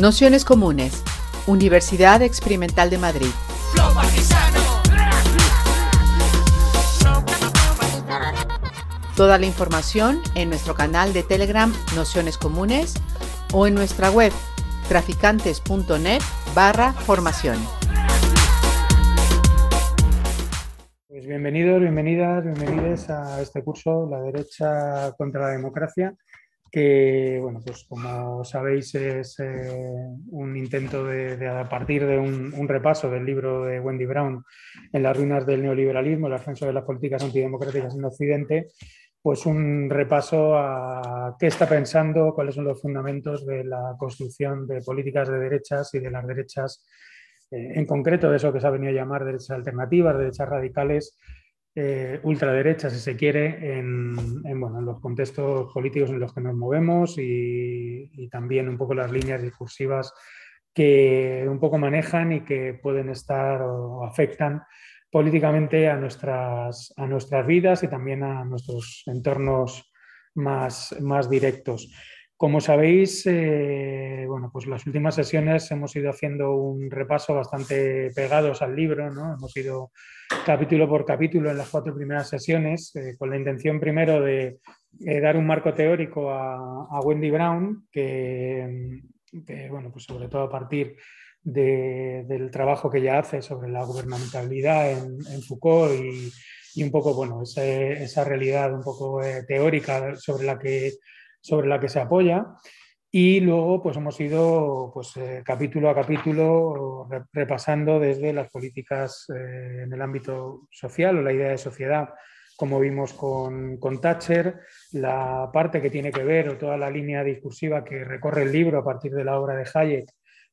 Nociones Comunes, Universidad Experimental de Madrid. Toda la información en nuestro canal de Telegram Nociones Comunes o en nuestra web traficantes.net barra formación. Pues bienvenidos, bienvenidas, bienvenidos a este curso La derecha contra la democracia que, bueno, pues como sabéis es eh, un intento de, a partir de un, repaso del libro de Wendy Brown en las ruinas del neoliberalismo, el ascenso de las políticas antidemocráticas en Occidente, pues un repaso a qué está pensando, cuáles son los fundamentos de la construcción de políticas de derechas y de las derechas, eh, en concreto de eso que se ha venido a llamar derechas alternativas, derechas radicales, eh, ultraderecha, si se quiere, en, los contextos políticos en los que nos movemos y, también un poco las líneas discursivas que un poco manejan y que pueden estar o afectan políticamente a nuestras, a nuestras vidas y también a nuestros entornos más, más directos. Como sabéis, eh, bueno, pues las últimas sesiones hemos ido haciendo un repaso bastante pegados al libro, ¿no? Hemos ido capítulo por capítulo en las cuatro primeras sesiones, eh, con la intención primero de eh, dar un marco teórico a, Wendy Brown, que, bueno, pues sobre todo a partir del trabajo que ella hace sobre la gubernamentalidad en, Foucault y, un poco, bueno, esa realidad un poco teórica sobre la que sobre la que se apoya. Y luego pues hemos ido pues, eh, capítulo a capítulo repasando desde las políticas eh, en el ámbito social o la idea de sociedad, como vimos con, con, Thatcher, la parte que tiene que ver o toda la línea discursiva que recorre el libro a partir de la obra de Hayek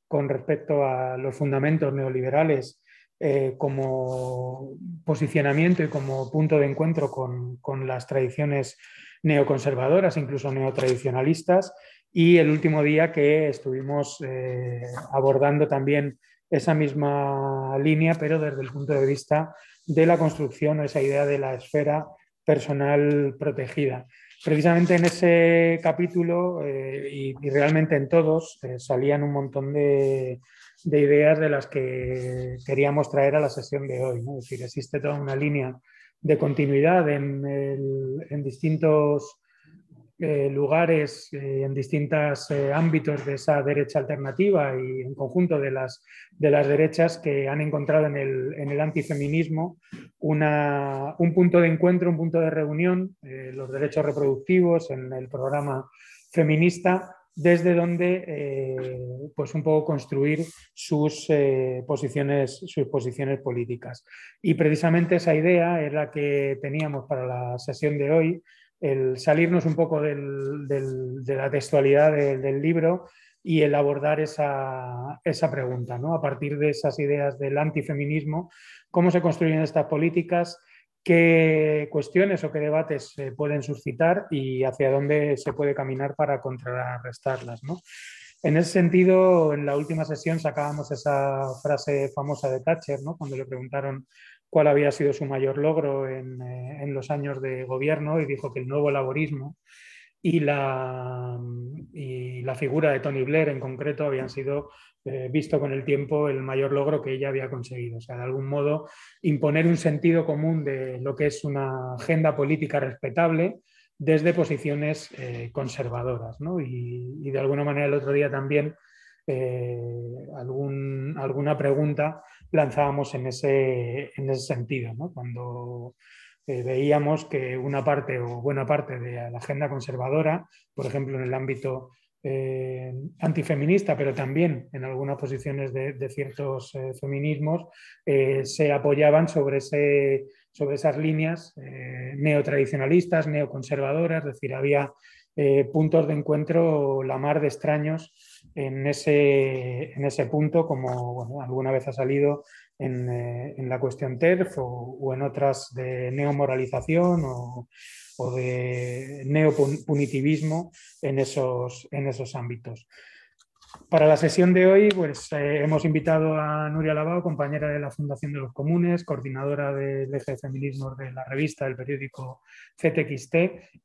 con respecto a los fundamentos neoliberales eh, como posicionamiento y como punto de encuentro con, con las tradiciones neoconservadoras, incluso neotradicionalistas, y el último día que estuvimos eh, abordando también esa misma línea, pero desde el punto de vista de la construcción o esa idea de la esfera personal protegida. Precisamente en ese capítulo eh, y, realmente en todos eh, salían un montón de, ideas de las que queríamos traer a la sesión de hoy. Es decir, existe toda una línea de continuidad en, distintos eh, lugares, eh, en distintos eh, ámbitos de esa derecha alternativa y en conjunto de las, de las derechas que han encontrado en el, en el antifeminismo un punto de encuentro, un punto de reunión, los derechos reproductivos en el programa feminista desde donde eh, pues un poco construir sus, eh, posiciones, sus posiciones políticas. Y precisamente esa idea es la que teníamos para la sesión de hoy, el salirnos un poco de la textualidad del libro y el abordar esa, esa pregunta, ¿no? a partir de esas ideas del antifeminismo, cómo se construyen estas políticas qué cuestiones o qué debates se pueden suscitar y hacia dónde se puede caminar para contrarrestarlas. En ese sentido, en la última sesión sacábamos esa frase famosa de Thatcher, ¿no? cuando le preguntaron cuál había sido su mayor logro en, eh, en los años de gobierno y dijo que el nuevo laborismo y la, y la figura de Tony Blair en concreto habían sido eh, visto con el tiempo el mayor logro que ella había conseguido. O sea, de algún modo imponer un sentido común de lo que es una agenda política respetable desde posiciones eh, conservadoras. ¿no? Y, de alguna manera el otro día también eh, algún, alguna pregunta lanzábamos en ese, en ese sentido, ¿no? cuando veíamos que una parte o buena parte de la agenda conservadora, por ejemplo en el ámbito eh, antifeminista, pero también en algunas posiciones de, ciertos eh, feminismos, eh, se apoyaban sobre, ese, sobre esas líneas neotradicionalistas, neoconservadoras, es decir, había puntos de encuentro la mar de extraños en ese, en ese punto, como alguna vez ha salido en, en la cuestión TERF o, o, en otras de neomoralización o, o de neopunitivismo en esos, en esos ámbitos. Para la sesión de hoy, pues eh, hemos invitado a Nuria Lavao, compañera de la Fundación de los Comunes, coordinadora del eje de feminismo de la revista del periódico CTXT,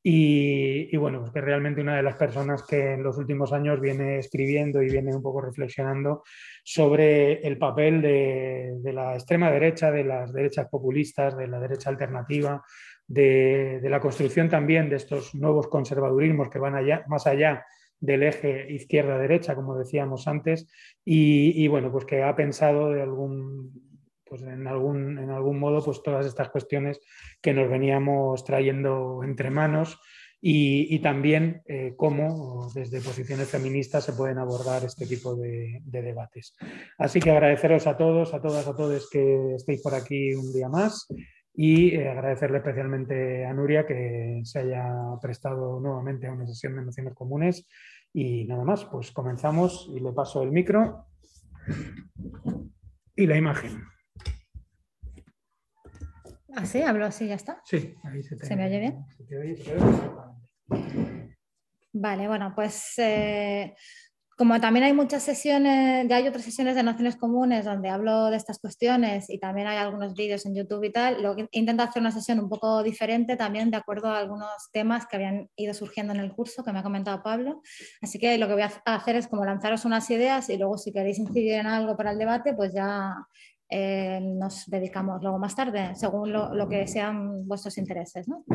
y, bueno, pues que realmente una de las personas que en los últimos años viene escribiendo y viene un poco reflexionando sobre el papel de, la extrema derecha, de las derechas populistas, de la derecha alternativa, de, de la construcción también de estos nuevos conservadurismos que van allá, más allá del eje izquierda-derecha, como decíamos antes, y, bueno, pues que ha pensado de algún, pues en, algún, en algún modo pues todas estas cuestiones que nos veníamos trayendo entre manos y, también eh, cómo desde posiciones feministas se pueden abordar este tipo de, de, debates. Así que agradeceros a todos, a todas, a todos que estéis por aquí un día más y eh, agradecerle especialmente a Nuria que se haya prestado nuevamente a una sesión de nociones comunes. Y nada más, pues comenzamos y le paso el micro y la imagen. ¿Así? ¿Hablo así ya está? Sí, ahí se, te, me oye bien? Se te oye, se te oye Vale, bueno, pues eh, como también hay muchas sesiones, ya hay otras sesiones de Naciones Comunes donde hablo de estas cuestiones y también hay algunos vídeos en YouTube y tal, intento hacer una sesión un poco diferente también de acuerdo a algunos temas que habían ido surgiendo en el curso que me ha comentado Pablo. Así que lo que voy a hacer es como lanzaros unas ideas y luego si queréis incidir en algo para el debate, pues ya eh, nos dedicamos luego más tarde, según lo, lo que sean vuestros intereses. ¿no?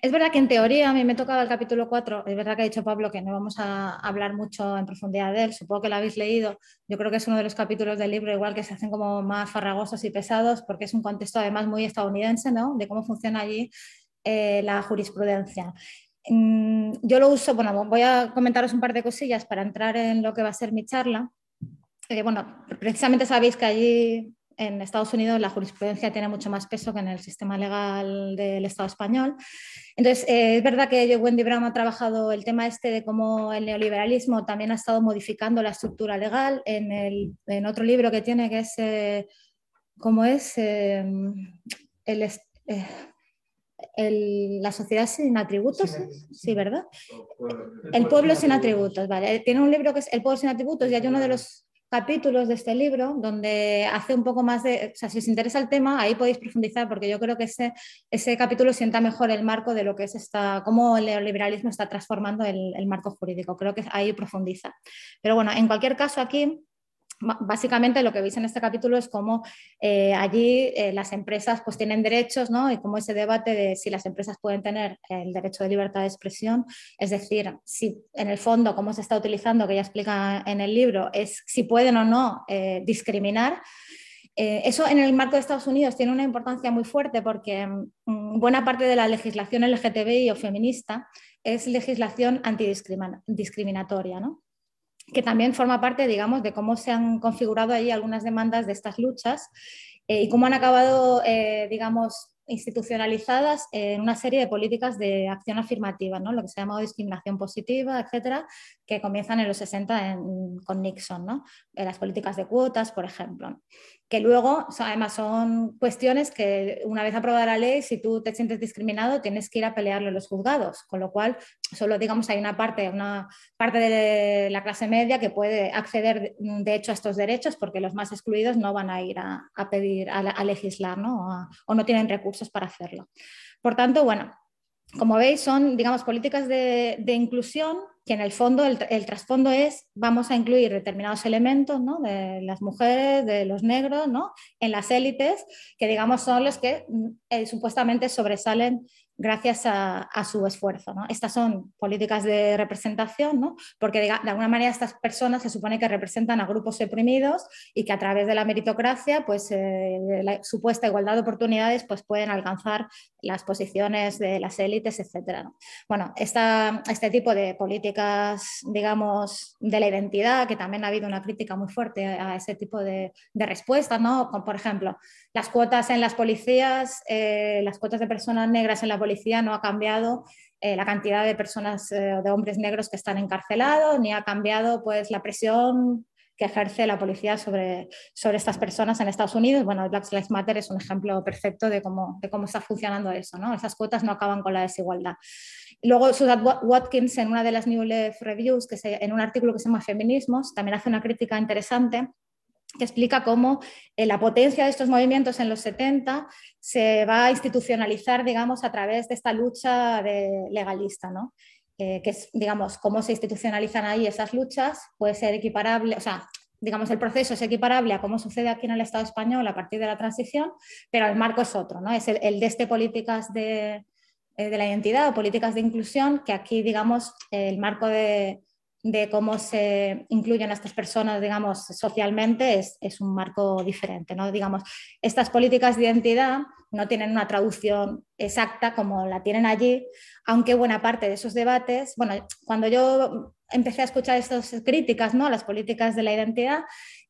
Es verdad que en teoría a mí me tocaba el capítulo 4, es verdad que ha dicho Pablo que no vamos a hablar mucho en profundidad de él, supongo que lo habéis leído, yo creo que es uno de los capítulos del libro igual que se hacen como más farragosos y pesados porque es un contexto además muy estadounidense, ¿no? De cómo funciona allí eh, la jurisprudencia. Mm, yo lo uso, bueno, voy a comentaros un par de cosillas para entrar en lo que va a ser mi charla. Eh, bueno, precisamente sabéis que allí en Estados Unidos la jurisprudencia tiene mucho más peso que en el sistema legal del Estado español. Entonces, eh, es verdad que Wendy Brown ha trabajado el tema este de cómo el neoliberalismo también ha estado modificando la estructura legal en, el, en otro libro que tiene que es, eh, ¿cómo es? Em, eh, el, la sociedad sin atributos, sí, ¿verdad? El pueblo sin atributos, vale. Tiene un libro que es El pueblo sin atributos y hay uno de los capítulos de este libro donde hace un poco más de, o sea, si os interesa el tema, ahí podéis profundizar porque yo creo que ese, ese capítulo sienta mejor el marco de lo que es esta, cómo el neoliberalismo está transformando el, el marco jurídico. Creo que ahí profundiza. Pero bueno, en cualquier caso aquí Básicamente lo que veis en este capítulo es cómo eh, allí eh, las empresas pues tienen derechos ¿no? y cómo ese debate de si las empresas pueden tener el derecho de libertad de expresión, es decir, si en el fondo cómo se está utilizando, que ella explica en el libro, es si pueden o no eh, discriminar. eso en el marco de Estados Unidos tiene una importancia muy fuerte porque mm, buena parte de la legislación LGTBI o feminista es legislación antidiscriminatoria. ¿no? Que también forma parte, digamos, de cómo se han configurado ahí algunas demandas de estas luchas eh, y cómo han acabado, eh, digamos, institucionalizadas en una serie de políticas de acción afirmativa, ¿no? lo que se llama discriminación positiva, etcétera, que comienzan en los 60 con Nixon, ¿no? En las políticas de cuotas, por ejemplo que luego, además, son cuestiones que una vez aprobada la ley, si tú te sientes discriminado, tienes que ir a pelearlo en los juzgados, con lo cual solo, digamos, hay una parte, una parte de la clase media que puede acceder, de hecho, a estos derechos, porque los más excluidos no van a ir a, pedir, a, legislar, ¿no? o no tienen recursos para hacerlo. Por tanto, bueno, como veis, son, digamos, políticas de, inclusión que en el fondo, el, trasfondo es, vamos a incluir determinados elementos ¿no? de las mujeres, de los negros, ¿no? en las élites, que digamos son los que eh, supuestamente sobresalen gracias a, su esfuerzo. Estas son políticas de representación, porque de, alguna manera estas personas se supone que representan a grupos oprimidos y que a través de la meritocracia, pues eh, la supuesta igualdad de oportunidades, pues pueden alcanzar las posiciones de las élites, etc. Bueno, este tipo de políticas, digamos, de la identidad, que también ha habido una crítica muy fuerte a ese tipo de, de respuestas, ¿no? por ejemplo, las cuotas en las policías, eh, las cuotas de personas negras en la policía no ha cambiado eh, la cantidad de personas, eh, de hombres negros que están encarcelados, ni ha cambiado pues, la presión que ejerce la policía sobre, sobre estas personas en Estados Unidos. Bueno, Black Lives Matter es un ejemplo perfecto de cómo, de cómo está funcionando eso. ¿no? Esas cuotas no acaban con la desigualdad. luego Susan Watkins en una de las New Left Reviews, que en un artículo que se llama Feminismos, también hace una crítica interesante que explica cómo eh, la potencia de estos movimientos en los 70 se va a institucionalizar, digamos, a través de esta lucha de legalista, ¿no? Eh, que es, digamos, cómo se institucionalizan ahí esas luchas, puede ser equiparable, o sea, digamos, el proceso es equiparable a cómo sucede aquí en el Estado español a partir de la transición, pero el marco es otro, ¿no? Es el, de este políticas de, eh, de, la identidad o políticas de inclusión, que aquí, digamos, el marco de, de cómo se incluyen a estas personas, digamos, socialmente es, es, un marco diferente, ¿no? Digamos, estas políticas de identidad no tienen una traducción exacta como la tienen allí, aunque buena parte de esos debates, bueno, cuando yo empecé a escuchar estas críticas, ¿no? A las políticas de la identidad,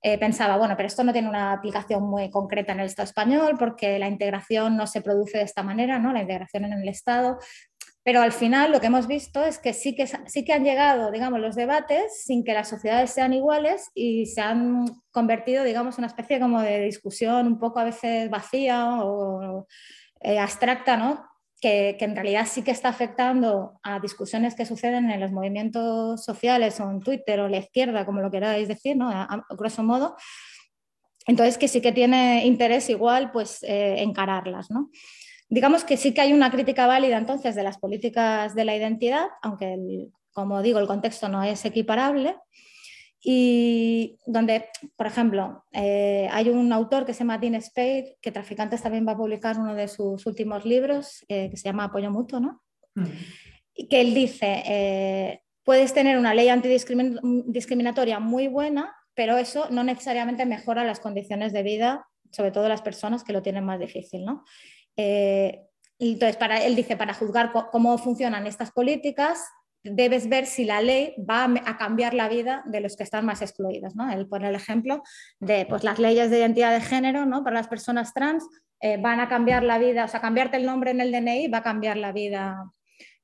eh, pensaba, bueno, pero esto no tiene una aplicación muy concreta en el Estado español porque la integración no se produce de esta manera, ¿no? La integración en el Estado pero al final lo que hemos visto es que sí que, sí que han llegado, digamos, los debates sin que las sociedades sean iguales y se han convertido, digamos, en una especie como de discusión un poco a veces vacía o eh, abstracta, ¿no? Que, que, en realidad sí que está afectando a discusiones que suceden en los movimientos sociales o en Twitter o la izquierda, como lo queráis decir, ¿no? a, grosso modo. Entonces, que sí que tiene interés igual, pues, eh, encararlas, ¿no? Digamos que sí que hay una crítica válida entonces de las políticas de la identidad, aunque, como digo, el contexto no es equiparable. Y donde, por ejemplo, eh, hay un autor que se llama Dean Spade, que Traficantes también va a publicar uno de sus últimos libros, eh, que se llama Apoyo Mutuo, ¿no? Mm. Y que él dice, eh, puedes tener una ley antidiscriminatoria muy buena, pero eso no necesariamente mejora las condiciones de vida, sobre todo las personas que lo tienen más difícil, ¿no? Eh, entonces, para, él dice, para juzgar cómo funcionan estas políticas, debes ver si la ley va a cambiar la vida de los que están más excluidos. ¿no? Él pone el ejemplo de pues, las leyes de identidad de género ¿no? para las personas trans eh, van a cambiar la vida, o sea, cambiarte el nombre en el DNI va a cambiar la vida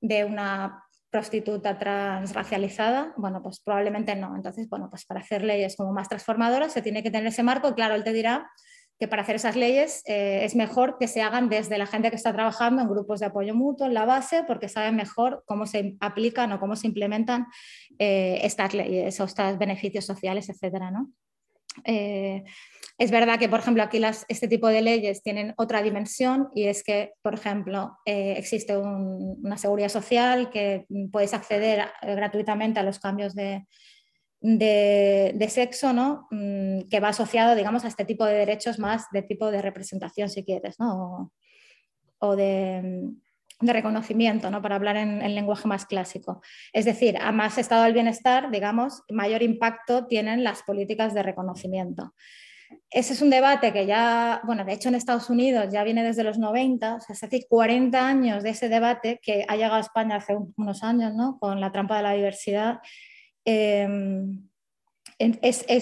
de una prostituta transracializada, bueno, pues probablemente no. Entonces, bueno, pues para hacer leyes como más transformadoras se tiene que tener ese marco. Claro, él te dirá que para hacer esas leyes eh, es mejor que se hagan desde la gente que está trabajando en grupos de apoyo mutuo, en la base, porque saben mejor cómo se aplican o cómo se implementan eh, estas leyes o estos beneficios sociales, etc. Eh, es verdad que, por ejemplo, aquí este tipo de leyes tienen otra dimensión y es que, por ejemplo, existe una seguridad social que puedes acceder gratuitamente a los cambios de, de, sexo, ¿no? Mm, que va asociado, digamos, a este tipo de derechos más de tipo de representación, si quieres, ¿no? o, de, reconocimiento, ¿no? para hablar en, en, lenguaje más clásico. Es decir, a más estado del bienestar, digamos, mayor impacto tienen las políticas de reconocimiento. Ese es un debate que ya, bueno, de hecho en Estados Unidos ya viene desde los 90, o sea, hace 40 años de ese debate que ha llegado a España hace unos años, ¿no? Con la trampa de la diversidad Em,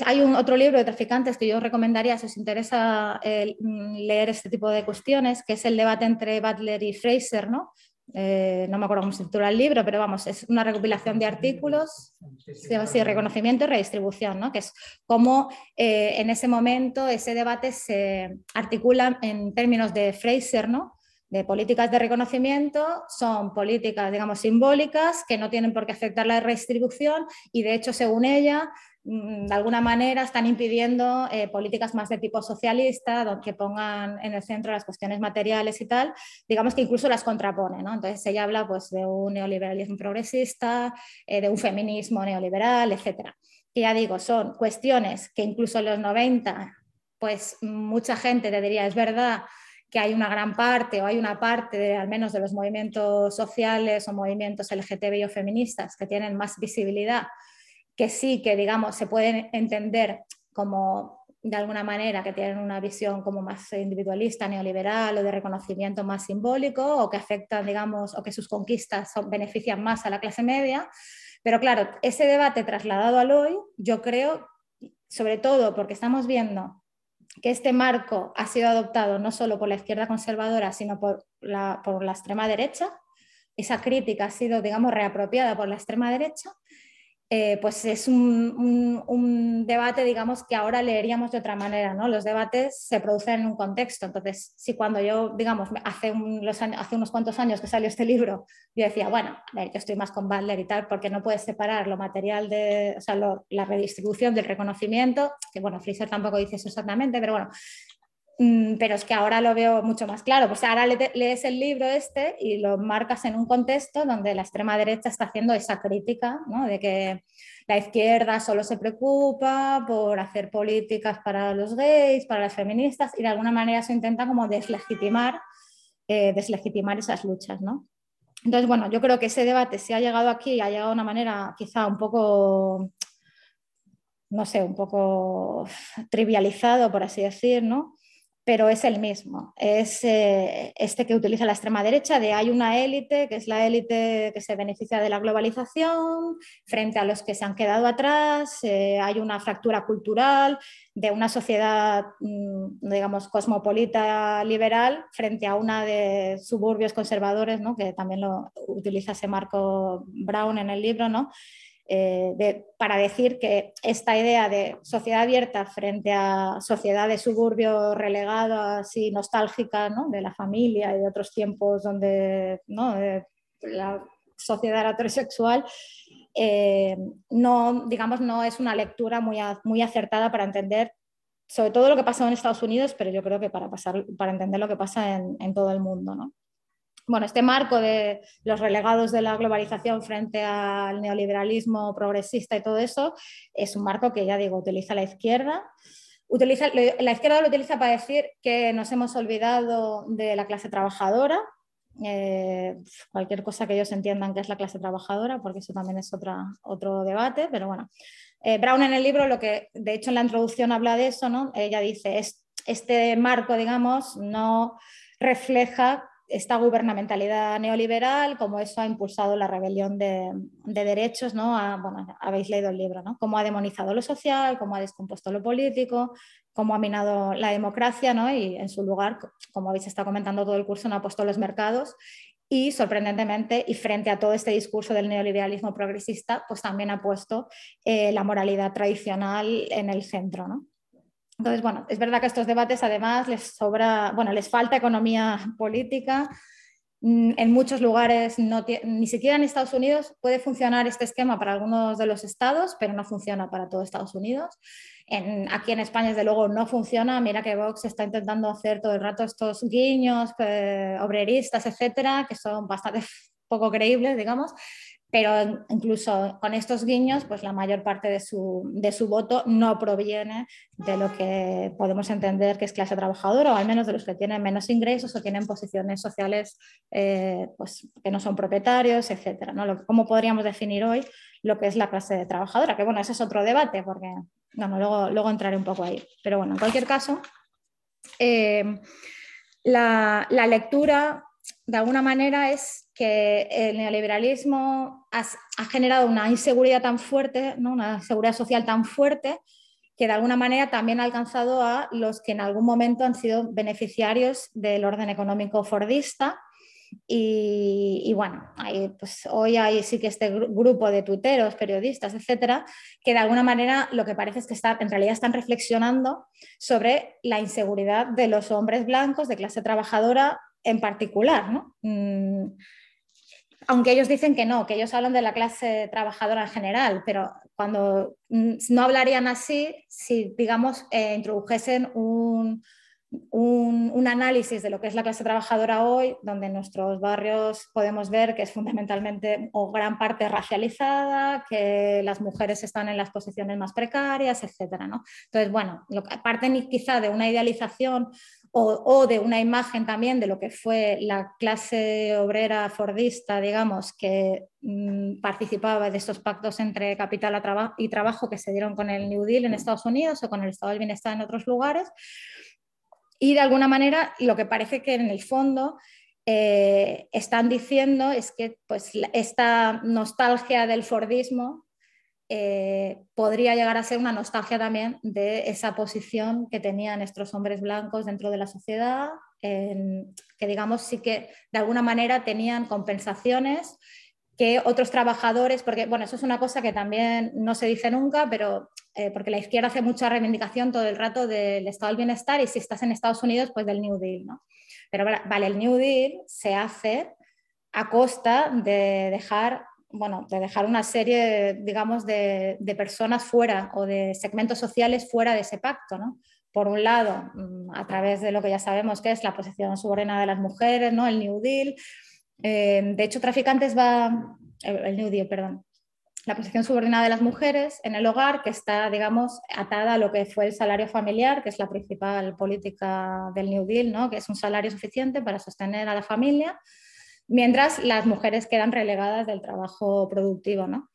hay un otro libro de traficantes que yo recomendaría si os interesa mm, leer este tipo de cuestiones, que es el debate entre Butler y Fraser, ¿no? Eh, no me acuerdo cómo se titula el libro, pero vamos, es una recopilación de artículos, sí, reconocimiento y redistribución, ¿no? que es cómo eh, en ese momento ese debate se articula en términos de Fraser, ¿no? De políticas de reconocimiento son políticas, digamos, simbólicas que no tienen por qué afectar la redistribución y, de hecho, según ella, mm, de alguna manera están impidiendo eh, políticas más de tipo socialista, que pongan en el centro las cuestiones materiales y tal, digamos que incluso las contrapone. ¿no? Entonces ella habla pues, de un neoliberalismo progresista, eh, de un feminismo neoliberal, etc. Y ya digo, son cuestiones que incluso en los 90, pues mucha gente te diría, es verdad, que hay una gran parte o hay una parte de, al menos de los movimientos sociales o movimientos LGTBI o feministas que tienen más visibilidad, que sí que digamos se pueden entender como de alguna manera que tienen una visión como más individualista, neoliberal o de reconocimiento más simbólico o que afectan, digamos, o que sus conquistas benefician más a la clase media. Pero claro, ese debate trasladado al hoy, yo creo, sobre todo porque estamos viendo que este marco ha sido adoptado no solo por la izquierda conservadora, sino por la, por la extrema derecha. Esa crítica ha sido, digamos, reapropiada por la extrema derecha. Eh, pues es un, debate, digamos, que ahora leeríamos de otra manera, ¿no? Los debates se producen en un contexto, entonces, si cuando yo, digamos, hace, hace unos cuantos años que salió este libro, yo decía, bueno, a ver, yo estoy más con Butler y tal, porque no puedes separar lo material de, o sea, la redistribución del reconocimiento, que bueno, Fraser tampoco dice eso exactamente, pero bueno, pero es que ahora lo veo mucho más claro. Pues ahora lees el libro este y lo marcas en un contexto donde la extrema derecha está haciendo esa crítica, de que la izquierda solo se preocupa por hacer políticas para los gays, para las feministas, y de alguna manera se intenta como deslegitimar, eh, deslegitimar esas luchas. ¿no? Entonces, bueno, yo creo que ese debate se ha llegado aquí, ha llegado de una manera quizá un poco no sé, un poco trivializado, por así decir, ¿no? Pero es el mismo. Es eh, este que utiliza la extrema derecha, de hay una élite, que es la élite que se beneficia de la globalización, frente a los que se han quedado atrás, eh, hay una fractura cultural de una sociedad, mm, digamos, cosmopolita liberal, frente a una de suburbios conservadores, ¿no? que también lo utiliza ese Marco Brown en el libro, ¿no? Eh, para decir que esta idea de sociedad abierta frente a sociedad de suburbio relegada, así nostálgica, de la familia y de otros tiempos donde la sociedad era heterosexual, eh, no, digamos, no es una lectura muy, muy acertada para entender sobre todo lo que pasa en Estados Unidos, pero yo creo que para, pasar, para entender lo que pasa en, en todo el mundo. ¿no? Bueno, este marco de los relegados de la globalización frente al neoliberalismo progresista y todo eso es un marco que ya digo, utiliza la izquierda. Utiliza, la izquierda lo utiliza para decir que nos hemos olvidado de la clase trabajadora, eh, cualquier cosa que ellos entiendan que es la clase trabajadora, porque eso también es otra, otro debate, pero bueno. Eh, Brown en el libro, lo que de hecho en la introducción habla de eso, ¿no? ella dice, es, este marco, digamos, no refleja esta gubernamentalidad neoliberal, como eso ha impulsado la rebelión de, derechos, ¿no? bueno, habéis leído el libro, ¿no? Cómo ha demonizado lo social, cómo ha descompuesto lo político, cómo ha minado la democracia, ¿no? Y en su lugar, como habéis estado comentando todo el curso, no ha puesto los mercados y sorprendentemente, y frente a todo este discurso del neoliberalismo progresista, pues también ha puesto eh, la moralidad tradicional en el centro, ¿no? Entonces, bueno, es verdad que estos debates además les sobra, bueno, les falta economía política. Mm, en muchos lugares, ni siquiera en Estados Unidos, puede funcionar este esquema para algunos de los estados, pero no funciona para todo Estados Unidos. aquí en España, desde luego, no funciona. Mira que Vox está intentando hacer todo el rato estos guiños eh, obreristas, etcétera, que son bastante poco creíbles, digamos, pero incluso con estos guiños, pues la mayor parte de su, de su, voto no proviene de lo que podemos entender que es clase trabajadora, o al menos de los que tienen menos ingresos o tienen posiciones sociales eh, pues, que no son propietarios, etc. ¿no? ¿Cómo podríamos definir hoy lo que es la clase trabajadora? Que bueno, ese es otro debate, porque no, luego, luego entraré un poco ahí. Pero bueno, en cualquier caso, eh, la, la lectura de alguna manera es que el neoliberalismo ha, generado una inseguridad tan fuerte, una inseguridad social tan fuerte, que de alguna manera también ha alcanzado a los que en algún momento han sido beneficiarios del orden económico fordista. Y, bueno, pues hoy hay sí que este grupo de tuteros, periodistas, etcétera, que de alguna manera lo que parece es que están, en realidad están reflexionando sobre la inseguridad de los hombres blancos de clase trabajadora en particular, ¿no? Mm, aunque ellos dicen que no, que ellos hablan de la clase trabajadora en general, pero cuando mm, no hablarían así si, digamos, eh, introdujesen un, un, análisis de lo que es la clase trabajadora hoy, donde en nuestros barrios podemos ver que es fundamentalmente o gran parte racializada, que las mujeres están en las posiciones más precarias, etc. ¿no? Entonces, bueno, lo, parten quizá de una idealización o, de una imagen también de lo que fue la clase obrera fordista, digamos, que mm, participaba de estos pactos entre capital y trabajo que se dieron con el New Deal en Estados Unidos o con el Estado del Bienestar en otros lugares. Y de alguna manera lo que parece que en el fondo eh, están diciendo es que pues, esta nostalgia del Fordismo eh, podría llegar a ser una nostalgia también de esa posición que tenían estos hombres blancos dentro de la sociedad, que digamos sí que de alguna manera tenían compensaciones que otros trabajadores, porque bueno, eso es una cosa que también no se dice nunca, pero eh, porque la izquierda hace mucha reivindicación todo el rato del estado del bienestar y si estás en Estados Unidos, pues del New Deal, ¿no? Pero vale, el New Deal se hace a costa de dejar, bueno, de dejar una serie, digamos, de, de personas fuera o de segmentos sociales fuera de ese pacto, ¿no? por un lado, mm, a través de lo que ya sabemos que es la posición subordinada de las mujeres, ¿no? el New Deal. Eh, de hecho, Traficantes va, el New Deal, perdón, la posición subordinada de las mujeres en el hogar, que está, digamos, atada a lo que fue el salario familiar, que es la principal política del New Deal, ¿no? que es un salario suficiente para sostener a la familia, mientras las mujeres quedan relegadas del trabajo productivo. ¿no?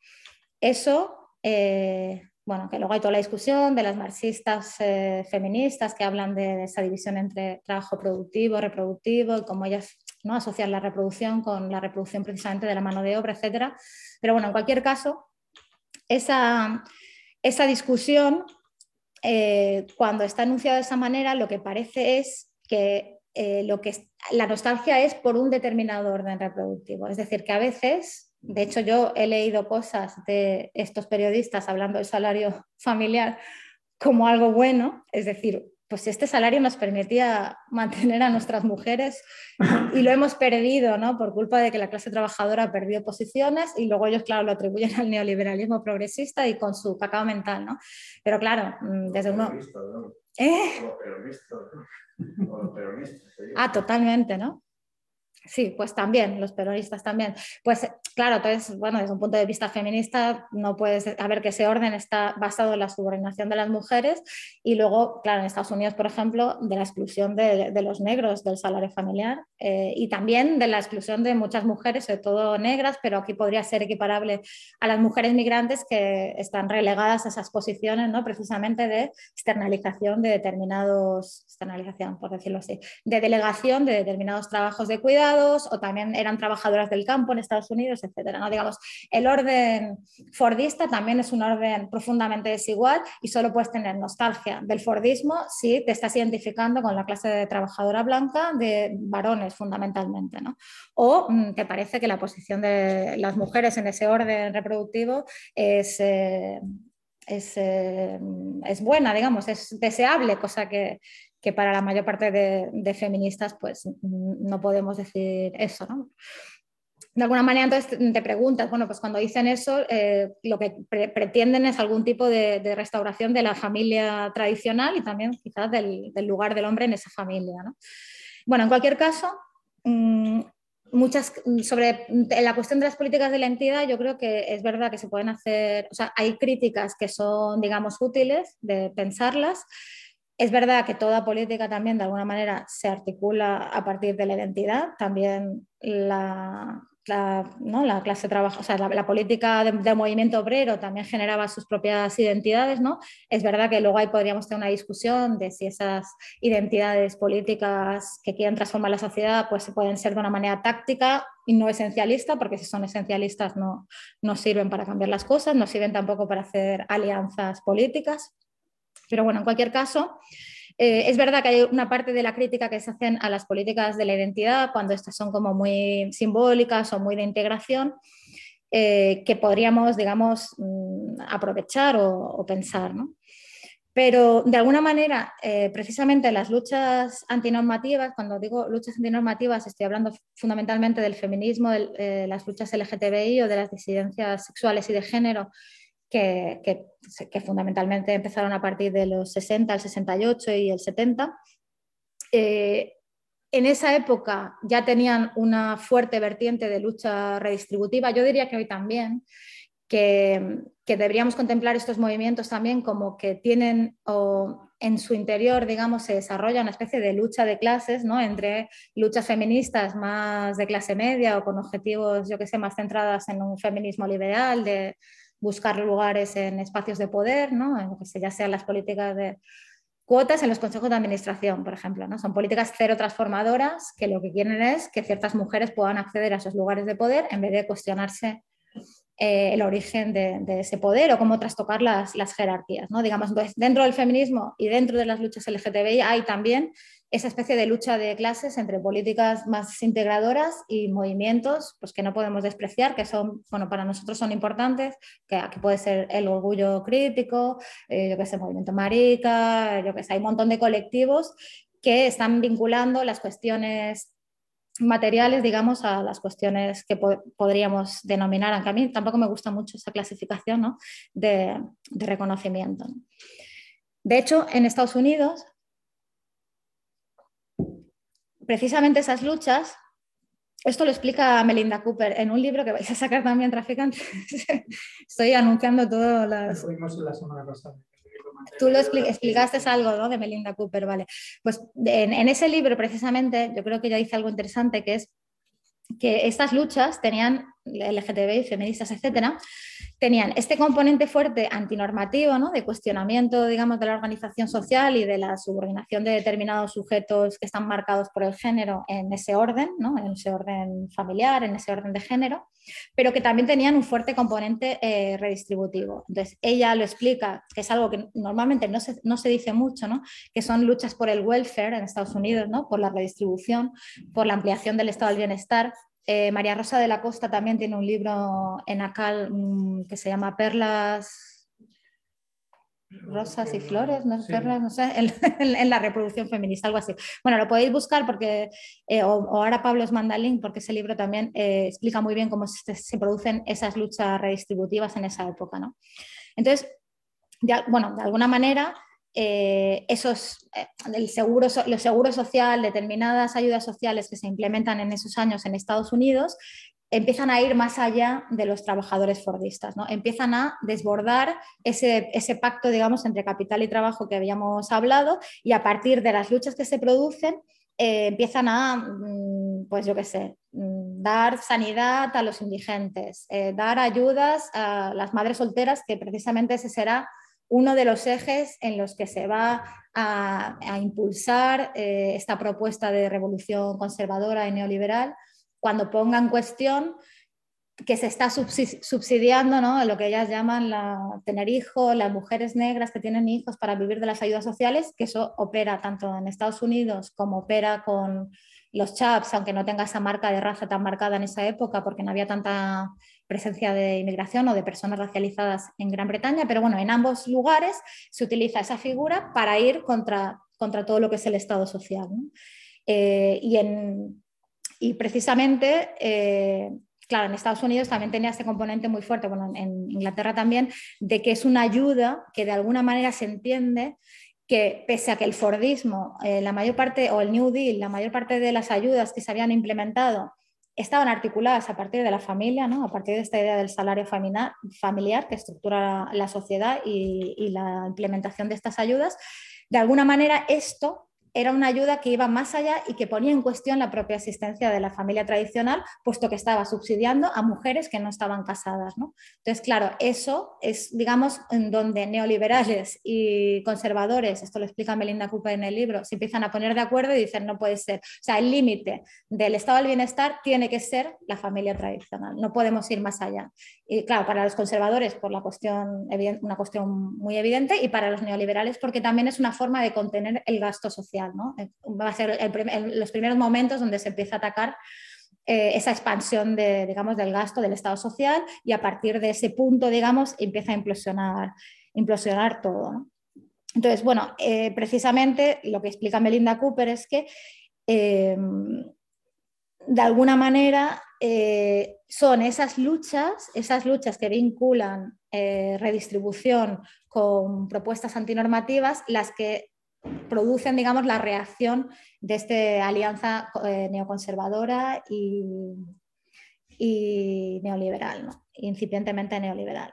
Eso eh, bueno, que luego hay toda la discusión de las marxistas eh, feministas que hablan de, esa división entre trabajo productivo, reproductivo, y cómo ellas ¿no? asocian la reproducción con la reproducción precisamente de la mano de obra, etc. Pero bueno, en cualquier caso, esa, esa discusión, eh, cuando está anunciada de esa manera, lo que parece es que, eh, lo que la nostalgia es por un determinado orden reproductivo. Es decir, que a veces de hecho, yo he leído cosas de estos periodistas hablando del salario familiar como algo bueno, es decir, pues este salario nos permitía mantener a nuestras mujeres y lo hemos perdido, ¿no? Por culpa de que la clase trabajadora perdió posiciones y luego ellos, claro, lo atribuyen al neoliberalismo progresista y con su cacao mental, ¿no? Pero claro, mm, desde uno... ¿Eh? Ah, totalmente, ¿no? Sí, pues también, los peronistas también. Pues claro, entonces, bueno, desde un punto de vista feminista, no puedes ver que ese orden está basado en la subordinación de las mujeres y luego, claro, en Estados Unidos, por ejemplo, de la exclusión de, los negros del salario familiar eh, y también de la exclusión de muchas mujeres, sobre todo negras, pero aquí podría ser equiparable a las mujeres migrantes que están relegadas a esas posiciones, ¿no? Precisamente de externalización de determinados, externalización, por decirlo así, de delegación de determinados trabajos de cuidado o también eran trabajadoras del campo en Estados Unidos, etcétera. ¿no? Digamos, el orden fordista también es un orden profundamente desigual y solo puedes tener nostalgia del fordismo si te estás identificando con la clase de trabajadora blanca de varones fundamentalmente. ¿no? O mm, te parece que la posición de las mujeres en ese orden reproductivo es... Eh, es, eh, es, buena, digamos, es deseable, cosa que, que para la mayor parte de, feministas pues no podemos decir eso, ¿no? De alguna manera entonces te preguntas, bueno, pues cuando dicen eso, eh, lo que pretenden es algún tipo de, restauración de la familia tradicional y también quizás del, lugar del hombre en esa familia, ¿no? Bueno, en cualquier caso, mm, muchas sobre la cuestión de las políticas de la entidad yo creo que es verdad que se pueden hacer o sea hay críticas que son digamos útiles de pensarlas es verdad que toda política también de alguna manera se articula a partir de la identidad, también la, la, clase trabajo, o sea, la, política de, movimiento obrero también generaba sus propias identidades, ¿no? Es verdad que luego ahí podríamos tener una discusión de si esas identidades políticas que quieren transformar la sociedad pues pueden ser de una manera táctica y no esencialista, porque si son esencialistas no, no sirven para cambiar las cosas, no sirven tampoco para hacer alianzas políticas. Pero bueno, en cualquier caso, eh, es verdad que hay una parte de la crítica que se hacen a las políticas de la identidad cuando estas son como muy simbólicas o muy de integración, eh, que podríamos, digamos, mm, aprovechar o, pensar. ¿no? Pero de alguna manera, eh, precisamente las luchas antinormativas, cuando digo luchas antinormativas, estoy hablando fundamentalmente del feminismo, de las luchas LGTBI o de las disidencias sexuales y de género que, fundamentalmente empezaron a partir de los 60, el 68 y el 70. Eh, en esa época ya tenían una fuerte vertiente de lucha redistributiva. Yo diría que hoy también, que, deberíamos contemplar estos movimientos también como que tienen o en su interior, digamos, se desarrolla una especie de lucha de clases, ¿no? Entre luchas feministas más de clase media o con objetivos, yo que sé, más centradas en un feminismo liberal, de, buscar lugares en espacios de poder, ¿no? ya sean las políticas de cuotas en los consejos de administración, por ejemplo. ¿no? Son políticas cero transformadoras que lo que quieren es que ciertas mujeres puedan acceder a esos lugares de poder en vez de cuestionarse eh, el origen de, ese poder o cómo trastocar las, las jerarquías. ¿no? Digamos, dentro del feminismo y dentro de las luchas LGTBI hay también esa especie de lucha de clases entre políticas más integradoras y movimientos pues, que no podemos despreciar, que son, bueno, para nosotros son importantes, que aquí puede ser el orgullo crítico, eh, yo que sé, movimiento marica, yo que sé, hay un montón de colectivos que están vinculando las cuestiones materiales, digamos, a las cuestiones que podríamos denominar, aunque a mí tampoco me gusta mucho esa clasificación de, reconocimiento. De hecho, en Estados Unidos, precisamente esas luchas, esto lo explica Melinda Cooper en un libro que vais a sacar también, Traficantes. Estoy anunciando todas las... la semana pasada. Tú lo explicaste algo ¿no? de Melinda Cooper, vale. Pues en, en, ese libro precisamente yo creo que ella dice algo interesante que es que estas luchas tenían LGTBI, feministas, etcétera, tenían este componente fuerte antinormativo, ¿no? de cuestionamiento, digamos, de la organización social y de la subordinación de determinados sujetos que están marcados por el género en ese orden, ¿no? en ese orden familiar, en ese orden de género, pero que también tenían un fuerte componente eh, redistributivo. Entonces, ella lo explica, que es algo que normalmente no se, no se dice mucho, ¿no? que son luchas por el welfare en Estados Unidos, ¿no? por la redistribución, por la ampliación del estado del bienestar, eh, María Rosa de la Costa también tiene un libro en ACAL mm, que se llama Perlas, Rosas y Flores, ¿no? Perlas, no sé, en, la reproducción feminista, algo así. Bueno, lo podéis buscar porque, eh, o, ahora Pablo Esmandalín, porque ese libro también eh, explica muy bien cómo se, producen esas luchas redistributivas en esa época. ¿no? Entonces, bueno, de alguna manera eh, esos, eh, el seguro, los seguros social, determinadas ayudas sociales que se implementan en esos años en Estados Unidos, empiezan a ir más allá de los trabajadores fordistas, ¿no? empiezan a desbordar ese, ese, pacto, digamos, entre capital y trabajo que habíamos hablado y a partir de las luchas que se producen, eh, empiezan a, mm, pues yo qué sé, mm, dar sanidad a los indigentes, dar ayudas a las madres solteras, que precisamente ese será uno de los ejes en los que se va a, impulsar eh, esta propuesta de revolución conservadora y neoliberal cuando ponga en cuestión que se está subsidiando ¿no? lo que ellas llaman la, tener hijos, las mujeres negras que tienen hijos para vivir de las ayudas sociales, que eso opera tanto en Estados Unidos como opera con los chaps, aunque no tenga esa marca de raza tan marcada en esa época, porque no había tanta presencia de inmigración o de personas racializadas en Gran Bretaña, pero bueno, en ambos lugares se utiliza esa figura para ir contra, contra todo lo que es el Estado social. Eh, y, en, y, precisamente, eh, claro, en Estados Unidos también tenía este componente muy fuerte, bueno, en Inglaterra también, de que es una ayuda que de alguna manera se entiende que pese a que el Fordismo, eh, la mayor parte, o el New Deal, la mayor parte de las ayudas que se habían implementado estaban articuladas a partir de la familia, ¿no? a partir de esta idea del salario familiar, que estructura la, sociedad y, y, la implementación de estas ayudas, de alguna manera esto era una ayuda que iba más allá y que ponía en cuestión la propia existencia de la familia tradicional, puesto que estaba subsidiando a mujeres que no estaban casadas. Entonces, claro, eso es, digamos, en donde neoliberales y conservadores, esto lo explica Melinda Cooper en el libro, se empiezan a poner de acuerdo y dicen, no puede ser. O sea, el límite del estado del bienestar tiene que ser la familia tradicional, no podemos ir más allá. Y claro, para los conservadores, por la cuestión, una cuestión muy evidente, y para los neoliberales, porque también es una forma de contener el gasto social. Eh, va a ser los primeros momentos donde se empieza a atacar eh, esa expansión de, digamos, del gasto del Estado social y a partir de ese punto, digamos, empieza a implosionar, implosionar todo. Entonces, bueno, eh, precisamente lo que explica Melinda Cooper es que de alguna manera son esas luchas, esas luchas que vinculan redistribución con propuestas antinormativas, las que producen, digamos, la reacción de esta alianza eh, neoconservadora y, neoliberal, incipientemente neoliberal,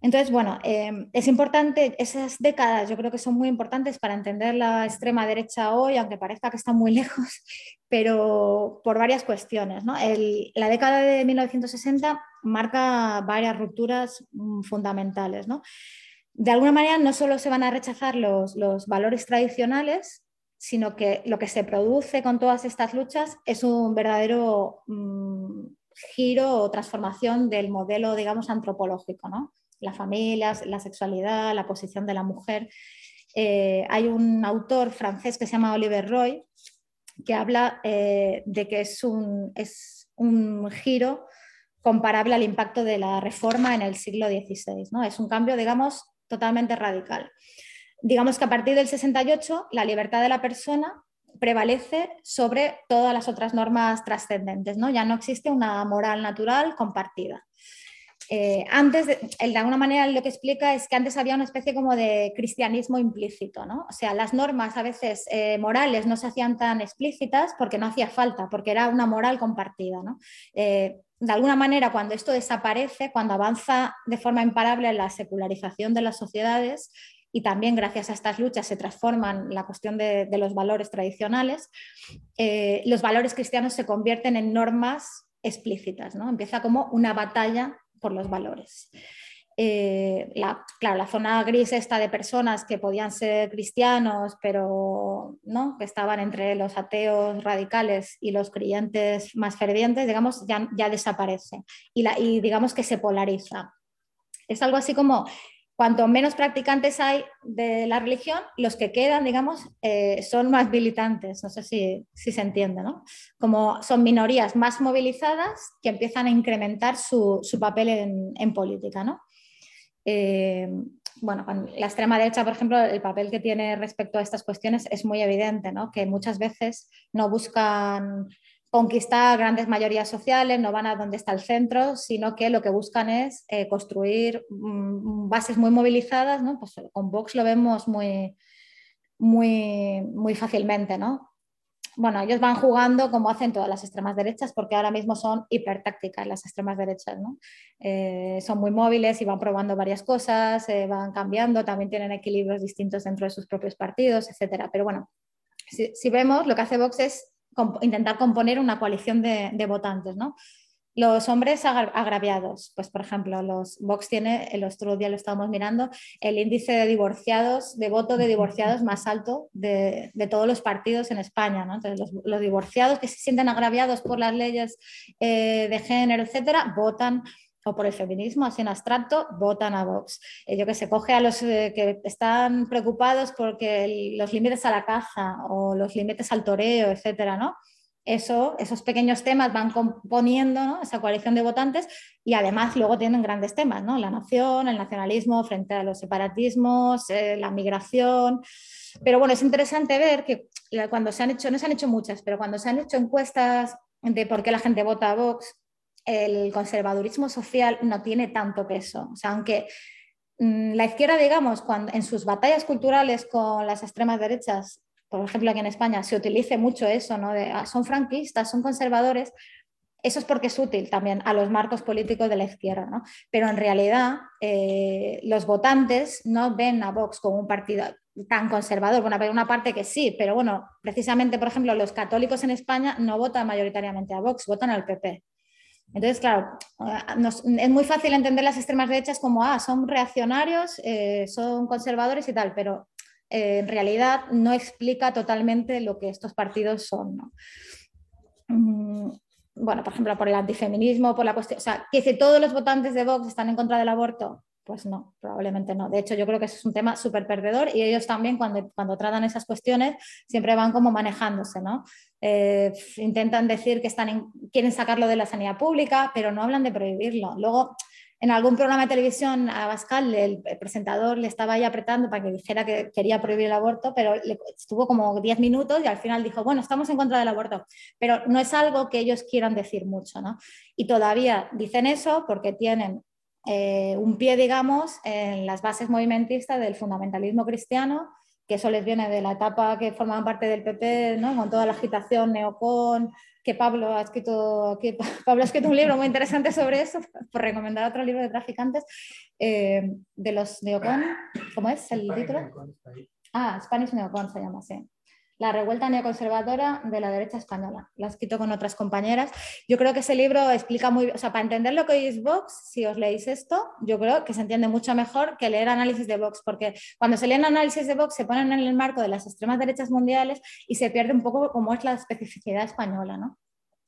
Entonces, bueno, eh, es importante, esas décadas yo creo que son muy importantes para entender la extrema derecha hoy, aunque parezca que está muy lejos, pero por varias cuestiones. la década de 1960 marca varias rupturas mm, fundamentales. ¿no? De alguna manera no solo se van a rechazar los, valores tradicionales, sino que lo que se produce con todas estas luchas es un verdadero mm, giro o transformación del modelo, digamos, antropológico, ¿no? Las familias, la sexualidad, la posición de la mujer. eh, hay un autor francés que se llama Oliver Roy que habla eh, de que es un, es un giro comparable al impacto de la reforma en el siglo XVI. ¿no? Es un cambio, digamos, totalmente radical. Digamos que a partir del 68 la libertad de la persona prevalece sobre todas las otras normas trascendentes, ¿no? Ya no existe una moral natural compartida. Eh, antes, de, de, alguna manera, lo que explica es que antes había una especie como de cristianismo implícito, ¿no? O sea, las normas a veces eh, morales no se hacían tan explícitas porque no hacía falta, porque era una moral compartida, ¿no? Eh, de alguna manera, cuando esto desaparece, cuando avanza de forma imparable la secularización de las sociedades, y también gracias a estas luchas se transforman la cuestión de, los valores tradicionales, eh, los valores cristianos se convierten en normas explícitas, ¿no? Empieza como una batalla por los valores. Eh, la, claro, la zona gris esta de personas que podían ser cristianos, pero que estaban entre los ateos radicales y los creyentes más fervientes, digamos, ya, ya desaparece y, digamos que se polariza. Es algo así como cuanto menos practicantes hay de la religión, los que quedan, digamos, eh, son más militantes. No sé si, se entiende, ¿no? Como son minorías más movilizadas que empiezan a incrementar su, papel en, política, ¿no? Eh, bueno, la extrema derecha, por ejemplo, el papel que tiene respecto a estas cuestiones es muy evidente, ¿no? Que muchas veces no buscan conquistar grandes mayorías sociales, no van a donde está el centro, sino que lo que buscan es eh, construir mm, bases muy movilizadas, ¿no? Pues con Vox lo vemos muy, muy, muy fácilmente, ¿no? Bueno, ellos van jugando como hacen todas las extremas derechas, porque ahora mismo son hipertácticas las extremas derechas, ¿no? Eh, son muy móviles y van probando varias cosas, eh, van cambiando, también tienen equilibrios distintos dentro de sus propios partidos, etcétera. Pero bueno, si, si vemos, lo que hace Vox es intentar componer una coalición de, votantes, ¿no? Los hombres agraviados, pues por ejemplo, los Vox tiene, el otro día lo estábamos mirando, el índice de divorciados, de voto de divorciados más alto de, todos los partidos en España. ¿no? Entonces, los, divorciados que se sienten agraviados por las leyes eh, de género, etcétera, votan o por el feminismo, así en abstracto, votan a Vox. Eh, yo que se coge a los eh, que están preocupados porque los límites a la caza o los límites al toreo, etcétera, ¿no? Eso, esos pequeños temas van componiendo esa coalición de votantes y además luego tienen grandes temas, ¿no? La nación, el nacionalismo frente a los separatismos, eh, la migración. Pero bueno, es interesante ver que cuando se han hecho, no se han hecho muchas, pero cuando se han hecho encuestas de por qué la gente vota a Vox, el conservadurismo social no tiene tanto peso. Aunque mm, la izquierda, digamos, cuando, en sus batallas culturales con las extremas derechas, por ejemplo aquí en España, se utilice mucho eso, ¿no? Ah, son franquistas, son conservadores, eso es porque es útil también a los marcos políticos de la izquierda, ¿no? Pero en realidad eh, los votantes no ven a Vox como un partido tan conservador. Bueno, hay una parte que sí, pero bueno, precisamente, por ejemplo, los católicos en España no votan mayoritariamente a Vox, votan al PP. Entonces, claro, es muy fácil entender las extremas derechas como, ah, son reaccionarios, eh, son conservadores y tal, pero eh, en realidad no explica totalmente lo que estos partidos son. Mm, bueno, por ejemplo, por el antifeminismo, por la cuestión, o sea, que si todos los votantes de Vox están en contra del aborto, pues no, probablemente no. De hecho, yo creo que es un tema súper perdedor y ellos también cuando, cuando tratan esas cuestiones siempre van como manejándose, ¿no? Eh, intentan decir que están quieren sacarlo de la sanidad pública, pero no hablan de prohibirlo. Luego, en algún programa de televisión a Bascal, el, presentador le estaba ahí apretando para que dijera que quería prohibir el aborto, pero estuvo como 10 minutos y al final dijo, bueno, estamos en contra del aborto, pero no es algo que ellos quieran decir mucho, ¿no? Y todavía dicen eso porque tienen eh, un pie, digamos, en las bases movimentistas del fundamentalismo cristiano, que eso les viene de la etapa que formaban parte del PP, ¿no? con toda la agitación neocon, que Pablo ha escrito, que Pablo ha escrito un libro muy interesante sobre eso, por recomendar otro libro de traficantes, eh, de los neocon, ¿cómo es el título? Ah, Spanish Neocon se llama, sí la revuelta neoconservadora de la derecha española. La he escrito con otras compañeras. Yo creo que ese libro explica muy, o sea, para entender lo que es Vox, si os leéis esto, yo creo que se entiende mucho mejor que leer análisis de Vox, porque cuando se leen análisis de Vox se ponen en el marco de las extremas derechas mundiales y se pierde un poco cómo es la especificidad española, ¿no?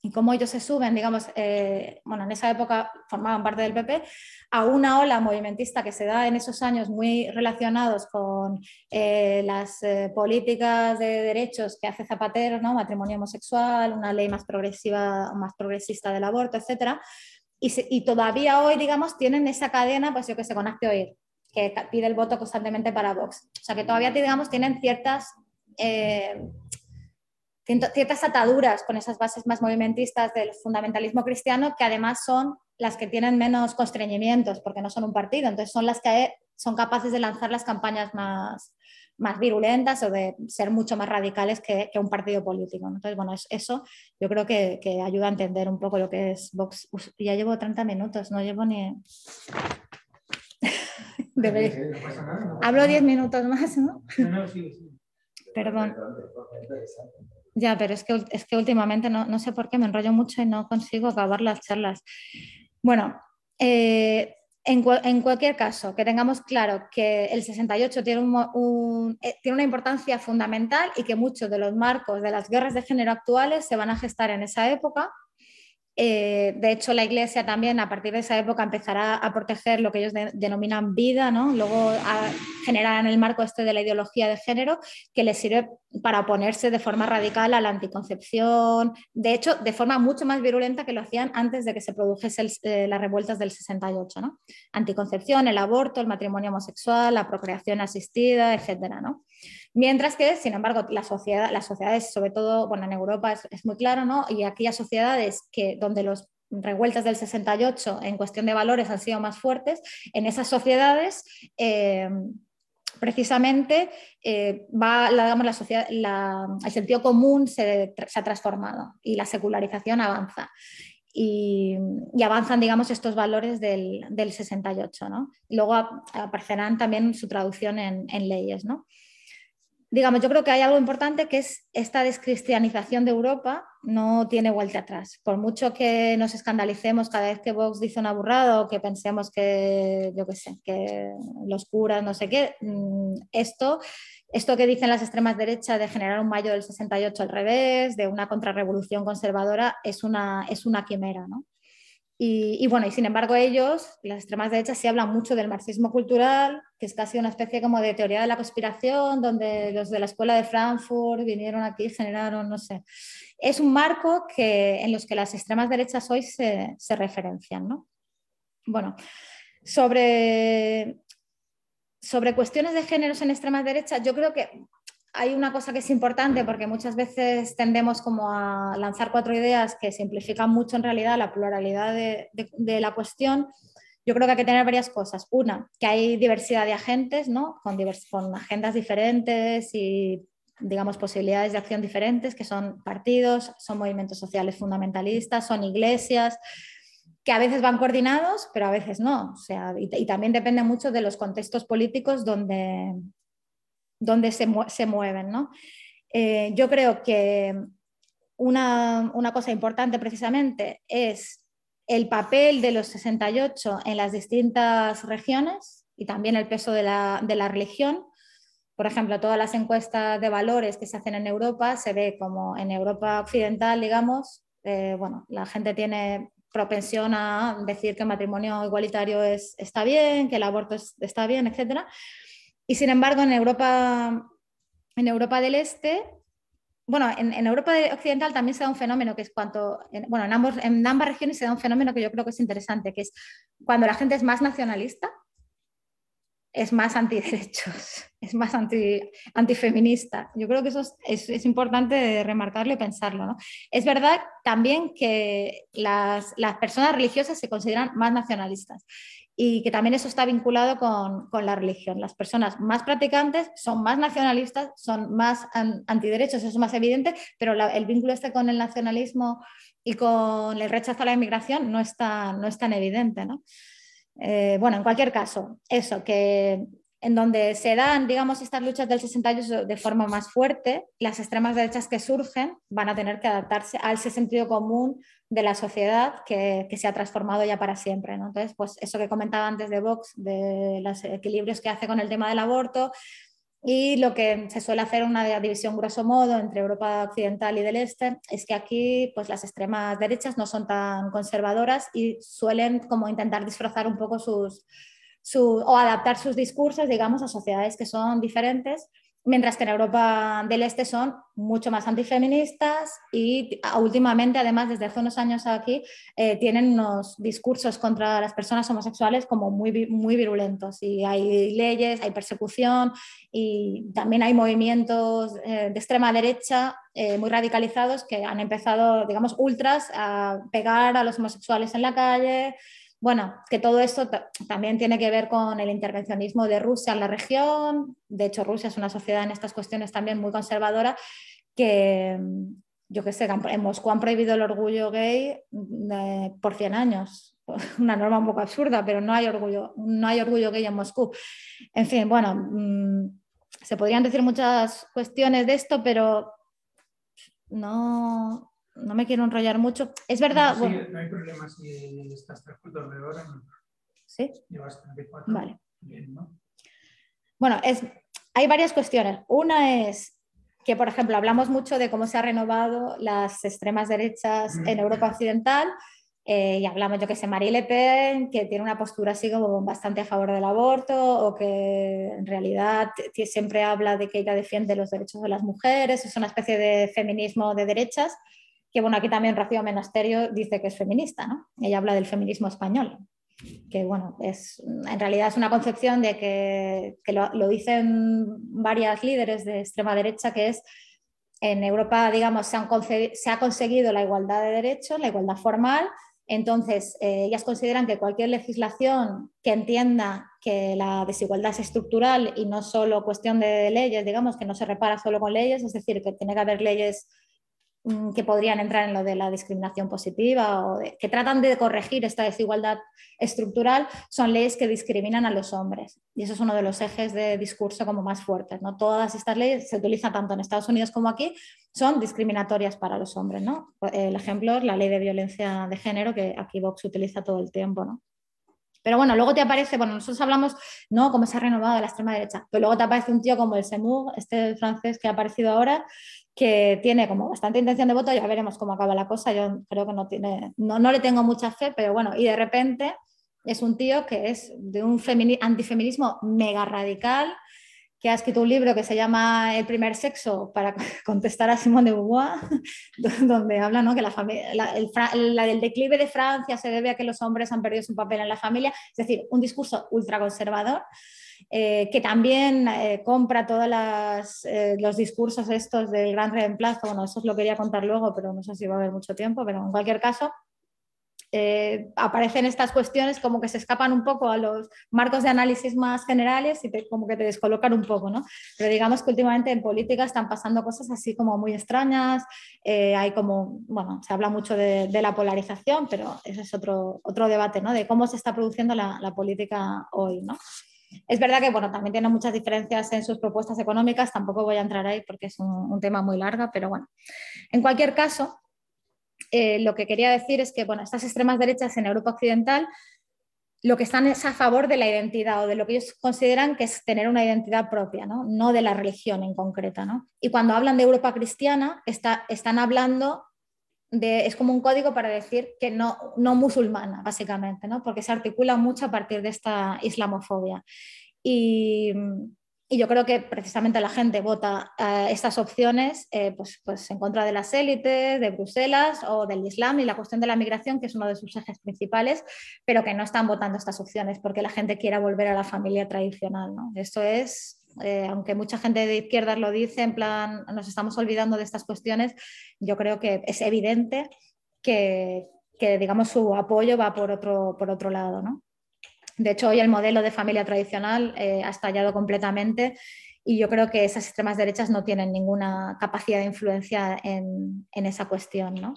Y cómo ellos se suben, digamos, eh, bueno, en esa época formaban parte del PP, a una ola movimentista que se da en esos años muy relacionados con eh, las eh, políticas de derechos que hace Zapatero, ¿no? matrimonio homosexual, una ley más progresiva, más progresista del aborto, etc. Y, todavía hoy, digamos, tienen esa cadena, pues yo que sé, con Hazte Oír, que pide el voto constantemente para Vox. O sea, que todavía, digamos, tienen ciertas ciertas ataduras con esas bases más movimentistas del fundamentalismo cristiano que además son las que tienen menos constreñimientos porque no son un partido, entonces son las que son capaces de lanzar las campañas más, más virulentas o de ser mucho más radicales que, un partido político. Entonces, bueno, eso yo creo que, ayuda a entender un poco lo que es Vox. ya llevo 30 minutos, no llevo ni... Hablo 10 minutos más, ¿no? No, sí, sí. Perdón. Ya, pero es que, es que últimamente no, no, sé por qué me enrollo mucho y no consigo acabar las charlas. Bueno, eh, en, en, cualquier caso, que tengamos claro que el 68 tiene, un, eh, tiene una importancia fundamental y que muchos de los marcos de las guerras de género actuales se van a gestar en esa época eh, de hecho, la Iglesia también a partir de esa época empezará a proteger lo que ellos denominan vida, ¿no? luego a generar en el marco este de la ideología de género que les sirve para oponerse de forma radical a la anticoncepción, de hecho, de forma mucho más virulenta que lo hacían antes de que se produjesen eh, las revueltas del 68. ¿no? Anticoncepción, el aborto, el matrimonio homosexual, la procreación asistida, etc. ¿no? Mientras que, sin embargo, la sociedad, las sociedades, sobre todo, bueno, en Europa es, muy claro, ¿no? Y aquellas sociedades que, donde los revueltas del 68 en cuestión de valores han sido más fuertes, en esas sociedades eh, precisamente eh, va, digamos, la sociedad, el sentido común se, ha transformado y la secularización avanza. Y, avanzan, digamos, estos valores del, 68. ¿no? Luego aparecerán también su traducción en, en leyes. ¿no? Digamos, yo creo que hay algo importante que es esta descristianización de Europa no tiene vuelta atrás. Por mucho que nos escandalicemos cada vez que Vox dice una burrada o que pensemos que, yo qué sé, que los curas, no sé qué, mm, esto, esto que dicen las extremas derechas de generar un mayo del 68 al revés, de una contrarrevolución conservadora, es una, es una quimera, ¿no? Y, bueno, y sin embargo ellos, las extremas derechas, sí hablan mucho del marxismo cultural, que es casi una especie como de teoría de la conspiración, donde los de la escuela de Frankfurt vinieron aquí y generaron, no sé. Es un marco que, en los que las extremas derechas hoy se, se referencian, ¿no? Bueno, sobre, sobre cuestiones de géneros en extremas derechas, yo creo que hay una cosa que es importante porque muchas veces tendemos como a lanzar cuatro ideas que simplifican mucho en realidad la pluralidad de, la cuestión. Yo creo que hay que tener varias cosas. Una, que hay diversidad de agentes, ¿no? con, agendas diferentes y digamos, posibilidades de acción diferentes, que son partidos, son movimientos sociales fundamentalistas, son iglesias, que a veces van coordinados, pero a veces no. O sea, y también depende mucho de los contextos políticos donde, donde se, se mueven. ¿no? Eh, yo creo que una, una, cosa importante precisamente es el papel de los 68 en las distintas regiones y también el peso de la, de la religión. Por ejemplo, todas las encuestas de valores que se hacen en Europa se ve como en Europa occidental, digamos, eh, bueno, la gente tiene propensión a decir que el matrimonio igualitario es, está bien, que el aborto está bien, etcétera y sin embargo, en Europa, en Europa del Este, bueno, en, Europa Occidental también se da un fenómeno que es cuanto, bueno, en, ambos, en ambas regiones se da un fenómeno que yo creo que es interesante, que es cuando la gente es más nacionalista, es más antiderechos, es más anti, antifeminista. Yo creo que eso es, es, importante remarcarlo y pensarlo. ¿no? Es verdad también que las, las, personas religiosas se consideran más nacionalistas y que también eso está vinculado con, con, la religión. Las personas más practicantes son más nacionalistas, son más antiderechos, eso es más evidente, pero el vínculo este con el nacionalismo y con el rechazo a la inmigración no, está, no es tan evidente. ¿no? Eh, bueno, en cualquier caso, eso, que en donde se dan, digamos, estas luchas del 68 de forma más fuerte, las extremas derechas que surgen van a tener que adaptarse a ese sentido común de la sociedad que, se ha transformado ya para siempre. Entonces, pues eso que comentaba antes de Vox, de los equilibrios que hace con el tema del aborto, Y lo que se suele hacer una división grosso modo entre Europa occidental y del este es que aquí pues las extremas derechas no son tan conservadoras y suelen como intentar disfrazar un poco sus, o adaptar sus discursos, digamos, a sociedades que son diferentes mientras que en Europa del Este son mucho más antifeministas y últimamente, además, desde hace unos años aquí, eh, tienen unos discursos contra las personas homosexuales como muy, muy virulentos. Y hay leyes, hay persecución y también hay movimientos eh, de extrema derecha eh, muy radicalizados que han empezado, digamos, ultras a pegar a los homosexuales en la calle, bueno, que todo esto también tiene que ver con el intervencionismo de Rusia en la región. De hecho, Rusia es una sociedad en estas cuestiones también muy conservadora que, yo qué sé, en Moscú han prohibido el orgullo gay eh, por 100 años. Una norma un poco absurda, pero no hay orgullo, no hay orgullo gay en Moscú. En fin, bueno, mm, se podrían decir muchas cuestiones de esto, pero no, no me quiero enrollar mucho. Es verdad. No, no hay problema si estás tres cuartos de hora. Sí. Llevas 34. Vale. Bueno, es, hay varias cuestiones. Una es que, por ejemplo, hablamos mucho de cómo se han renovado las extremas derechas en Europa Occidental. Eh, y hablamos, yo que sé, Marie Le Pen, que tiene una postura así como bastante a favor del aborto, o que en realidad siempre habla de que ella defiende los derechos de las mujeres, es una especie de feminismo de derechas que bueno, aquí también Rocío Menasterio dice que es feminista, ¿no? Ella habla del feminismo español, que bueno, es, en realidad es una concepción de que, que lo, dicen varias líderes de extrema derecha, que es en Europa, digamos, se, han se ha conseguido la igualdad de derechos, la igualdad formal, entonces, eh, ellas consideran que cualquier legislación que entienda que la desigualdad es estructural y no solo cuestión de leyes, digamos, que no se repara solo con leyes, es decir, que tiene que haber leyes que podrían entrar en lo de la discriminación positiva o que tratan de corregir esta desigualdad estructural son leyes que discriminan a los hombres. Y eso es uno de los ejes de discurso como más fuertes. ¿no? Todas estas leyes se utilizan tanto en Estados Unidos como aquí, son discriminatorias para los hombres. ¿no? El ejemplo es la ley de violencia de género que aquí Vox utiliza todo el tiempo. ¿no? Pero bueno, luego te aparece, bueno, nosotros hablamos, ¿no? Cómo se ha renovado la extrema derecha, pero luego te aparece un tío como el Semur, este francés que ha aparecido ahora, que tiene como bastante intención de voto, ya veremos cómo acaba la cosa, yo creo que no, tiene, no, no le tengo mucha fe, pero bueno, y de repente es un tío que es de un antifeminismo mega radical, que ha escrito un libro que se llama El primer sexo para contestar a Simone de Beauvoir, donde habla ¿no? que la, la, el, el, declive de Francia se debe a que los hombres han perdido su papel en la familia, es decir, un discurso ultraconservador eh, que también eh, compra todos eh, los discursos estos del gran reemplazo. Bueno, eso os lo quería contar luego, pero no sé si va a haber mucho tiempo, pero en cualquier caso, aparecen estas cuestiones como que se escapan un poco a los marcos de análisis más generales y como que te descolocan un poco, ¿no? Pero digamos que últimamente en política están pasando cosas así como muy extrañas, hay como, bueno, se habla mucho de, la polarización, pero ese es otro, otro debate, ¿no? De cómo se está produciendo la, la política hoy, ¿no? Es verdad que bueno, también tiene muchas diferencias en sus propuestas económicas, tampoco voy a entrar ahí porque es un, tema muy largo, pero bueno, en cualquier caso, eh, lo que quería decir es que bueno, estas extremas derechas en Europa Occidental lo que están es a favor de la identidad o de lo que ellos consideran que es tener una identidad propia, no, no de la religión en concreta. ¿no? Y cuando hablan de Europa cristiana, está, están hablando es como un código para decir que no, no musulmana, básicamente, ¿no? porque se articula mucho a partir de esta islamofobia. Y, y yo creo que precisamente la gente vota eh, estas opciones eh, pues, pues en contra de las élites, de Bruselas o del Islam y la cuestión de la migración, que es uno de sus ejes principales, pero que no están votando estas opciones porque la gente quiera volver a la familia tradicional. ¿no? Esto es eh, aunque mucha gente de izquierdas lo dice, en plan, nos estamos olvidando de estas cuestiones, yo creo que es evidente que, digamos, su apoyo va por otro, por otro lado. ¿no? De hecho, hoy el modelo de familia tradicional eh, ha estallado completamente y yo creo que esas extremas derechas no tienen ninguna capacidad de influencia en, en esa cuestión. ¿no?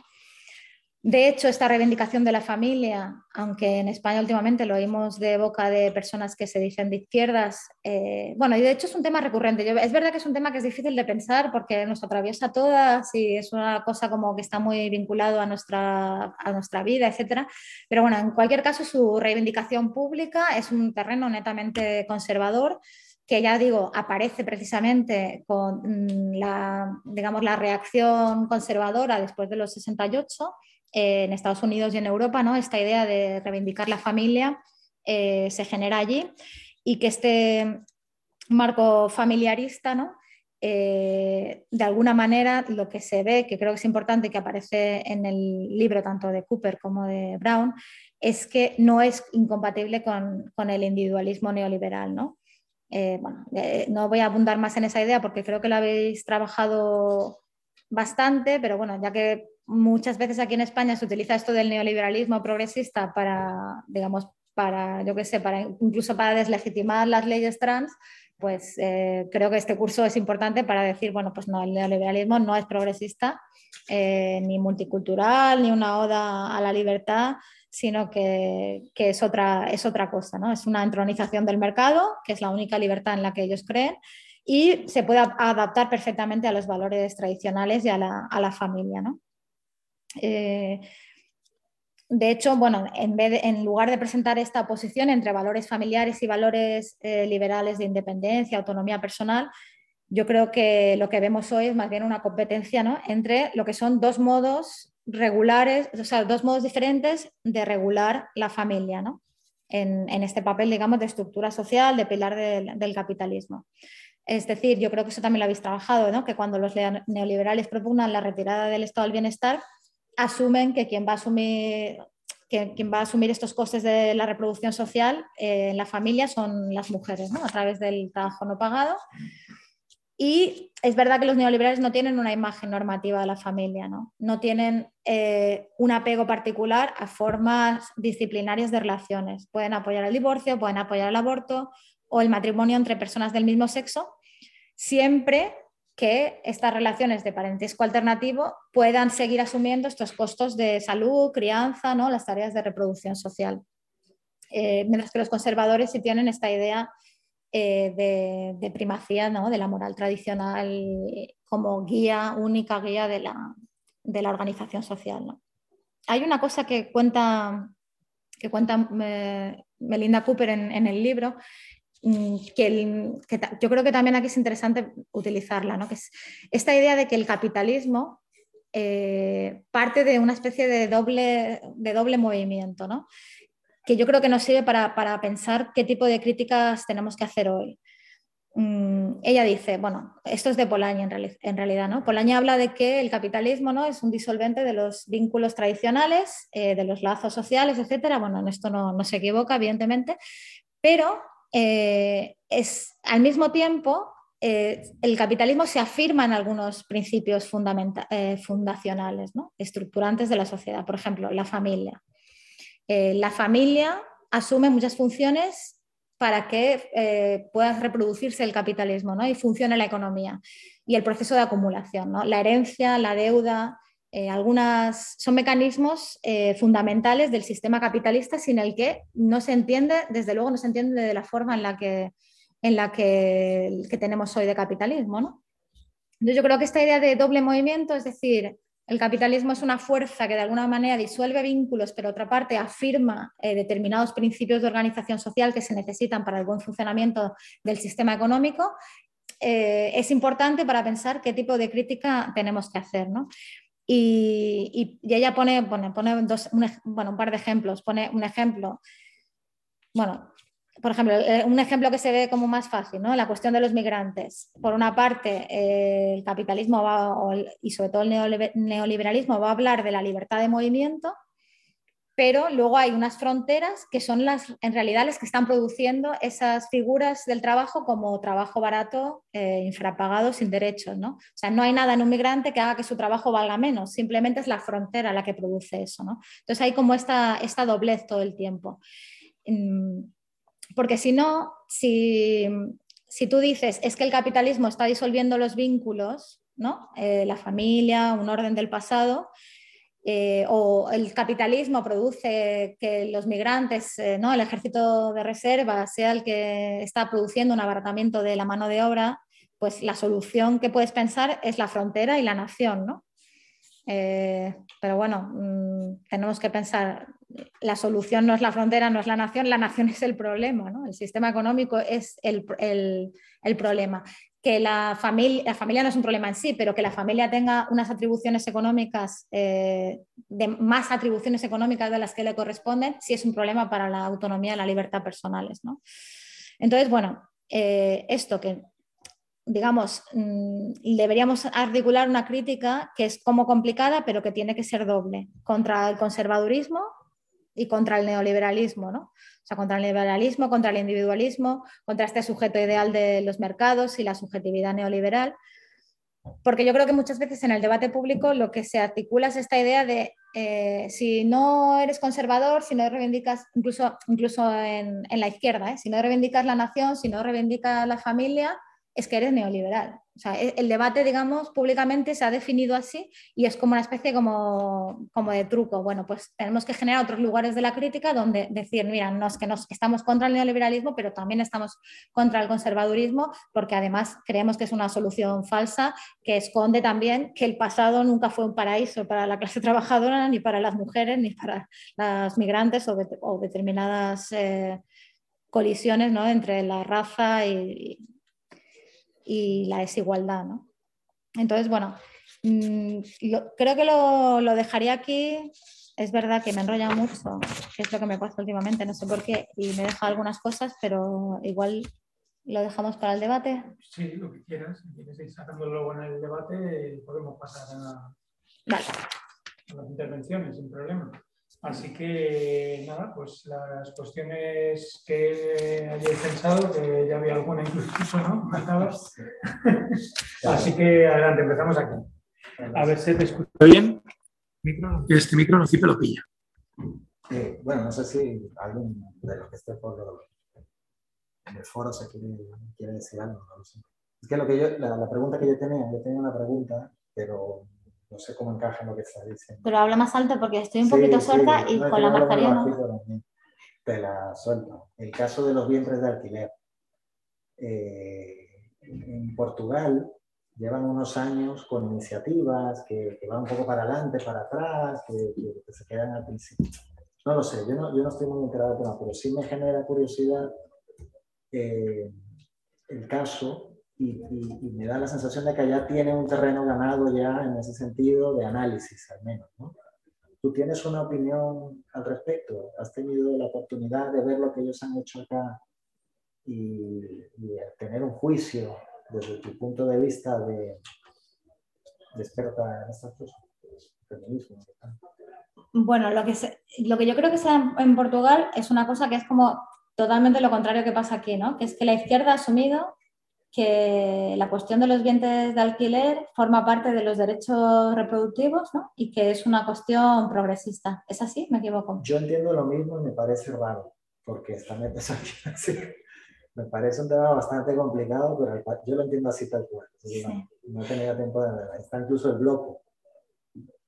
De hecho, esta reivindicación de la familia, aunque en España últimamente lo oímos de boca de personas que se dicen de izquierdas, eh, bueno, y de hecho es un tema recurrente. es verdad que es un tema que es difícil de pensar porque nos atraviesa a todas y es una cosa como que está muy vinculado a nuestra, a nuestra vida, etc. Pero bueno, en cualquier caso, su reivindicación pública es un terreno netamente conservador que ya digo, aparece precisamente con mm, la, digamos, la reacción conservadora después de los 68 eh, en Estados Unidos y en Europa, ¿no? esta idea de reivindicar la familia eh, se genera allí y que este marco familiarista, ¿no? Eh, de alguna manera lo que se ve, que creo que es importante que aparece en el libro tanto de Cooper como de Brown, es que no es incompatible con, el individualismo neoliberal. ¿no? Bueno, no voy a abundar más en esa idea porque creo que la habéis trabajado bastante, pero bueno, ya que muchas veces aquí en España se utiliza esto del neoliberalismo progresista para, digamos, para, yo qué sé, incluso para deslegitimar las leyes trans, pues eh, creo que este curso es importante para decir, bueno, pues no, el neoliberalismo no es progresista, ni multicultural, ni una oda a la libertad, sino que, es, otra, es otra cosa, ¿no? Es una entronización del mercado, que es la única libertad en la que ellos creen, y se puede adaptar perfectamente a los valores tradicionales y a la, familia, eh, de hecho, bueno, en, lugar de presentar esta oposición entre valores familiares y valores eh, liberales de independencia, autonomía personal, yo creo que lo que vemos hoy es más bien una competencia ¿no? entre lo que son dos modos regulares, o sea, dos modos diferentes de regular la familia, ¿no? En, este papel, digamos, de estructura social, de pilar del, capitalismo. Es decir, yo creo que eso también lo habéis trabajado, ¿no? que cuando los neoliberales propugnan la retirada del estado del bienestar, asumen que quien va a asumir, que, quien va a asumir estos costes de la reproducción social eh, en la familia son las mujeres, a través del trabajo no pagado. Y es verdad que los neoliberales no tienen una imagen normativa de la familia, no, no tienen eh, un apego particular a formas disciplinarias de relaciones. Pueden apoyar el divorcio, pueden apoyar el aborto o el matrimonio entre personas del mismo sexo, siempre que estas relaciones de parentesco alternativo puedan seguir asumiendo estos costos de salud, crianza, ¿no? las tareas de reproducción social. Eh, mientras que los conservadores sí tienen esta idea eh, de, primacía ¿no? de la moral tradicional como guía, única guía de la, de la organización social. Hay una cosa que cuenta, que cuenta eh, Melinda Cooper en, el libro, mm, que, yo creo que también aquí es interesante utilizarla, ¿no? que es esta idea de que el capitalismo eh, parte de una especie de doble, de doble movimiento. ¿no? que yo creo que nos sirve para, pensar qué tipo de críticas tenemos que hacer hoy. Mm, ella dice, bueno, esto es de Polanyi en, realidad, ¿no? Polanyi habla de que el capitalismo ¿no? es un disolvente de los vínculos tradicionales, eh, de los lazos sociales, etcétera. Bueno, en esto no, se equivoca, evidentemente, pero eh, es al mismo tiempo eh, el capitalismo se afirma en algunos principios fundacionales, ¿no? estructurantes de la sociedad, por ejemplo, la familia. Eh, la familia asume muchas funciones para que eh, pueda reproducirse el capitalismo ¿no? y funcione la economía y el proceso de acumulación. La herencia, la deuda, eh, algunas son mecanismos fundamentales del sistema capitalista sin el que no se entiende, desde luego no se entiende de la forma en la que, en la que, tenemos hoy de capitalismo. ¿no? yo creo que esta idea de doble movimiento, es decir, el capitalismo es una fuerza que de alguna manera disuelve vínculos, pero otra parte afirma eh, determinados principios de organización social que se necesitan para el buen funcionamiento del sistema económico. Eh, es importante para pensar qué tipo de crítica tenemos que hacer. Y, ella pone, pone, pone dos, un, bueno, un par de ejemplos. Pone un ejemplo, bueno, por ejemplo, eh, un ejemplo que se ve como más fácil, ¿no? la cuestión de los migrantes. Por una parte, eh, el capitalismo va, y sobre todo el neoliberalismo va a hablar de la libertad de movimiento, pero luego hay unas fronteras que son las, en realidad las que están produciendo esas figuras del trabajo como trabajo barato, eh, infrapagado, sin derechos. ¿no? O sea, no hay nada en un migrante que haga que su trabajo valga menos, simplemente es la frontera la que produce eso. ¿no? Entonces hay como esta, esta doblez todo el tiempo. Mm, porque si no, si, tú dices es que el capitalismo está disolviendo los vínculos, ¿no? Eh, la familia, un orden del pasado, eh, o el capitalismo produce que los migrantes, eh, ¿no? el ejército de reserva, sea el que está produciendo un abaratamiento de la mano de obra, pues la solución que puedes pensar es la frontera y la nación. ¿no? pero bueno, mm, tenemos que pensar la solución no es la frontera, no es la nación, la nación es el problema, ¿no? el sistema económico es el, problema. Que la familia, la familia no es un problema en sí, pero que la familia tenga unas atribuciones económicas, eh, de más atribuciones económicas de las que le corresponden, sí es un problema para la autonomía y la libertad personales. ¿no? Entonces, bueno, eh, esto que digamos, mm, deberíamos articular una crítica que es como complicada, pero que tiene que ser doble, contra el conservadurismo y contra el neoliberalismo, ¿no? Contra el liberalismo, contra el individualismo, contra este sujeto ideal de los mercados y la subjetividad neoliberal. Porque yo creo que muchas veces en el debate público lo que se articula es esta idea de eh, si no eres conservador, si no reivindicas, incluso, incluso en, la izquierda, ¿eh? si no reivindicas la nación, si no reivindicas la familia, es que eres neoliberal. O sea, e, el debate, digamos, públicamente se ha definido así y es como una especie como, como de truco. Bueno, pues tenemos que generar otros lugares de la crítica donde decir, mira, no es que nos, estamos contra el neoliberalismo, pero también estamos contra el conservadurismo, porque además creemos que es una solución falsa que esconde también que el pasado nunca fue un paraíso para la clase trabajadora, ni para las mujeres, ni para las migrantes o, determinadas eh, colisiones ¿no? entre la raza y y la desigualdad. ¿no? Entonces, bueno, mm, creo que lo, lo, dejaría aquí. Es verdad que me enrolla mucho, que es lo que me pasa últimamente, no sé por qué, y me deja algunas cosas, pero igual lo dejamos para el debate. Sí, lo que quieras. Si quieres ir sacándolo luego en el debate, podemos pasar a, vale. a las intervenciones, sin problema. Así que nada, pues las cuestiones que hayáis pensado, que ya había alguna incluso, ¿no? Así que adelante, empezamos aquí. A ver si te escucho bien. Este micro no lo pilla. Eh, bueno, no sé si alguien de los que esté por el foro se quiere, decir algo. No sé. Es que, lo que yo, la, la pregunta que yo tenía, yo tenía una pregunta, pero no sé cómo encaja en lo que está diciendo. Pero habla más alto porque estoy un poquito sorda y con la mascarilla no. Te la suelto. El caso de los vientres de alquiler. Eh, en Portugal llevan unos años con iniciativas que, van un poco para adelante, para atrás, que, se quedan al principio. No lo sé, yo no, yo no estoy muy enterado del tema, pero sí me genera curiosidad eh, el caso y, me da la sensación de que allá tiene un terreno ganado ya en ese sentido de análisis, al menos. ¿no? ¿Tú tienes una opinión al respecto? ¿Has tenido la oportunidad de ver lo que ellos han hecho acá y, tener un juicio desde tu punto de vista de, de experta en estas cosas? Bueno, lo que, lo que yo creo que sea en Portugal es una cosa que es como totalmente lo contrario que pasa aquí, ¿no? Que es que la izquierda ha asumido que la cuestión de los bienes de alquiler forma parte de los derechos reproductivos ¿no? y que es una cuestión progresista. ¿Es así? ¿Me equivoco? Yo entiendo lo mismo y me parece raro, porque esta Me parece un tema bastante complicado, pero yo lo entiendo así tal cual. No, he tenido tiempo de ver. Está incluso el bloque,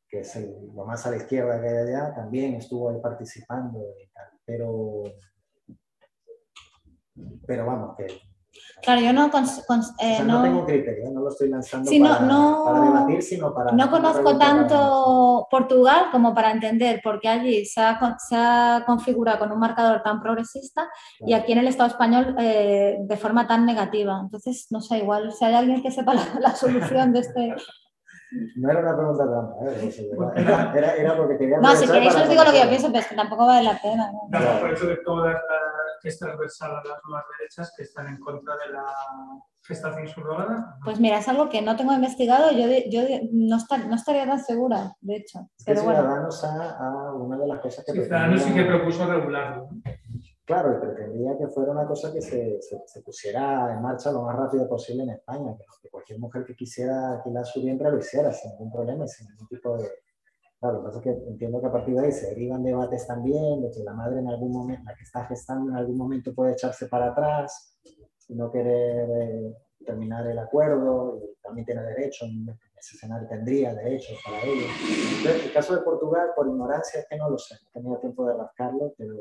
que es lo más a la izquierda que hay allá, también estuvo ahí participando y tal. Pero, pero vamos, que Claro, yo no, eh, no, tengo criterio, no lo estoy lanzando para, debatir, sino para... No conozco tanto Portugal como para entender por qué allí se ha, se ha configurado con un marcador tan progresista y aquí en el Estado español eh, de forma tan negativa. Entonces, no sé, igual si hay alguien que sepa la, solución de este... No era una pregunta trampa, ¿eh? era, era, porque quería... No, si queréis os digo lo que yo pienso, pero es que tampoco vale la pena. ¿no? por eso de todas que es transversal a las nuevas derechas que están en contra de la gestación subrogada? Pues mira, es algo que no tengo investigado, yo, yo no, no, estaría tan segura, de hecho. pero Ciudadanos a, una de las cosas que... Ciudadanos sí que propuso regularlo. Claro, y pretendía que fuera una cosa que se, se, pusiera en marcha lo más rápido posible en España, que, cualquier mujer que quisiera alquilar su vientre lo hiciera sin ningún problema y sin ningún tipo de, Claro, lo que pasa es que entiendo que a partir de ahí se derivan debates también, de que la madre en algún momento, la que está gestando en algún momento puede echarse para atrás y no querer eh, terminar el acuerdo, y también tiene derecho, en ese escenario tendría derechos para ello. Entonces, el caso de Portugal, por ignorancia, es que no lo sé, no he tenido tiempo de rascarlo, pero,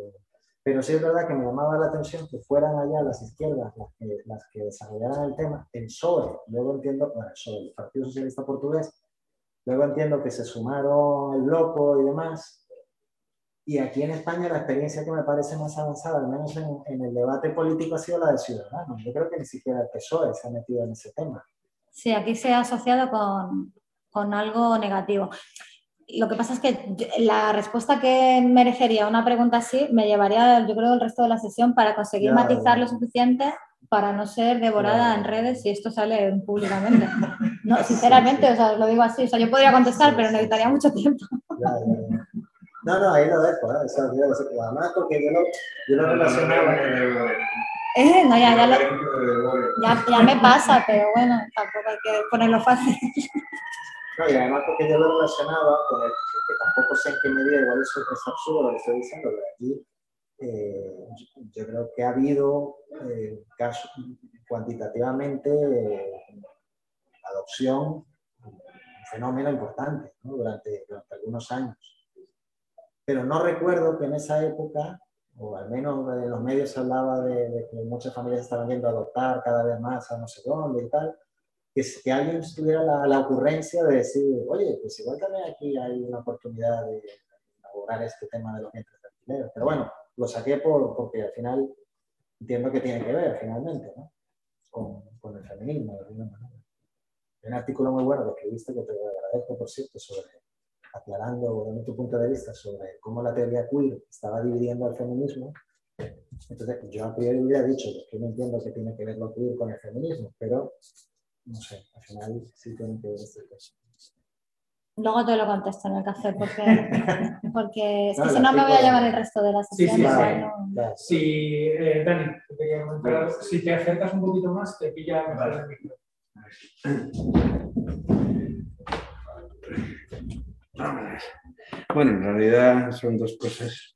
pero sí es verdad que me llamaba la atención que fueran allá las izquierdas las que, las que desarrollaran el tema, el PSOE, luego entiendo, bueno, el PSOE, el Partido Socialista Portugués, Luego entiendo que se sumaron el bloco y demás. Y aquí en España la experiencia que me parece más avanzada, al menos en, el debate político, ha sido la de Ciudadanos. Yo creo que ni siquiera el PSOE se ha metido en ese tema. Sí, aquí se ha asociado con, con algo negativo. Lo que pasa es que la respuesta que merecería una pregunta así me llevaría, yo creo, el resto de la sesión para conseguir matizar lo suficiente para no ser devorada en redes si esto sale públicamente. No, sinceramente, o sea, lo digo así. O sea, yo podría contestar, pero necesitaría mucho tiempo. No, no, ahí lo dejo, ¿eh? Eso, además, porque yo lo, yo lo relacionaba. Eh, no, ya, ya, lo, ya, ya, me pasa, pero bueno, tampoco hay que ponerlo fácil. No, y además porque yo lo relacionaba con el que tampoco sé en qué medida, igual eso es absurdo lo que estoy diciendo, pero aquí eh, yo creo que ha habido eh, casos cuantitativamente eh, adopción, un fenómeno importante ¿no? durante, durante algunos años. Pero no recuerdo que en esa época, o al menos en los medios se hablaba de, que muchas familias estaban viendo adoptar cada vez más a no sé dónde y tal, que, que alguien tuviera la, la, ocurrencia de decir, oye, pues igual también aquí hay una oportunidad de elaborar este tema de los vientres de alquiler. Pero bueno, lo saqué por, porque al final entiendo que tiene que ver finalmente ¿no? con, con, el feminismo. De alguna manera. Hay un artículo muy bueno que escribiste que te agradezco, por cierto, sobre aclarando desde tu punto de vista sobre cómo la teoría queer estaba dividiendo el feminismo. Entonces, yo a priori hubiera dicho que no entiendo que tiene que ver lo queer con el feminismo, pero no sé, al final sí tiene que ver este caso. Luego te lo contesto en el café porque, porque es que si no me voy a llevar el resto de la sesión. Sí, sí, sí. Eh, Dani, te si te acercas un poquito más, te pilla mejor el micro. Bueno, en realidad son dos cosas.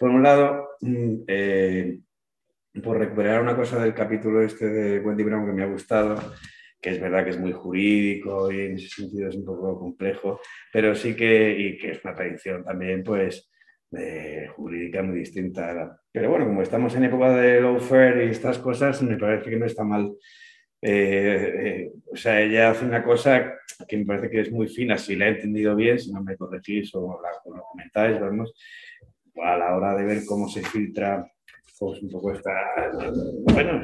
Por un lado, mm, eh, por recuperar una cosa del capítulo este de Wendy Brown que me ha gustado, que es verdad que es muy jurídico y en ese sentido es un poco complejo, pero sí que, y que es una tradición también, pues, jurídica muy distinta. Pero bueno, como estamos en época de lawfare y estas cosas, me parece que no está mal. Eh, eh, o sea, ella hace una cosa que me parece que es muy fina, si la he entendido bien, si no me corregís o, la, o comentáis, vamos, a la hora de ver cómo se filtra pues un poco esta, bueno,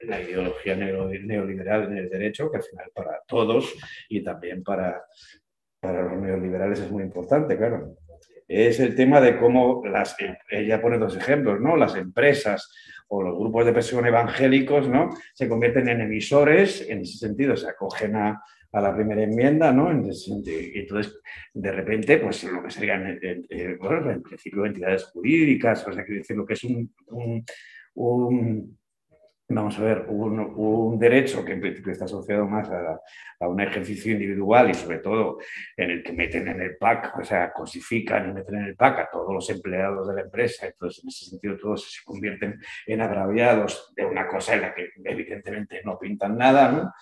la ideología neoliberal en el derecho, que al final para todos y también para, para los neoliberales es muy importante, claro. Es el tema de cómo las, ella pone dos ejemplos, ¿no? Las empresas o los grupos de presión evangélicos, ¿no? Se convierten en emisores, en ese sentido, se acogen a, a la primera enmienda, ¿no? Entonces, de repente, pues lo que serían, eh, en principio, entidades jurídicas, o sea, que decir, lo que es un, vamos a ver, un, derecho que en principio está asociado más a, a, un ejercicio individual y sobre todo en el que meten en el PAC, o sea, cosifican y meten en el PAC a todos los empleados de la empresa, entonces en ese sentido todos se convierten en agraviados de una cosa en la que evidentemente no pintan nada, ¿no?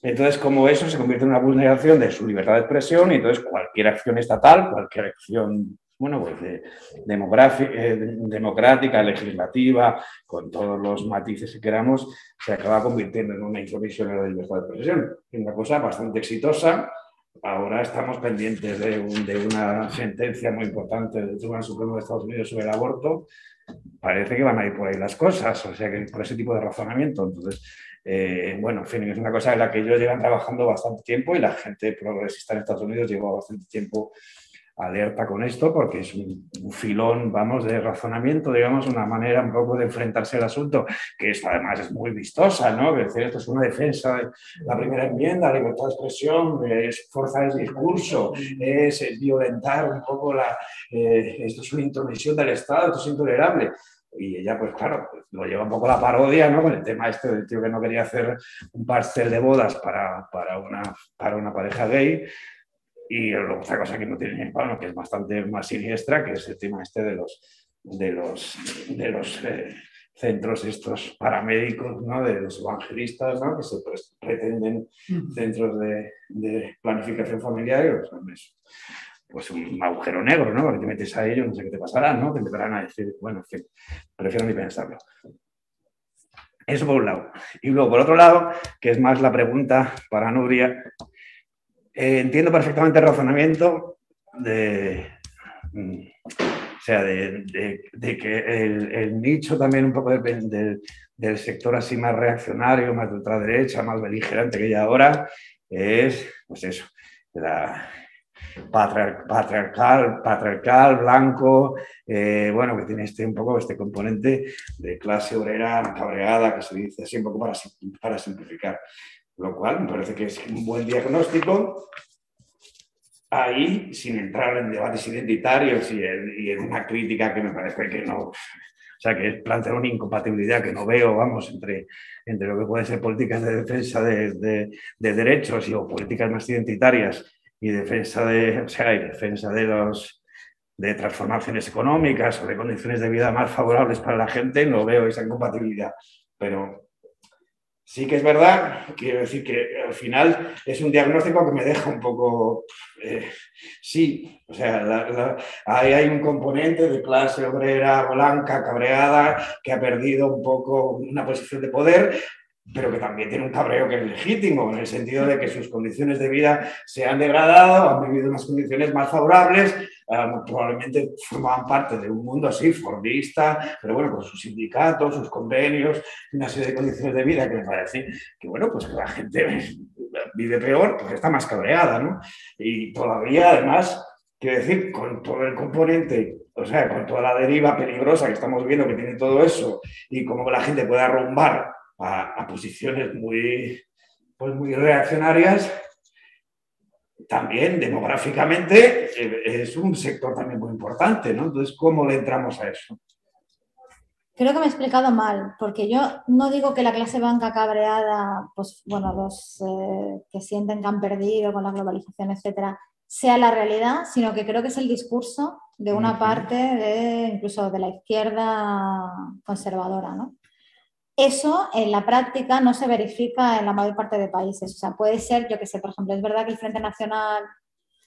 Entonces, como eso se convierte en una vulneración de su libertad de expresión, y entonces cualquier acción estatal, cualquier acción bueno, pues de, eh, democrática, legislativa, con todos los matices que queramos, se acaba convirtiendo en una intromisión en la libertad de expresión. Es una cosa bastante exitosa. Ahora estamos pendientes de, una sentencia muy importante del Tribunal Supremo de Estados Unidos sobre el aborto. Parece que van a ir por ahí las cosas, o sea que por ese tipo de razonamiento. Entonces, eh, bueno, es una cosa en la que ellos llevan trabajando bastante tiempo y la gente progresista en Estados Unidos lleva bastante tiempo alerta con esto porque es un, filón, vamos, de razonamiento, digamos, una manera un poco de enfrentarse al asunto, que esto además es muy vistosa, ¿no? Es decir, esto es una defensa de la primera enmienda, libertad de expresión, es fuerza de discurso, es, violentar un poco la... Eh, esto es una intromisión del Estado, esto es intolerable. Y ella, pues claro, pues, lo lleva un poco la parodia, ¿no? Con el tema este del tío que no quería hacer un pastel de bodas para, para, una, para una pareja gay. Y otra cosa que no tiene, bueno, que es bastante más siniestra, que es el tema este de los, de los, de los eh, centros estos paramédicos, ¿no? De los evangelistas, ¿no? Que se pues, pretenden centros de, de planificación familiar y los hombres pues un agujero negro, ¿no? Porque te metes a ello, no sé qué te pasará, ¿no? Te empezarán a decir, bueno, en fin, prefiero ni pensarlo. Eso por un lado. Y luego, por otro lado, que es más la pregunta para Nuria, eh, entiendo perfectamente el razonamiento de, mm, o sea, de, que el, nicho también un poco del, sector así más reaccionario, más de ultraderecha, más beligerante que hay ahora, es, pues eso, patriarcal, patriarcal, blanco, eh, bueno, que tiene este, un poco este componente de clase obrera cabreada, que se dice así un poco para simplificar. Lo cual me parece que es un buen diagnóstico. Ahí, sin entrar en debates identitarios y en, una crítica que me parece que no, o sea, que es plantear una incompatibilidad que no veo, vamos, entre, entre lo que pueden ser políticas de defensa de, de, de derechos y o políticas más identitarias y defensa de, o sea, y defensa de los de transformaciones económicas o de condiciones de vida más favorables para la gente, no veo esa incompatibilidad. Pero sí que es verdad, quiero decir que al final es un diagnóstico que me deja un poco, eh, sí, o sea, ahí hay un componente de clase obrera blanca, cabreada, que ha perdido un poco una posición de poder, pero que también tiene un cabreo que es legítimo, en el sentido de que sus condiciones de vida se han degradado, han vivido unas condiciones más favorables, ah, probablemente formaban parte de un mundo así, fordista, pero bueno, con sus sindicatos, sus convenios, una serie de condiciones de vida que me parece que, bueno, pues la gente vive peor, pues está más cabreada, ¿no? Y todavía, además, quiero decir, con todo el componente, o sea, con toda la deriva peligrosa que estamos viendo que tiene todo eso, y cómo la gente puede arrumbar a, posiciones muy, pues muy reaccionarias, también demográficamente eh, es un sector también muy importante, ¿no? Entonces, ¿cómo le entramos a eso? Creo que me he explicado mal, porque yo no digo que la clase banca cabreada, pues bueno, los eh, que sienten que han perdido con la globalización, etcétera, sea la realidad, sino que creo que es el discurso de una parte de incluso de la izquierda conservadora, ¿no? Eso en la práctica no se verifica en la mayor parte de países. O sea, puede ser, yo que sé, por ejemplo, es verdad que el Frente Nacional,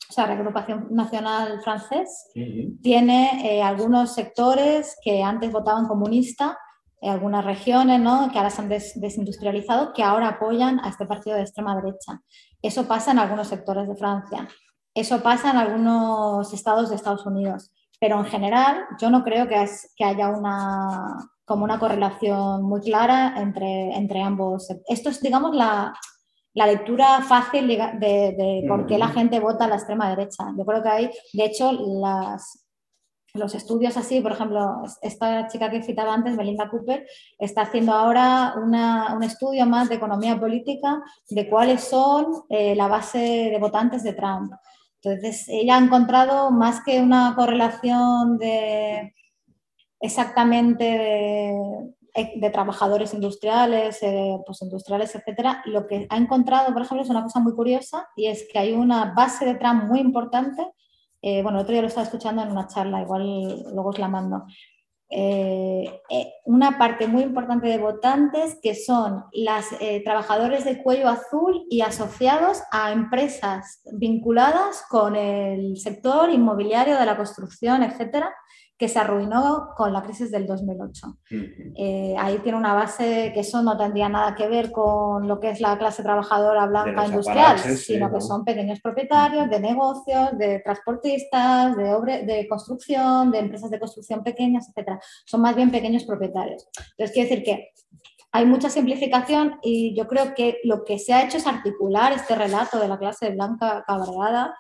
o sea, la Agrupación Nacional Francés, tiene eh, algunos sectores que antes votaban comunista, en algunas regiones, ¿no? que ahora se han desindustrializado, que ahora apoyan a este partido de extrema derecha. Eso pasa en algunos sectores de Francia. Eso pasa en algunos estados de Estados Unidos. Pero en general, yo no creo que, que haya una, como una correlación muy clara entre, entre ambos. Esto es, digamos, la, la lectura fácil de, por qué la gente vota a la extrema derecha. Yo creo que hay, de hecho, las, los estudios así, por ejemplo, esta chica que citaba antes, Belinda Cooper, está haciendo ahora una, un estudio más de economía política de cuáles son eh, la base de votantes de Trump. Entonces, ella ha encontrado más que una correlación de exactamente de, trabajadores industriales, eh, postindustriales, etcétera, lo que ha encontrado, por ejemplo, es una cosa muy curiosa y es que hay una base de Trump muy importante. Eh, bueno, el otro día lo estaba escuchando en una charla, igual luego os la mando. Eh, una parte muy importante de votantes que son los trabajadores de cuello azul y asociados a empresas vinculadas con el sector inmobiliario de la construcción, etcétera, que se arruinó con la crisis del 2008. Eh, ahí tiene una base que eso no tendría nada que ver con lo que es la clase trabajadora blanca industrial, sino que son pequeños propietarios de negocios, de transportistas, de, de construcción, de empresas de construcción pequeñas, etc. Son más bien pequeños propietarios. Entonces, quiere decir que hay mucha simplificación y yo creo que lo que se ha hecho es articular este relato de la clase blanca cabreada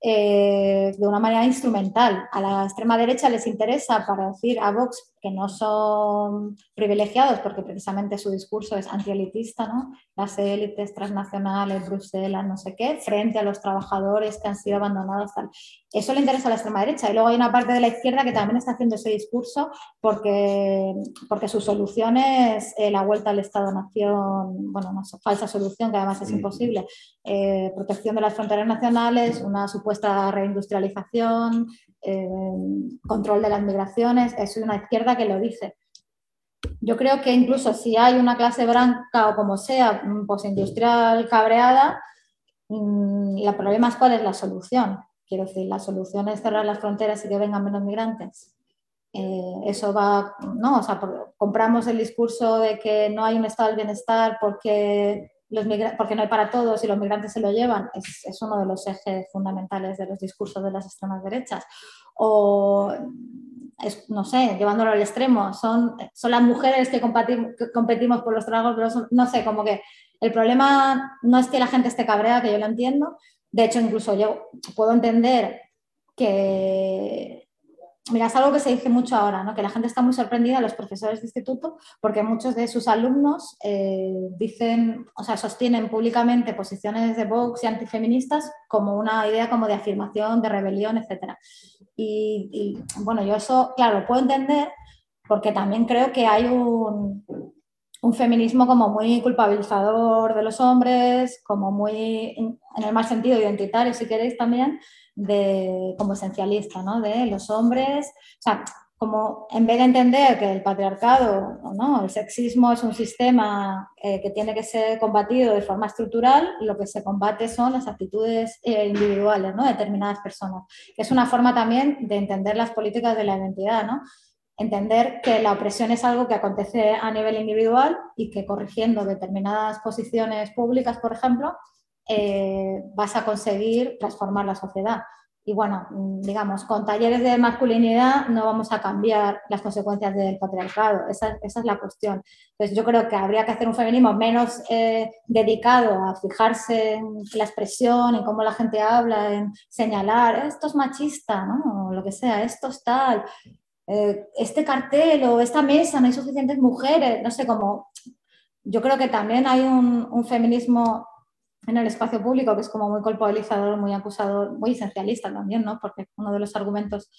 eh, de una manera instrumental. A la extrema derecha les interesa para decir a Vox que no son privilegiados porque precisamente su discurso es antielitista, ¿no? las élites transnacionales, Bruselas, no sé qué, frente a los trabajadores que han sido abandonados. Tal. Eso le interesa a la extrema derecha. Y luego hay una parte de la izquierda que también está haciendo ese discurso porque, porque su solución es eh, la vuelta al Estado-Nación, bueno, una falsa solución que además es imposible, eh, protección de las fronteras nacionales, una supuesta reindustrialización, eh, control de las migraciones. Es una izquierda que lo dice. Yo creo que incluso si hay una clase blanca o como sea, postindustrial cabreada, mm, el problema es cuál es la solución. Quiero decir, la solución es cerrar las fronteras y que vengan menos migrantes. Eh, eso va, no, o sea, compramos el discurso de que no hay un estado del bienestar porque los porque no hay para todos y los migrantes se lo llevan, es, es, uno de los ejes fundamentales de los discursos de las extremas derechas. O, es, no sé, llevándolo al extremo, son, son las mujeres que, que competimos por los tragos, pero no sé, como que el problema no es que la gente esté cabreada, que yo lo entiendo, de hecho incluso yo puedo entender que Mira, es algo que se dice mucho ahora, ¿no? que la gente está muy sorprendida, los profesores de instituto, porque muchos de sus alumnos eh, dicen, o sea, sostienen públicamente posiciones de Vox y antifeministas como una idea como de afirmación, de rebelión, etc. Y, y bueno, yo eso, claro, lo puedo entender porque también creo que hay un, un feminismo como muy culpabilizador de los hombres, como muy, en el mal sentido identitario, si queréis también, de, como esencialista, ¿no? De los hombres, o sea, como en vez de entender que el patriarcado no, el sexismo es un sistema eh, que tiene que ser combatido de forma estructural, lo que se combate son las actitudes eh, individuales ¿no? de determinadas personas, es una forma también de entender las políticas de la identidad, ¿no? entender que la opresión es algo que acontece a nivel individual y que corrigiendo determinadas posiciones públicas, por ejemplo, eh, vas a conseguir transformar la sociedad. Y bueno, digamos, con talleres de masculinidad no vamos a cambiar las consecuencias del patriarcado, esa, es la cuestión. Entonces yo creo que habría que hacer un feminismo menos eh, dedicado a fijarse en la expresión, en cómo la gente habla, en señalar, esto es machista, ¿no? O lo que sea, esto es tal, eh, este cartel o esta mesa no hay suficientes mujeres, no sé cómo. Yo creo que también hay un, feminismo en el espacio público que es como muy culpabilizador, muy acusador, muy esencialista también, ¿no? Porque uno de los argumentos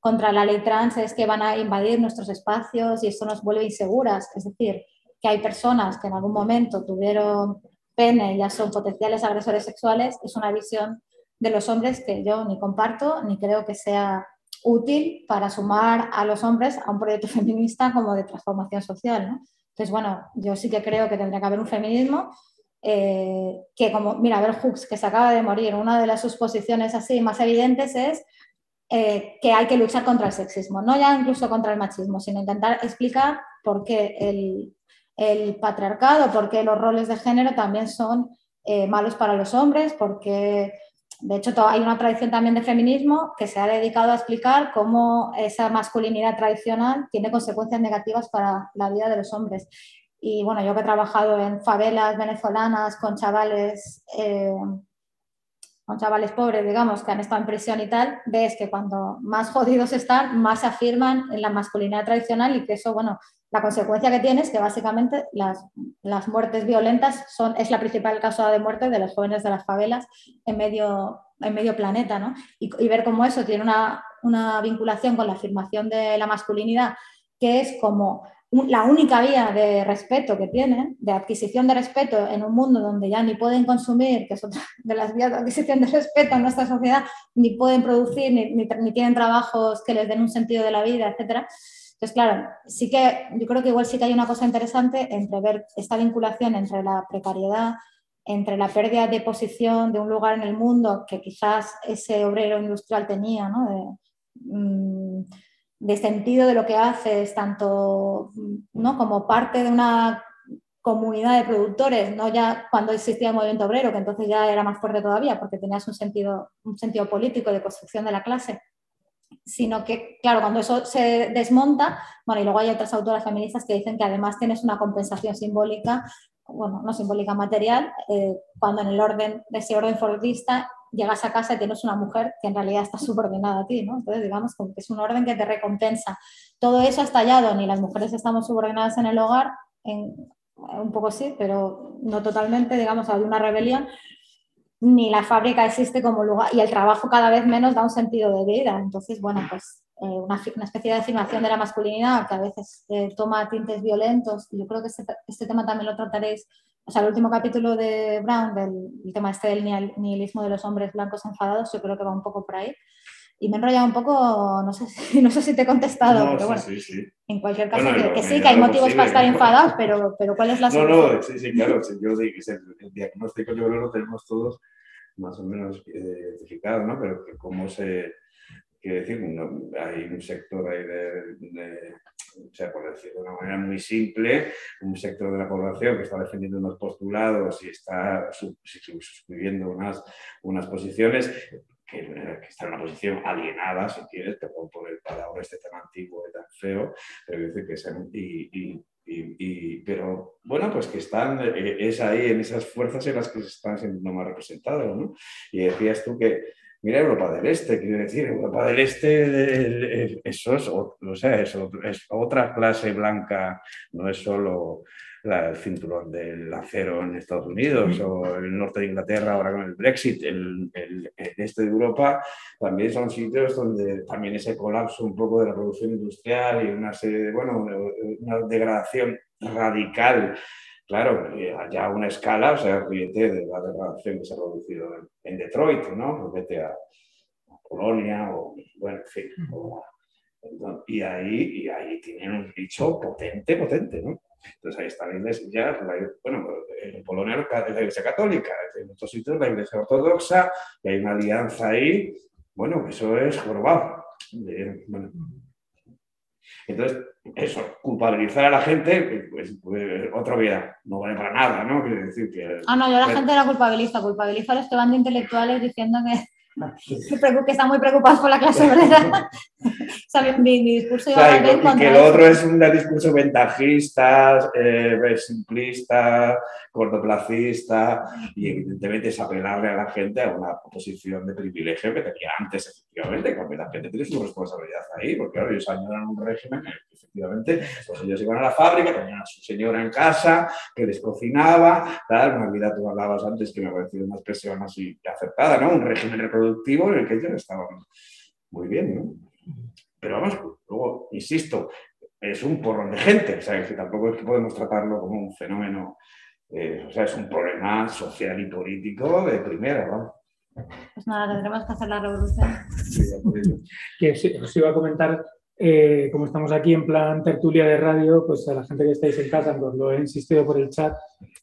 contra la ley trans es que van a invadir nuestros espacios y esto nos vuelve inseguras. Es decir, que hay personas que en algún momento tuvieron pene y ya son potenciales agresores sexuales, es una visión de los hombres que yo ni comparto ni creo que sea útil para sumar a los hombres a un proyecto feminista como de transformación social. ¿no? Entonces, bueno, yo sí que creo que tendría que haber un feminismo eh, que como, mira, ver Hooks, que se acaba de morir, una de las sus posiciones así más evidentes es eh, que hay que luchar contra el sexismo, no ya incluso contra el machismo, sino intentar explicar por qué el, patriarcado, por qué los roles de género también son eh, malos para los hombres, porque de hecho, hay una tradición también de feminismo que se ha dedicado a explicar cómo esa masculinidad tradicional tiene consecuencias negativas para la vida de los hombres. Y bueno, yo que he trabajado en favelas venezolanas con chavales, eh, con chavales pobres, digamos, que han estado en prisión y tal, ves que cuando más jodidos están, más se afirman en la masculinidad tradicional y que eso, bueno, la consecuencia que tiene es que básicamente las, las, muertes violentas son, es la principal causa de muerte de los jóvenes de las favelas en medio, en medio planeta, ¿no? Y, ver cómo eso tiene una, una, vinculación con la afirmación de la masculinidad, que es como la única vía de respeto que tienen, de adquisición de respeto en un mundo donde ya ni pueden consumir, que es otra de las vías de adquisición de respeto en nuestra sociedad, ni pueden producir, ni, ni, tienen trabajos que les den un sentido de la vida, etcétera entonces, claro, sí que yo creo que igual sí que hay una cosa interesante entre ver esta vinculación entre la precariedad, entre la pérdida de posición de un lugar en el mundo que quizás ese obrero industrial tenía, ¿no? de, mm, sentido de lo que haces, tanto ¿no? como parte de una comunidad de productores, no ya cuando existía el movimiento obrero, que entonces ya era más fuerte todavía porque tenías un sentido, un sentido político de construcción de la clase, sino que, claro, cuando eso se desmonta, bueno, y luego hay otras autoras feministas que dicen que además tienes una compensación simbólica, bueno, no simbólica material, eh, cuando en el orden de ese orden fordista llegas a casa y tienes una mujer que en realidad está subordinada a ti, ¿no? Entonces, digamos, que es un orden que te recompensa. Todo eso ha estallado, ni las mujeres estamos subordinadas en el hogar, en, un poco sí, pero no totalmente, digamos, hay una rebelión, ni la fábrica existe como lugar y el trabajo cada vez menos da un sentido de vida. Entonces, bueno, pues eh, una, especie de afirmación de la masculinidad que a veces eh, toma tintes violentos. Yo creo que este, este, tema también lo trataréis, o sea, el último capítulo de Brown, del tema este del nihilismo de los hombres blancos enfadados, yo creo que va un poco por ahí. Y me he enrollado un poco, no sé si, no sé si te he contestado, pero bueno, sí, sí. en cualquier caso, que, sí, que hay motivos para estar enfadados, pero, pero ¿cuál es la solución? No, no, sí, sí, claro, yo digo que el diagnóstico yo creo que lo tenemos todos más o menos identificado, ¿no? Pero que cómo se, quiere decir, hay un sector ahí de, o sea, por decirlo de una manera muy simple, un sector de la población que está defendiendo unos postulados y está suscribiendo unas, unas posiciones que, está en una posición alienada, si quieres, te puedo poner palabra este tan antiguo y tan feo, pero decir que y, y, pero bueno, pues que están, eh, es ahí en esas fuerzas en las que se están siendo más representados, ¿no? Y decías tú que, mira Europa del Este, quiero decir, Europa del Este, eso es, o, sea, eso es otra clase blanca, no es solo el cinturón del acero en Estados Unidos o el norte de Inglaterra ahora con el Brexit, el, el, este de Europa, también son sitios donde también ese colapso un poco de la producción industrial y una serie de, bueno, una degradación radical claro, ya a una escala, o sea, fíjate de la degradación que se ha producido en, Detroit, ¿no? Pues vete a, Polonia o, bueno, en fin. y, ahí, y ahí tienen un bicho potente, potente, ¿no? Entonces ahí está la iglesia, ya, bueno, en Polonia es la iglesia católica, en otros sitios la iglesia ortodoxa, y hay una alianza ahí, bueno, eso es jorobado. Bueno. Entonces, eso, culpabilizar a la gente, pues, pues otra vida, no vale para nada, ¿no? Quiere decir que... Ah, no, yo la gente la culpabiliza, culpabiliza a los que van de intelectuales diciendo que que están muy preocupados por la clase obrera. mi, discurso y, que el otro es un discurso ventajista, eh, simplista, cortoplacista, y evidentemente es apelarle a la gente a una posición de privilegio que tenía antes, efectivamente, que la gente tiene su responsabilidad ahí, porque claro, ellos añoran un régimen que efectivamente, pues ellos iban a la fábrica, tenían a su señora en casa, que les cocinaba, tal, una vida, tú hablabas antes que me ha parecido una expresión así acertada, ¿no? Un régimen reproductivo en el que ellos estaban muy bien, ¿no? Pero vamos, luego, insisto, es un porrón de gente, o sea, que tampoco es que podemos tratarlo como un fenómeno, eh, o sea, es un problema social y político de primera, ¿no? Pues nada, tendremos que hacer la revolución. Sí, que os iba a comentar, eh, como estamos aquí en plan tertulia de radio, pues a la gente que estáis en casa, os lo he insistido por el chat,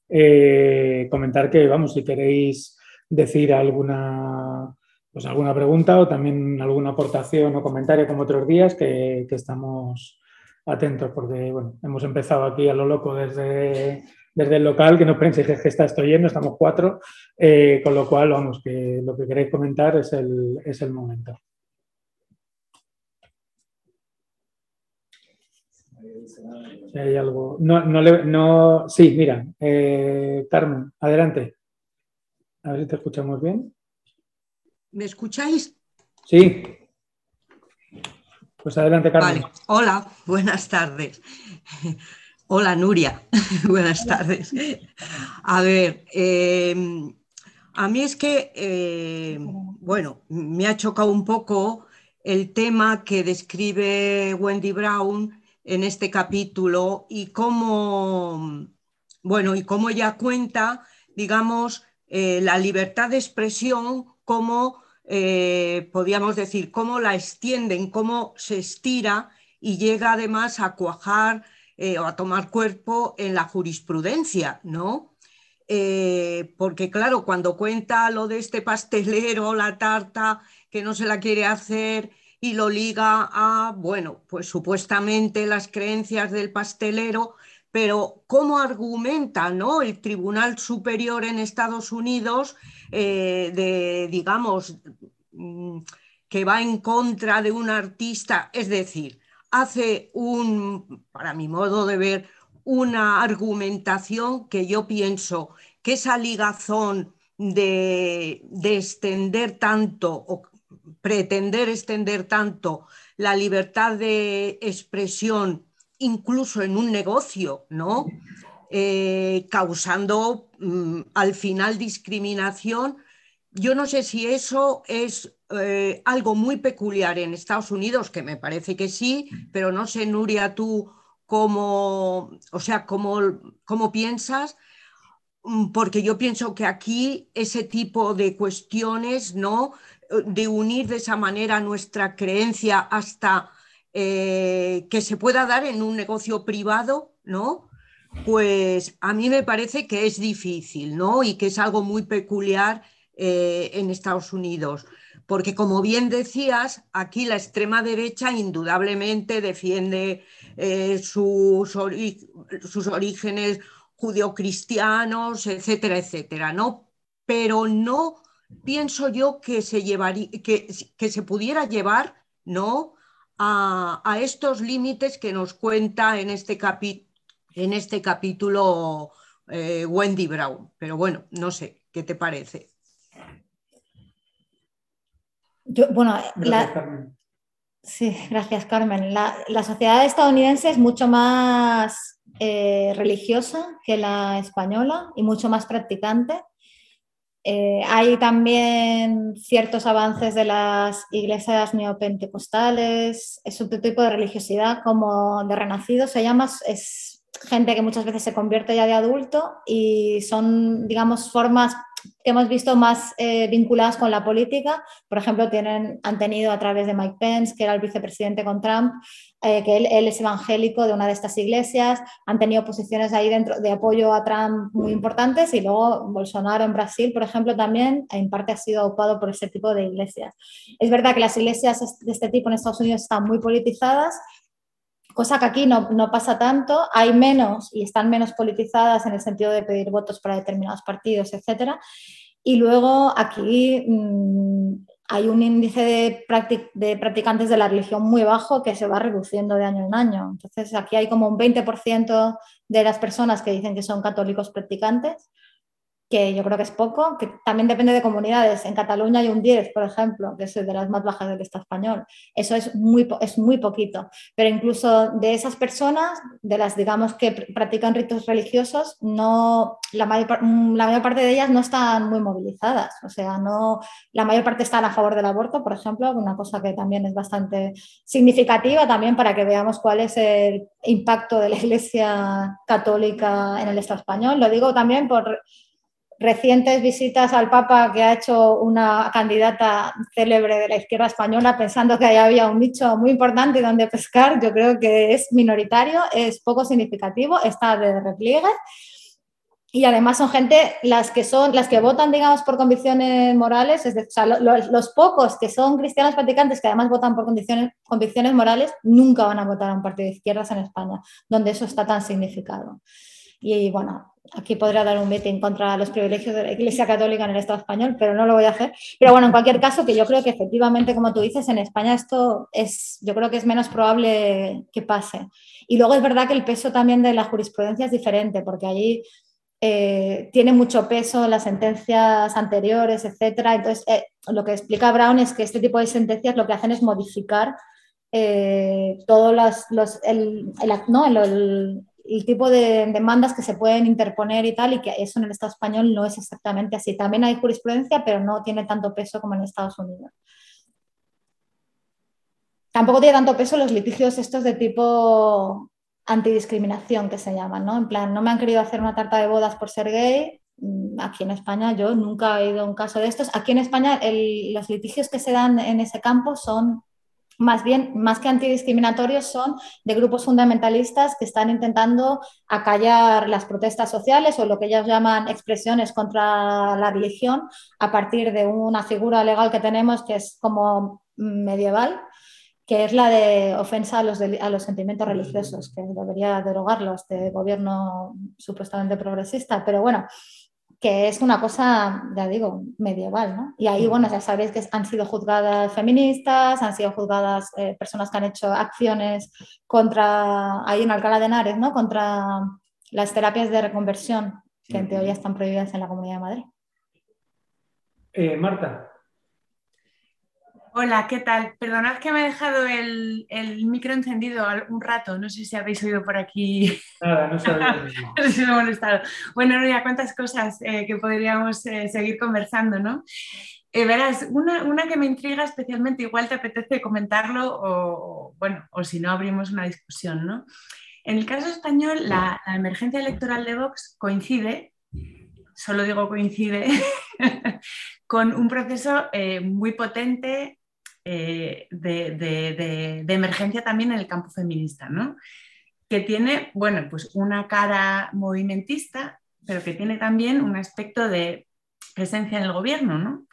eh, comentar que, vamos, si queréis decir alguna pues alguna pregunta o también alguna aportación o comentario como otros días que, estamos atentos porque bueno, hemos empezado aquí a lo loco desde, desde el local, que no penséis que está esto lleno, estamos cuatro, eh, con lo cual vamos, que lo que queréis comentar es el, es el momento. Si hay algo. No, no, no, sí, mira, eh, Carmen, adelante. A ver si te escuchamos bien. ¿Me escucháis? Sí. Pues adelante, Carmen. Vale. Hola, buenas tardes. Hola, Nuria. buenas tardes. A ver, em, a mí es que, em, bueno, me ha chocado un poco el tema que describe Wendy Brown en este capítulo y cómo, bueno, y cómo ella cuenta, digamos, eh, la libertad de expresión como eh, podríamos decir, cómo la extienden, cómo se estira y llega además a cuajar eh, o a tomar cuerpo en la jurisprudencia, ¿no? Eh, porque claro, cuando cuenta lo de este pastelero, la tarta, que no se la quiere hacer y lo liga a, bueno, pues supuestamente las creencias del pastelero, pero ¿cómo argumenta ¿no? el Tribunal Superior en Estados Unidos eh, de, digamos, mm, que va en contra de un artista? Es decir, hace un, para mi modo de ver, una argumentación que yo pienso que esa ligazón de, de extender tanto o pretender extender tanto la libertad de expresión incluso en un negocio, ¿no? Eh, causando mm, al final discriminación. Yo no sé si eso es eh, algo muy peculiar en Estados Unidos, que me parece que sí, pero no sé, Nuria, tú cómo, o sea, cómo, cómo piensas, mm, porque yo pienso que aquí ese tipo de cuestiones, ¿no? De unir de esa manera nuestra creencia hasta eh, que se pueda dar en un negocio privado, ¿no? Pues a mí me parece que es difícil, ¿no? Y que es algo muy peculiar eh, en Estados Unidos. porque como bien decías, aquí la extrema derecha indudablemente defiende eh, sus, sus, orígenes judio-cristianos, etcétera, etcétera, ¿no? Pero no pienso yo que se, llevaría, que, que se pudiera llevar, ¿no? A, estos límites que nos cuenta en este, en este capítulo eh, Wendy Brown. Pero bueno, no sé, ¿qué te parece? bueno, sí, gracias Carmen. La, sociedad estadounidense es mucho más eh, religiosa que la española y mucho más practicante. Eh, hay también ciertos avances de las iglesias neopentecostales, es otro tipo de religiosidad como de renacido, se llama, es gente que muchas veces se convierte ya de adulto y son, digamos, formas que hemos visto más eh, vinculadas con la política. Por ejemplo, tienen, han tenido a través de Mike Pence, que era el vicepresidente con Trump, eh, que él, es evangélico de una de estas iglesias, han tenido posiciones ahí dentro de apoyo a Trump muy importantes y luego Bolsonaro en Brasil, por ejemplo, también en parte ha sido ocupado por ese tipo de iglesias. Es verdad que las iglesias de este tipo en Estados Unidos están muy politizadas cosa que aquí no, no, pasa tanto, hay menos y están menos politizadas en el sentido de pedir votos para determinados partidos, etc. Y luego aquí mm, hay un índice de, de, practicantes de la religión muy bajo que se va reduciendo de año en año. Entonces aquí hay como un 20% de las personas que dicen que son católicos practicantes que yo creo que es poco, que también depende de comunidades. En Cataluña hay un 10, por ejemplo, que es de las más bajas del Estado español. Eso es muy, es muy poquito. Pero incluso de esas personas, de las, digamos, que practican ritos religiosos, no, la, mayor, mm, la mayor parte de ellas no están muy movilizadas. O sea, no, la mayor parte están a favor del aborto, por ejemplo, una cosa que también es bastante significativa también para que veamos cuál es el impacto de la Iglesia católica en el Estado español. Lo digo también por recientes visitas al Papa que ha hecho una candidata célebre de la izquierda española pensando que ahí había un nicho muy importante donde pescar, yo creo que es minoritario, es poco significativo, está de repliegue y además son gente las que son las que votan digamos por convicciones morales es decir, los, pocos que son cristianos practicantes que además votan por convicciones, convicciones morales nunca van a votar a un partido de izquierdas en España donde eso está tan significado. Y bueno Aquí podría dar un meeting contra los privilegios de la Iglesia Católica en el Estado español, pero no lo voy a hacer. Pero bueno, en cualquier caso, que yo creo que efectivamente, como tú dices, en España esto es, yo creo que es menos probable que pase. Y luego es verdad que el peso también de la jurisprudencia es diferente, porque allí eh, tiene mucho peso las sentencias anteriores, etcétera. Entonces, eh, lo que explica Brown es que este tipo de sentencias lo que hacen es modificar eh, todos los, los el, el, no, el, el tipo de demandas que se pueden interponer y tal, y que eso en el Estado español no es exactamente así. También hay jurisprudencia, pero no tiene tanto peso como en Estados Unidos. Tampoco tiene tanto peso los litigios estos de tipo antidiscriminación que se llaman, ¿no? En plan, no me han querido hacer una tarta de bodas por ser gay. Mm, aquí en España yo nunca he oído un caso de estos. Aquí en España los litigios que se dan en ese campo son más bien, más que antidiscriminatorios, son de grupos fundamentalistas que están intentando acallar las protestas sociales o lo que ellos llaman expresiones contra la religión a partir de una figura legal que tenemos que es como medieval, que es la de ofensa a los, a los sentimientos religiosos, que debería derogarlo este gobierno supuestamente progresista. Pero bueno, que es una cosa, ya digo, medieval, ¿no? Y ahí, bueno, ya sabéis que han sido juzgadas feministas, han sido juzgadas eh, personas que han hecho acciones contra, ahí en Alcalá de Henares, ¿no? Contra las terapias de reconversión, que en teoría están prohibidas en la Comunidad de Madrid. Eh, Marta. Hola, ¿qué tal? Perdonad que me he dejado el, micro encendido un rato, no sé si habéis oído por aquí. Nada, no sabía. no sé si me he molestado. Bueno, ya cuántas cosas eh, que podríamos eh, seguir conversando, ¿no? Eh, verás, una, que me intriga especialmente, igual te apetece comentarlo o, bueno, o si no abrimos una discusión, ¿no? En el caso español, la, la emergencia electoral de Vox coincide, solo digo coincide, con un proceso muy potente eh, de, emergencia también en el campo feminista, ¿no? que tiene, bueno, pues una cara movimentista, pero que tiene también un aspecto de presencia en el gobierno, ¿no?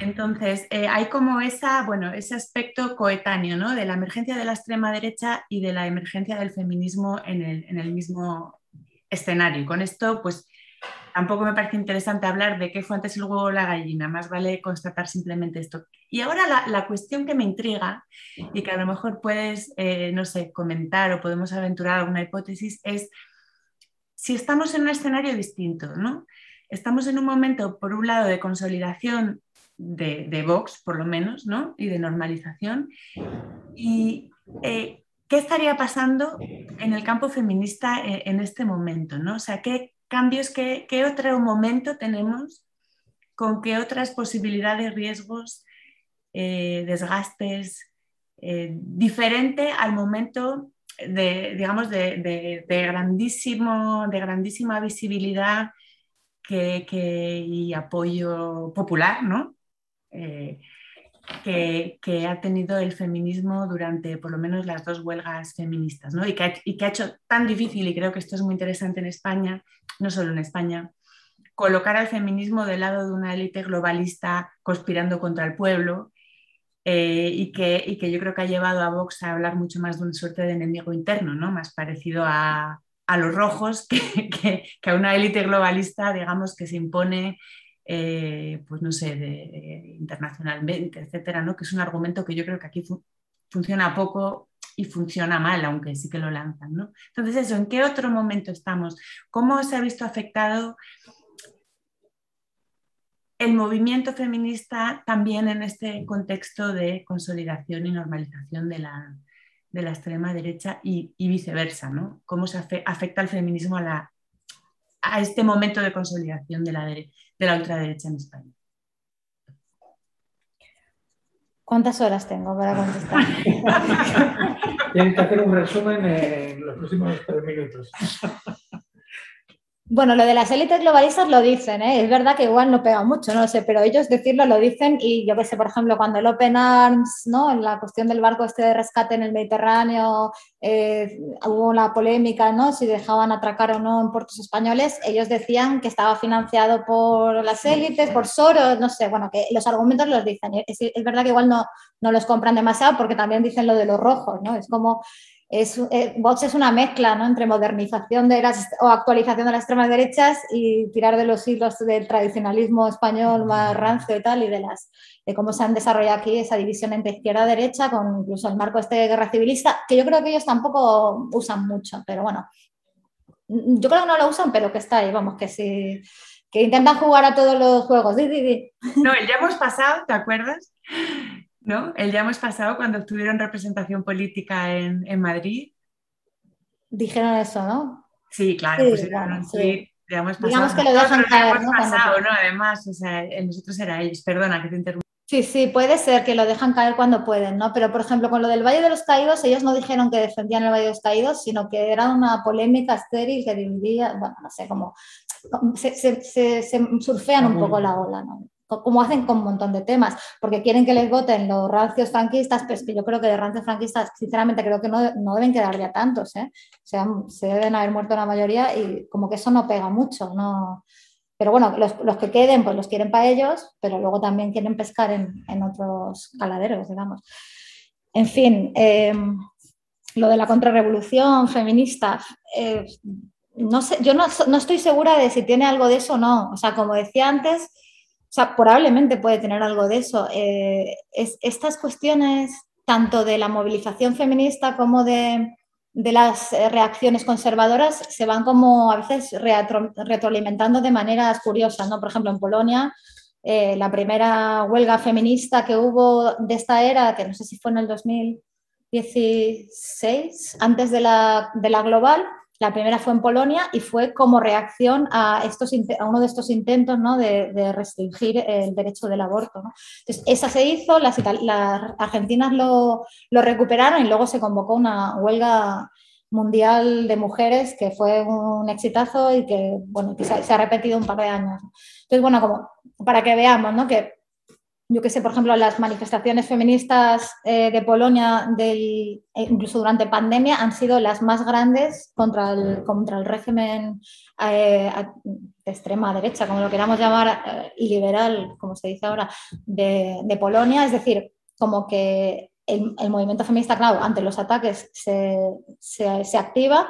Entonces, eh, hay como esa, bueno, ese aspecto coetáneo ¿no? de la emergencia de la extrema derecha y de la emergencia del feminismo en el, en el mismo escenario. Y con esto, pues tampoco me parece interesante hablar de qué fue antes el huevo o la gallina, más vale constatar simplemente esto. Y ahora la, cuestión que me intriga y que a lo mejor puedes, eh, no sé, comentar o podemos aventurar alguna hipótesis es si estamos en un escenario distinto, ¿no? Estamos en un momento, por un lado, de consolidación de, Vox, por lo menos, ¿no? Y de normalización. Y eh, ¿qué estaría pasando en el campo feminista eh, en este momento, ¿no? O sea, ¿qué, cambios, qué, otro momento tenemos, con qué otras posibilidades, riesgos, eh, desgastes, eh, diferente al momento de, digamos, de, grandísimo, de grandísima visibilidad y apoyo popular, ¿no? Eh, que, ha tenido el feminismo durante por lo menos las dos huelgas feministas, ¿no? y, que ha, hecho tan difícil, y creo que esto es muy interesante en España, no solo en España, colocar al feminismo del lado de una élite globalista conspirando contra el pueblo eh, y, que, y, que, yo creo que ha llevado a Vox a hablar mucho más de una suerte de enemigo interno, ¿no? más parecido a, a los rojos que, que, que, a una élite globalista, digamos, que se impone eh, pues no sé, internacionalmente, etcétera, ¿no? que es un argumento que yo creo que aquí funciona poco y funciona mal, aunque sí que lo lanzan. ¿no? Entonces, eso, ¿en qué otro momento estamos? ¿Cómo se ha visto afectado el movimiento feminista también en este contexto de consolidación y normalización de la, de la extrema derecha y, viceversa? ¿no? ¿Cómo se afecta el feminismo a, la, a este momento de consolidación de la de la ultraderecha en España. ¿Cuántas horas tengo para contestar? Tienes que hacer un resumen en los próximos tres minutos. Bueno, lo de las élites globalistas lo dicen, ¿eh? es verdad que igual no pega mucho, no lo sé, pero ellos decirlo lo dicen y yo que sé, por ejemplo, cuando el Open Arms, ¿no? en la cuestión del barco este de rescate en el Mediterráneo, eh, hubo una polémica, ¿no? si dejaban atracar o no en puertos españoles, ellos decían que estaba financiado por las élites, por Soros, no sé, bueno, que los argumentos los dicen. Es, es verdad que igual no, no los compran demasiado porque también dicen lo de los rojos, ¿no? Es como es, eh, Vox es una mezcla ¿no? entre modernización de las, o actualización de las extremas derechas y tirar de los hilos del tradicionalismo español más rancio y tal, y de, las, de cómo se han desarrollado aquí esa división entre izquierda y derecha, con incluso el marco este de guerra civilista, que yo creo que ellos tampoco usan mucho, pero bueno, yo creo que no lo usan, pero que está ahí, vamos, que sí, que intentan jugar a todos los juegos. No, ya hemos pasado, ¿te acuerdas? ¿No? El ya hemos pasado cuando tuvieron representación política en, Madrid. Dijeron eso, ¿no? Sí, claro, pues Digamos que lo dejan caer, ¿no? Pasado, ¿no? Además, o sea, nosotros era ellos. Perdona que te interrumpa. Sí, sí, puede ser que lo dejan caer cuando pueden, ¿no? Pero, por ejemplo, con lo del Valle de los Caídos, ellos no dijeron que defendían el Valle de los Caídos, sino que era una polémica estéril que dividía, bueno, no sé, como se, se surfean un poco la ola, ¿no? Como hacen con un montón de temas, porque quieren que les voten los rancios franquistas, pues que yo creo que de rancios franquistas, sinceramente, creo que no, no deben quedar ya tantos, ¿eh? o sea, se deben haber muerto la mayoría y como que eso no pega mucho, no... Pero bueno, los, los que queden, pues los quieren para ellos, pero luego también quieren pescar en, en otros caladeros, digamos. En fin, eh, lo de la contrarrevolución feminista, eh, no sé, yo no, no estoy segura de si tiene algo de eso o no. O sea, como decía antes, o sea, probablemente puede tener algo de eso. Eh, estas cuestiones, tanto de la movilización feminista como de, las eh, reacciones conservadoras, se van como a veces retroalimentando de maneras curiosas. ¿no? Por ejemplo, en Polonia, eh, la primera huelga feminista que hubo de esta era, que no sé si fue en el 2016, antes de la, de la global, la primera fue en Polonia y fue como reacción a, estos, a uno de estos intentos ¿no? de, restringir el derecho del aborto. Entonces, esa se hizo, las, argentinas lo, recuperaron y luego se convocó una huelga mundial de mujeres que fue un exitazo y que, bueno, se, ha repetido un par de años. Entonces, bueno, como para que veamos ¿no? que yo que sé, por ejemplo, las manifestaciones feministas eh, de Polonia, eh, incluso durante pandemia, han sido las más grandes contra el, contra el régimen eh, de extrema derecha, como lo queramos llamar, y liberal, como se dice ahora, de, de Polonia. Es decir, como que el, el, movimiento feminista, claro, ante los ataques se, se, se activa.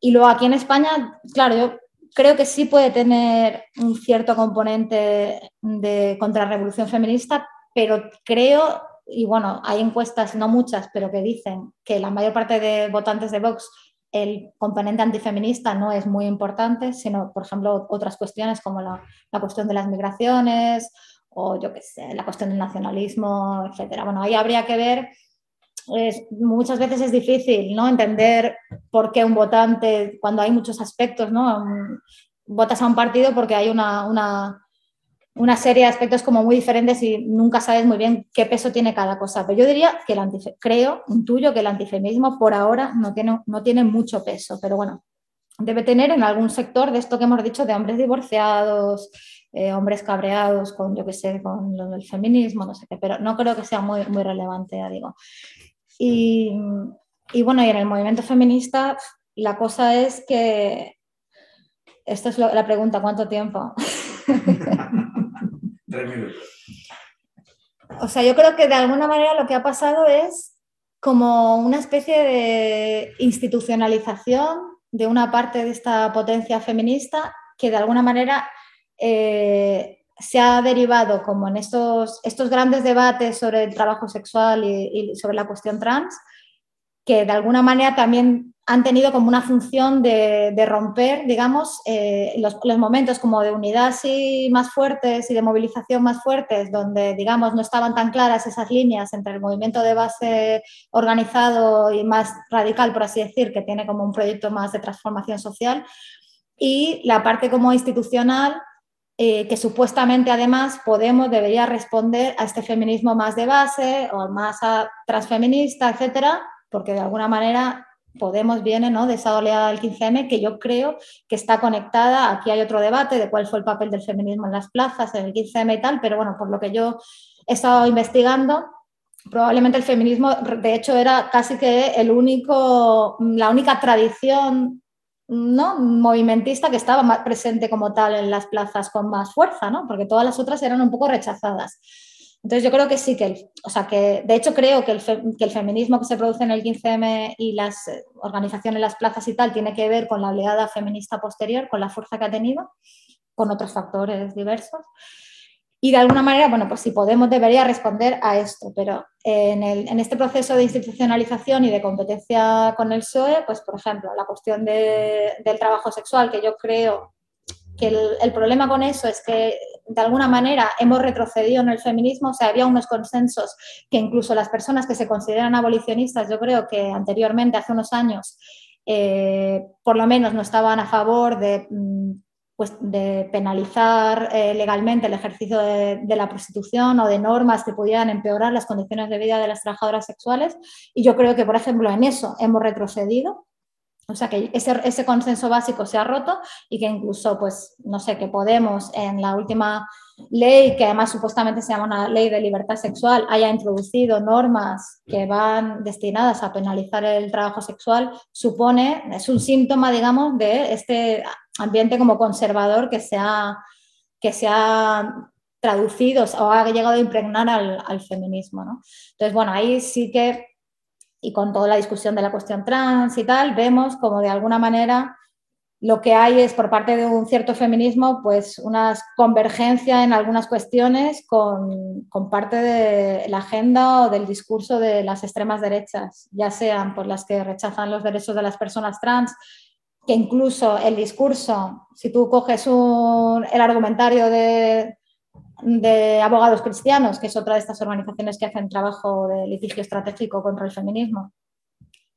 Y luego aquí en España, claro, yo creo que sí puede tener un cierto componente de contrarrevolución feminista, pero creo, y bueno, hay encuestas, no muchas, pero que dicen que la mayor parte de votantes de Vox el componente antifeminista no es muy importante, sino, por ejemplo, otras cuestiones como la, la cuestión de las migraciones o, yo qué sé, la cuestión del nacionalismo, etcétera. Bueno, ahí habría que ver muchas veces es difícil ¿no? entender por qué un votante, cuando hay muchos aspectos, ¿no? votas a un partido porque hay una, una, una, serie de aspectos como muy diferentes y nunca sabes muy bien qué peso tiene cada cosa. Pero yo diría que el antife creo, intuyo que el antifeminismo por ahora no tiene, no tiene mucho peso, pero bueno, debe tener en algún sector de esto que hemos dicho de hombres divorciados, eh, hombres cabreados con, yo qué sé, con lo del feminismo, no sé qué, pero no creo que sea muy, muy relevante, ya digo. Y, y, bueno, y en el movimiento feminista la cosa es que, esta es la pregunta, ¿cuánto tiempo? Tres minutos. O sea, yo creo que de alguna manera lo que ha pasado es como una especie de institucionalización de una parte de esta potencia feminista que de alguna manera eh, se ha derivado como en estos, estos grandes debates sobre el trabajo sexual y, sobre la cuestión trans, que de alguna manera también han tenido como una función de, romper, digamos, eh, los, momentos como de unidad así más fuertes y de movilización más fuertes, donde, digamos, no estaban tan claras esas líneas entre el movimiento de base organizado y más radical, por así decir, que tiene como un proyecto más de transformación social, y la parte como institucional eh, que supuestamente además Podemos debería responder a este feminismo más de base o más transfeminista, etcétera, porque de alguna manera Podemos viene ¿no? de esa oleada del 15M que yo creo que está conectada. Aquí hay otro debate de cuál fue el papel del feminismo en las plazas, en el 15M y tal, pero bueno, por lo que yo he estado investigando, probablemente el feminismo, de hecho, era casi que el único, la única tradición ¿no? movimentista que estaba más presente como tal en las plazas con más fuerza, ¿no? porque todas las otras eran un poco rechazadas. Entonces yo creo que sí, que, o sea, que de hecho creo que el, que el, feminismo que se produce en el 15M y las eh, organizaciones, las plazas y tal, tiene que ver con la oleada feminista posterior, con la fuerza que ha tenido, con otros factores diversos. Y de alguna manera, bueno, pues si Podemos debería responder a esto, pero en, el, en, este proceso de institucionalización y de competencia con el PSOE, pues por ejemplo, la cuestión de, del trabajo sexual, que yo creo que el, problema con eso es que de alguna manera hemos retrocedido en el feminismo, o sea, había unos consensos que incluso las personas que se consideran abolicionistas, yo creo que anteriormente, hace unos años, eh, por lo menos no estaban a favor de mm, pues, de penalizar eh, legalmente el ejercicio de, la prostitución o de normas que pudieran empeorar las condiciones de vida de las trabajadoras sexuales. Y yo creo que, por ejemplo, en eso hemos retrocedido. O sea, que ese, ese consenso básico se ha roto y que incluso, pues, no sé, que Podemos en la última ley, que además supuestamente se llama una ley de libertad sexual, haya introducido normas que van destinadas a penalizar el trabajo sexual, supone, es un síntoma, digamos, de este ambiente como conservador que se ha, que se ha traducido o ha llegado a impregnar al, feminismo. ¿no? Entonces, bueno, ahí sí que, y con toda la discusión de la cuestión trans y tal, vemos como de alguna manera lo que hay es por parte de un cierto feminismo pues una convergencia en algunas cuestiones con, con, parte de la agenda o del discurso de las extremas derechas, ya sean por las que rechazan los derechos de las personas trans, que incluso el discurso, si tú coges el argumentario de, abogados cristianos, que es otra de estas organizaciones que hacen trabajo de litigio estratégico contra el feminismo,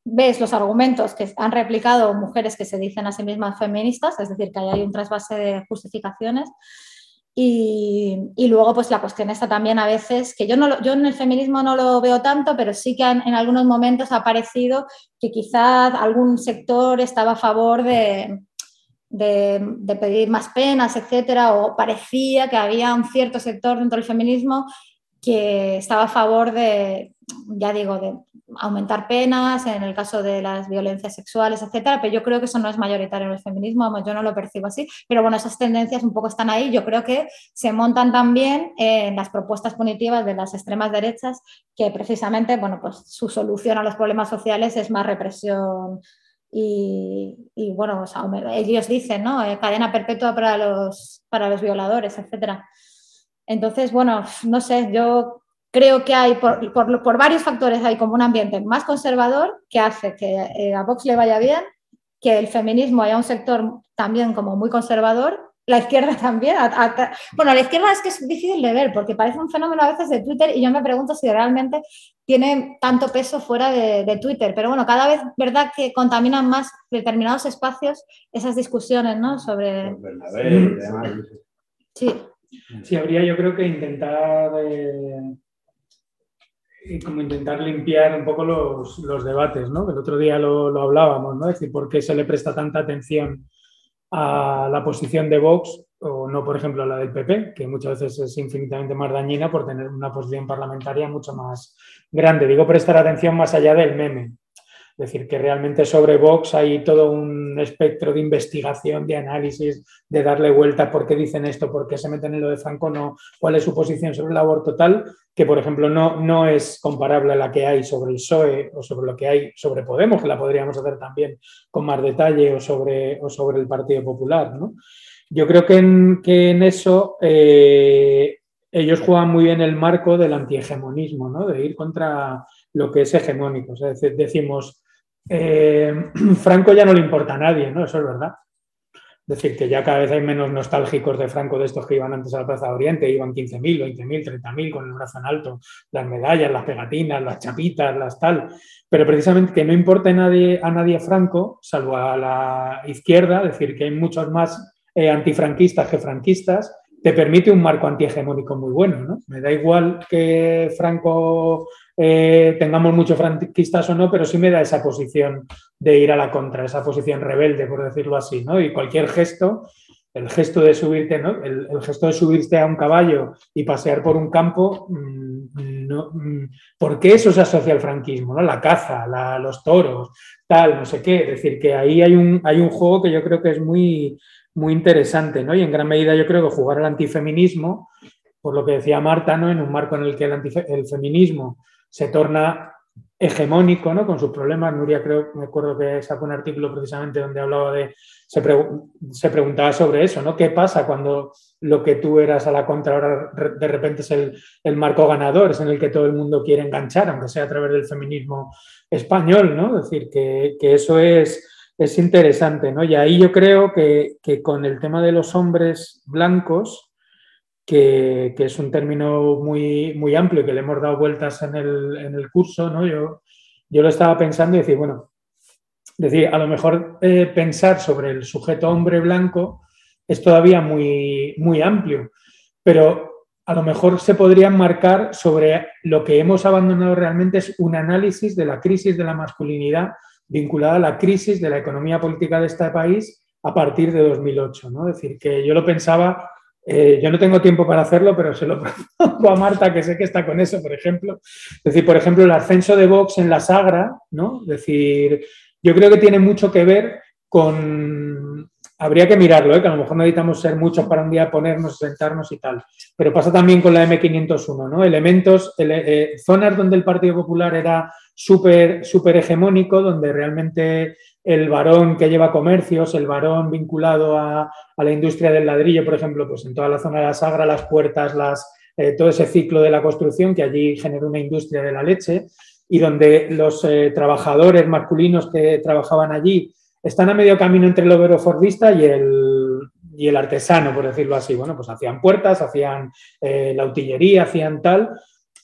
ves los argumentos que han replicado mujeres que se dicen a sí mismas feministas, es decir, que hay un trasvase de justificaciones. Y, luego, pues la cuestión está también a veces, que yo, no yo en el feminismo no lo veo tanto, pero sí que en, algunos momentos ha parecido que quizás algún sector estaba a favor de, de, de, pedir más penas, etcétera, o parecía que había un cierto sector dentro del feminismo que estaba a favor de, ya digo, de aumentar penas en el caso de las violencias sexuales, etcétera, pero yo creo que eso no es mayoritario en el feminismo, yo no lo percibo así, pero bueno, esas tendencias un poco están ahí, yo creo que se montan también en las propuestas punitivas de las extremas derechas, que precisamente, bueno, pues su solución a los problemas sociales es más represión y, bueno, ellos dicen, ¿no? Eh, cadena perpetua para los, para los violadores, etcétera. Entonces, bueno, no sé, yo creo que hay, por, por, varios factores, hay como un ambiente más conservador que hace que eh, a Vox le vaya bien, que el feminismo haya un sector también como muy conservador, la izquierda también. bueno, la izquierda es que es difícil de ver porque parece un fenómeno a veces de Twitter y yo me pregunto si realmente tiene tanto peso fuera de, Twitter. Pero bueno, cada vez, ¿verdad?, que contaminan más determinados espacios esas discusiones, ¿no? Sobre... Sí. Sí, habría yo creo que intentar... Eh, como intentar limpiar un poco los, los debates, ¿no? El otro día lo, lo, hablábamos, ¿no? Es decir, ¿por qué se le presta tanta atención a la posición de Vox o no, por ejemplo, a la del PP, que muchas veces es infinitamente más dañina por tener una posición parlamentaria mucho más grande? Digo prestar atención más allá del meme. Es decir, que realmente sobre Vox hay todo un espectro de investigación, de análisis, de darle vuelta por qué dicen esto, por qué se meten en lo de Franco, no, cuál es su posición sobre el aborto tal, que por ejemplo no, no es comparable a la que hay sobre el PSOE o sobre lo que hay sobre Podemos, que la podríamos hacer también con más detalle, o sobre, o sobre el Partido Popular. Yo creo que en, que en eso eh, ellos juegan muy bien el marco del antihegemonismo, ¿no? de ir contra lo que es hegemónico. O sea, decimos, eh, Franco ya no le importa a nadie, ¿no? Eso es verdad. Es decir, que ya cada vez hay menos nostálgicos de Franco de estos que iban antes a la Plaza de Oriente, iban 15.000, 20.000, 30.000 con el brazo en alto, las medallas, las pegatinas, las chapitas, las tal. Pero precisamente que no importe a nadie, a nadie Franco, salvo a la izquierda, es decir, que hay muchos más eh, antifranquistas que franquistas, te permite un marco antihegemónico muy bueno. ¿no? Me da igual que Franco eh, tengamos muchos franquistas o no, pero sí me da esa posición de ir a la contra, esa posición rebelde, por decirlo así, ¿no? Y cualquier gesto, el gesto de subirte, ¿no? El, gesto de subirte a un caballo y pasear por un campo, mm, no, mm, ¿por qué eso se asocia al franquismo? ¿no? La caza, los toros, tal, no sé qué. Es decir, que ahí hay un, hay un juego que yo creo que es muy, muy interesante, ¿no? Y en gran medida yo creo que jugar al antifeminismo, por lo que decía Marta, ¿no? En un marco en el que el, el feminismo se torna hegemónico, ¿no? Con sus problemas. Nuria creo, me acuerdo que sacó un artículo precisamente donde hablaba de, se, se, preguntaba sobre eso, ¿no? ¿Qué pasa cuando lo que tú eras a la contra ahora de repente es el, marco ganador, es en el que todo el mundo quiere enganchar, aunque sea a través del feminismo español, ¿no? Es decir, que, eso es, es interesante, ¿no? Y ahí yo creo que, que con el tema de los hombres blancos, que, es un término muy, muy amplio que le hemos dado vueltas en el, curso, ¿no? Yo, yo lo estaba pensando y decir, bueno, decir, a lo mejor eh, pensar sobre el sujeto hombre blanco es todavía muy, muy amplio, pero a lo mejor se podría marcar sobre lo que hemos abandonado realmente es un análisis de la crisis de la masculinidad vinculada a la crisis de la economía política de este país a partir de 2008. ¿no? Es decir, que yo lo pensaba eh, yo no tengo tiempo para hacerlo, pero se lo propongo a Marta, que sé que está con eso, por ejemplo. Es decir, por ejemplo, el ascenso de Vox en la Sagra, ¿no? Es decir, yo creo que tiene mucho que ver con... Habría que mirarlo, ¿eh? que a lo mejor necesitamos ser muchos para un día ponernos, sentarnos y tal. Pero pasa también con la M501, ¿no? Elementos, eh, zonas donde el Partido Popular era súper súper hegemónico, donde realmente el varón que lleva comercios, el varón vinculado a, la industria del ladrillo, por ejemplo, pues en toda la zona de la Sagra, las puertas, las, eh, todo ese ciclo de la construcción que allí generó una industria de la leche y donde los trabajadores masculinos que trabajaban allí están a medio camino entre el obrero fordista y el, y el artesano, por decirlo así. Bueno, pues hacían puertas, hacían eh, la utillería, hacían tal.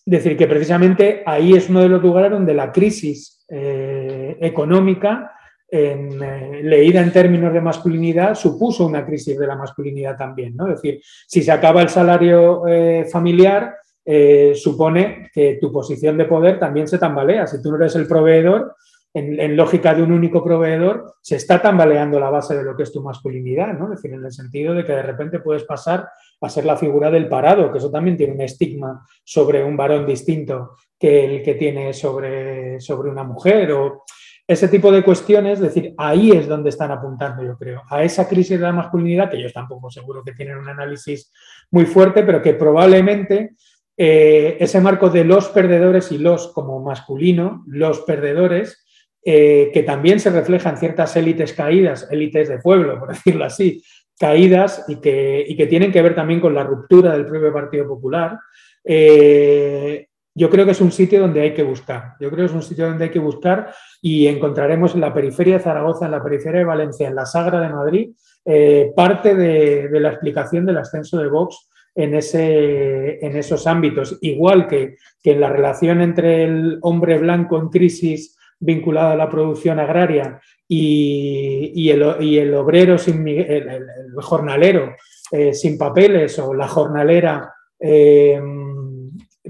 Decir, que precisamente ahí es uno de los lugares donde la crisis económica en, eh, leída en términos de masculinidad, supuso una crisis de la masculinidad también. ¿no? Es decir, si se acaba el salario eh, familiar, eh, supone que tu posición de poder también se tambalea. Si tú no eres el proveedor, en, lógica de un único proveedor, se está tambaleando la base de lo que es tu masculinidad, ¿no? Es decir, en el sentido de que de repente puedes pasar a ser la figura del parado, que eso también tiene un estigma sobre un varón distinto que el que tiene sobre, sobre una mujer o ese tipo de cuestiones, es decir, ahí es donde están apuntando, yo creo, a esa crisis de la masculinidad, que ellos tampoco seguro que tienen un análisis muy fuerte, pero que probablemente eh, ese marco de los perdedores y los como masculino, los perdedores, eh, que también se reflejan ciertas élites caídas, élites de pueblo, por decirlo así, caídas y que, que tienen que ver también con la ruptura del propio Partido Popular. Eh, yo creo que es un sitio donde hay que buscar. Yo creo que es un sitio donde hay que buscar y encontraremos en la periferia de Zaragoza, en la periferia de Valencia, en la Sagra de Madrid, eh, parte de, la explicación del ascenso de Vox en, ese, en esos ámbitos. Igual que, que en la relación entre el hombre blanco en crisis vinculado a la producción agraria y, el, obrero, sin, el, jornalero eh, sin papeles o la jornalera, eh,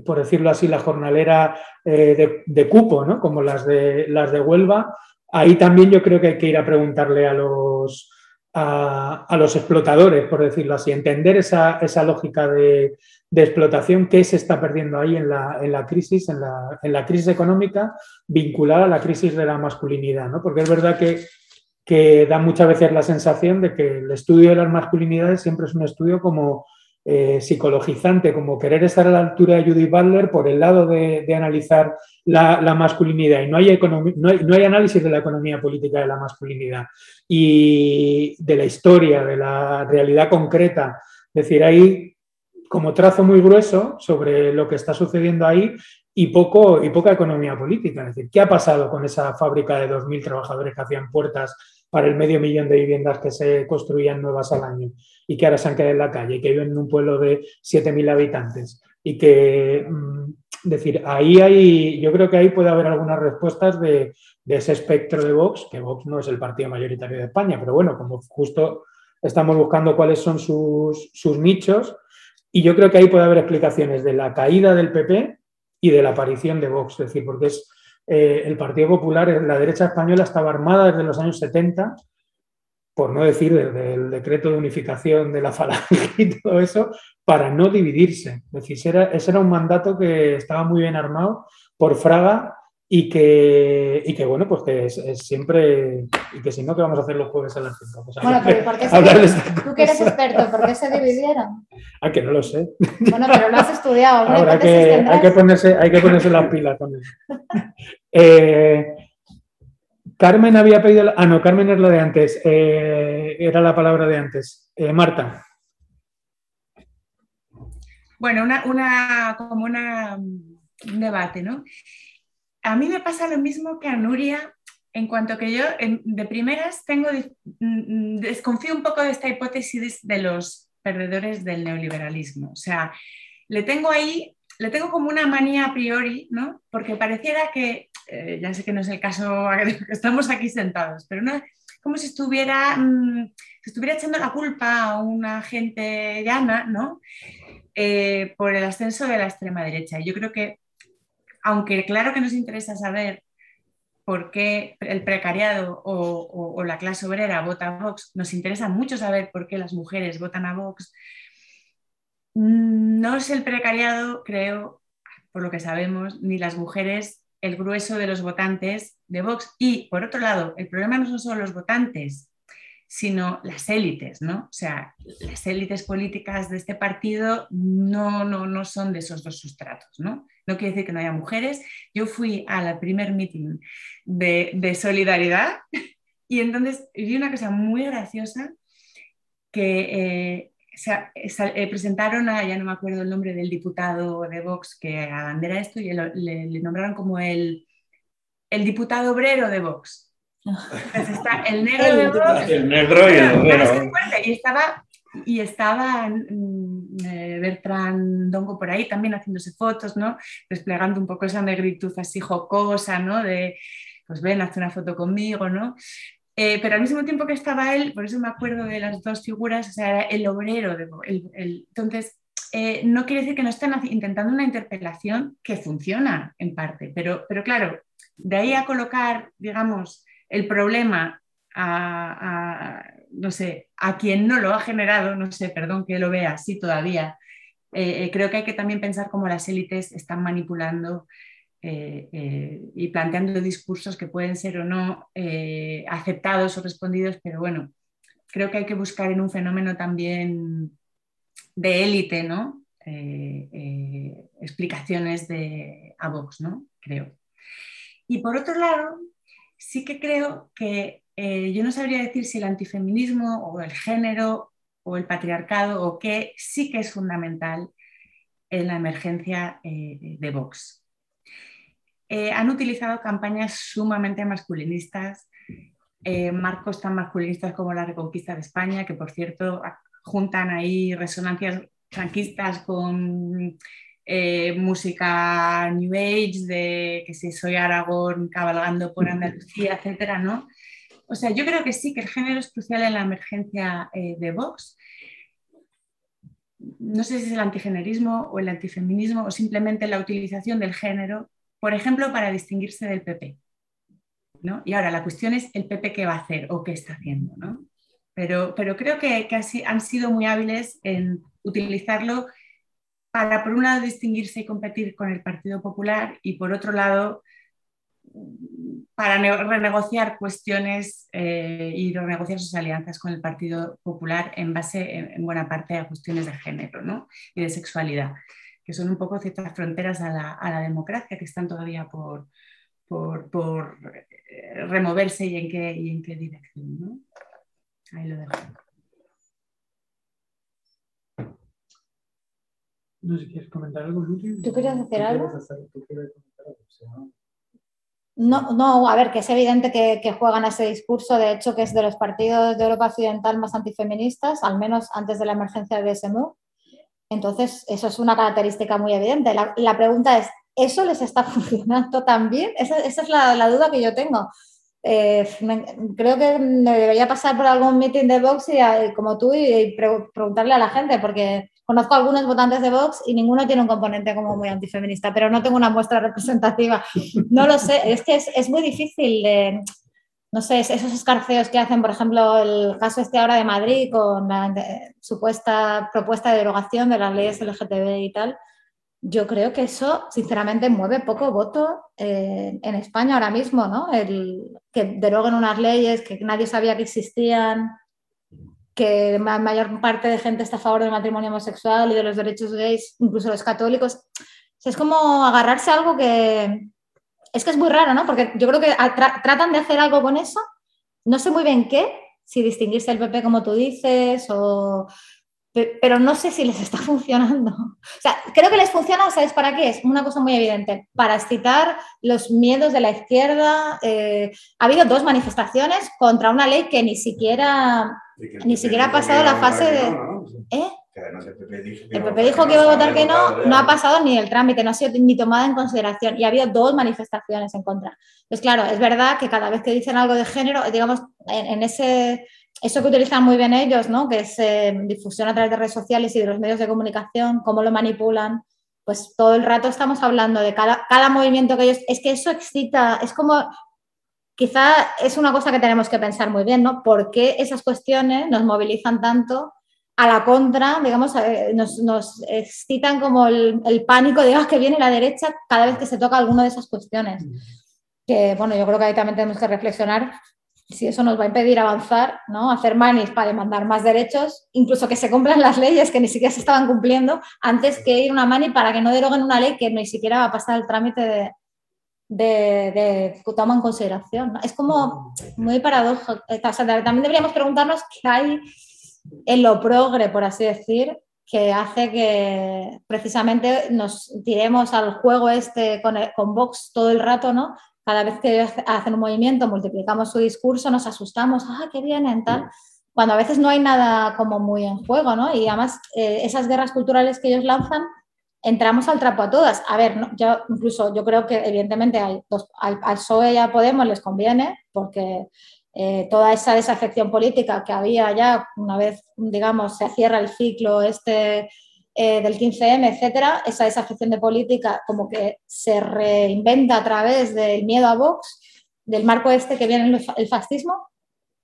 por decirlo así, la jornalera eh, de, cupo, ¿no? como las de, las de Huelva, ahí también yo creo que hay que ir a preguntarle a los, a, los explotadores, por decirlo así, entender esa, esa lógica de, de explotación que se está perdiendo ahí en la, crisis, en la, crisis económica vinculada a la crisis de la masculinidad, ¿no? Porque es verdad que, da muchas veces la sensación de que el estudio de las masculinidades siempre es un estudio como eh, psicologizante, como querer estar a la altura de Judith Butler por el lado de, analizar la, masculinidad. Y no hay, no, no hay análisis de la economía política de la masculinidad y de la historia, de la realidad concreta. Es decir, hay como trazo muy grueso sobre lo que está sucediendo ahí y, poco, y poca economía política. Es decir, ¿qué ha pasado con esa fábrica de 2.000 trabajadores que hacían puertas para el medio millón de viviendas que se construían nuevas al año y que ahora se han quedado en la calle y que viven en un pueblo de 7.000 habitantes? Y que, mm, decir, ahí hay, yo creo que ahí puede haber algunas respuestas de, de ese espectro de Vox, que Vox no es el partido mayoritario de España, pero bueno, como justo estamos buscando cuáles son sus, sus nichos, y yo creo que ahí puede haber explicaciones de la caída del PP y de la aparición de Vox, es decir, porque es eh, el Partido Popular, la derecha española estaba armada desde los años 70, por no decir desde el decreto de unificación de la falange y todo eso, para no dividirse. Es decir, ese era un mandato que estaba muy bien armado por Fraga y que, y que bueno, pues que es, siempre, y que si no, que vamos a hacer los jueves a las 5. Pues bueno, pero ¿por qué se, tú que eres experto, ¿por qué se dividieron? Ah, que no lo sé. Bueno, pero lo has estudiado. Ahora que, hay, que ponerse, hay que ponerse las pilas con eso. Eh, Carmen había pedido, ah, no, Carmen es la de antes, eh, era la palabra de antes. Eh, Marta. Bueno, una, una, como una, un debate, ¿no? A mí me pasa lo mismo que a Nuria, en cuanto que yo de primeras tengo, mm, desconfío un poco de esta hipótesis de los perdedores del neoliberalismo. O sea, le tengo ahí, le tengo como una manía a priori, ¿no? Porque pareciera que, eh, ya sé que no es el caso, que estamos aquí sentados, pero como si estuviera, mm, estuviera echando la culpa a una gente llana, ¿no? Eh, por el ascenso de la extrema derecha. Yo creo que aunque claro que nos interesa saber por qué el precariado o, la clase obrera vota a Vox, nos interesa mucho saber por qué las mujeres votan a Vox. No es el precariado, creo, por lo que sabemos, ni las mujeres el grueso de los votantes de Vox. Y por otro lado, el problema no son solo los votantes, sino las élites, ¿no? O sea, las élites políticas de este partido no, no, no son de esos dos sustratos, ¿no? No quiere decir que no haya mujeres. Yo fui a la primer meeting de, solidaridad y entonces vi una cosa muy graciosa que eh, eh, presentaron a, ya no me acuerdo el nombre del diputado de Vox que abandera esto y le, nombraron como el, el diputado obrero de Vox. está el negro de Vox. El negro y el obrero. Y estaba, y estaba mm, eh, Bertrand Dongo por ahí también haciéndose fotos, ¿no? Desplegando un poco esa negritud así jocosa, ¿no? De, pues ven, haz una foto conmigo, ¿no? Eh, pero al mismo tiempo que estaba él, por eso me acuerdo de las dos figuras, o sea, era el obrero. De, el, entonces, eh, no quiere decir que no estén intentando una interpelación que funciona en parte, pero, pero claro, de ahí a colocar, digamos, el problema a, no sé, a quien no lo ha generado, no sé, perdón que lo vea así todavía, eh, eh, creo que hay que también pensar cómo las élites están manipulando eh, y planteando discursos que pueden ser o no aceptados o respondidos, pero bueno, creo que hay que buscar en un fenómeno también de élite, ¿no? explicaciones de a Vox, ¿no? Creo. Y por otro lado, sí que creo que yo no sabría decir si el antifeminismo o el género o el patriarcado o qué sí que es fundamental en la emergencia eh, de Vox. Eh, han utilizado campañas sumamente masculinistas, eh, marcos tan masculinistas como la Reconquista de España, que por cierto juntan ahí resonancias franquistas con música New Age, de que si soy Aragón cabalgando por Andalucía, etcétera, ¿no? O sea, yo creo que sí, que el género es crucial en la emergencia eh, de Vox. No sé si es el antigenerismo o el antifeminismo o simplemente la utilización del género, por ejemplo, para distinguirse del PP. ¿no? Y ahora la cuestión es el PP qué va a hacer o qué está haciendo. ¿no? Pero, pero, creo que, que han sido muy hábiles en utilizarlo para, por un lado, distinguirse y competir con el Partido Popular y, por otro lado, para renegociar cuestiones eh, y renegociar sus alianzas con el Partido Popular en base en, buena parte a cuestiones de género y de sexualidad, que son un poco ciertas fronteras a la, democracia que están todavía por, por, eh, removerse y en qué, y en qué dirección. ¿no? Ahí lo dejo. No sé si quieres comentar algo, ¿Tú querías hacer algo? No, no, a ver, que es evidente que, juegan ese discurso, de hecho, que es de los partidos de Europa Occidental más antifeministas, al menos antes de la emergencia de SMU. Entonces, eso es una característica muy evidente. La, pregunta es, ¿eso les está funcionando también? Esa, esa es la, duda que yo tengo. Eh, creo que me debería pasar por algún meeting de Vox y, como tú y, preguntarle a la gente, porque Conozco algunos votantes de Vox y ninguno tiene un componente como muy antifeminista, pero no tengo una muestra representativa. No lo sé, es que es, muy difícil no sé, esos escarceos que hacen, por ejemplo, el caso este ahora de Madrid con la supuesta propuesta de derogación de las leyes LGTB y tal. Yo creo que eso, sinceramente, mueve poco voto eh, en España ahora mismo, ¿no? El que deroguen unas leyes que nadie sabía que existían, que la mayor parte de gente está a favor del matrimonio homosexual y de los derechos gays, incluso los católicos. es como agarrarse a algo que es que es muy raro, ¿no? Porque yo creo que tratan de hacer algo con eso, no sé muy bien qué, si distinguirse el PP como tú dices o pero no sé si les está funcionando. O sea, creo que les funciona, ¿sabes para qué? Es una cosa muy evidente, para excitar los miedos de la izquierda. Eh, ha habido dos manifestaciones contra una ley que ni siquiera ni siquiera ha pasado la fase de... ¿Eh? el PP dijo que, iba a votar que no, no ha pasado ni el trámite, no ha sido ni tomada en consideración y ha habido dos manifestaciones en contra. Pues claro, es verdad que cada vez que dicen algo de género, digamos, en, ese, eso que utilizan muy bien ellos, ¿no? que es eh, difusión a través de redes sociales y de los medios de comunicación, cómo lo manipulan, pues todo el rato estamos hablando de cada, cada movimiento que ellos, es que eso excita, es como quizá es una cosa que tenemos que pensar muy bien, ¿no? ¿Por qué esas cuestiones nos movilizan tanto a la contra, digamos, eh, nos, excitan como el, pánico de que viene la derecha cada vez que se toca alguna de esas cuestiones? Que, bueno, yo creo que ahí también tenemos que reflexionar si eso nos va a impedir avanzar, ¿no? Hacer manis para demandar más derechos, incluso que se cumplan las leyes que ni siquiera se estaban cumpliendo, antes que ir una mani para que no deroguen una ley que ni siquiera va a pasar el trámite de, de, de toma en consideración. Es como muy paradójico. también deberíamos preguntarnos qué hay en lo progre, por así decir, que hace que precisamente nos tiremos al juego este con, con Vox todo el rato, ¿no? Cada vez que hacen un movimiento, multiplicamos su discurso, nos asustamos, ¡ah, qué vienen! Tal. Cuando a veces no hay nada como muy en juego, ¿no? Y además eh, esas guerras culturales que ellos lanzan entramos al trapo a todas. A ver, yo incluso yo creo que evidentemente al, PSOE y a Podemos les conviene porque eh, toda esa desafección política que había ya una vez, digamos, se cierra el ciclo este eh, del 15M, etcétera, esa desafección de política como que se reinventa a través del miedo a Vox, del marco este que viene el fascismo,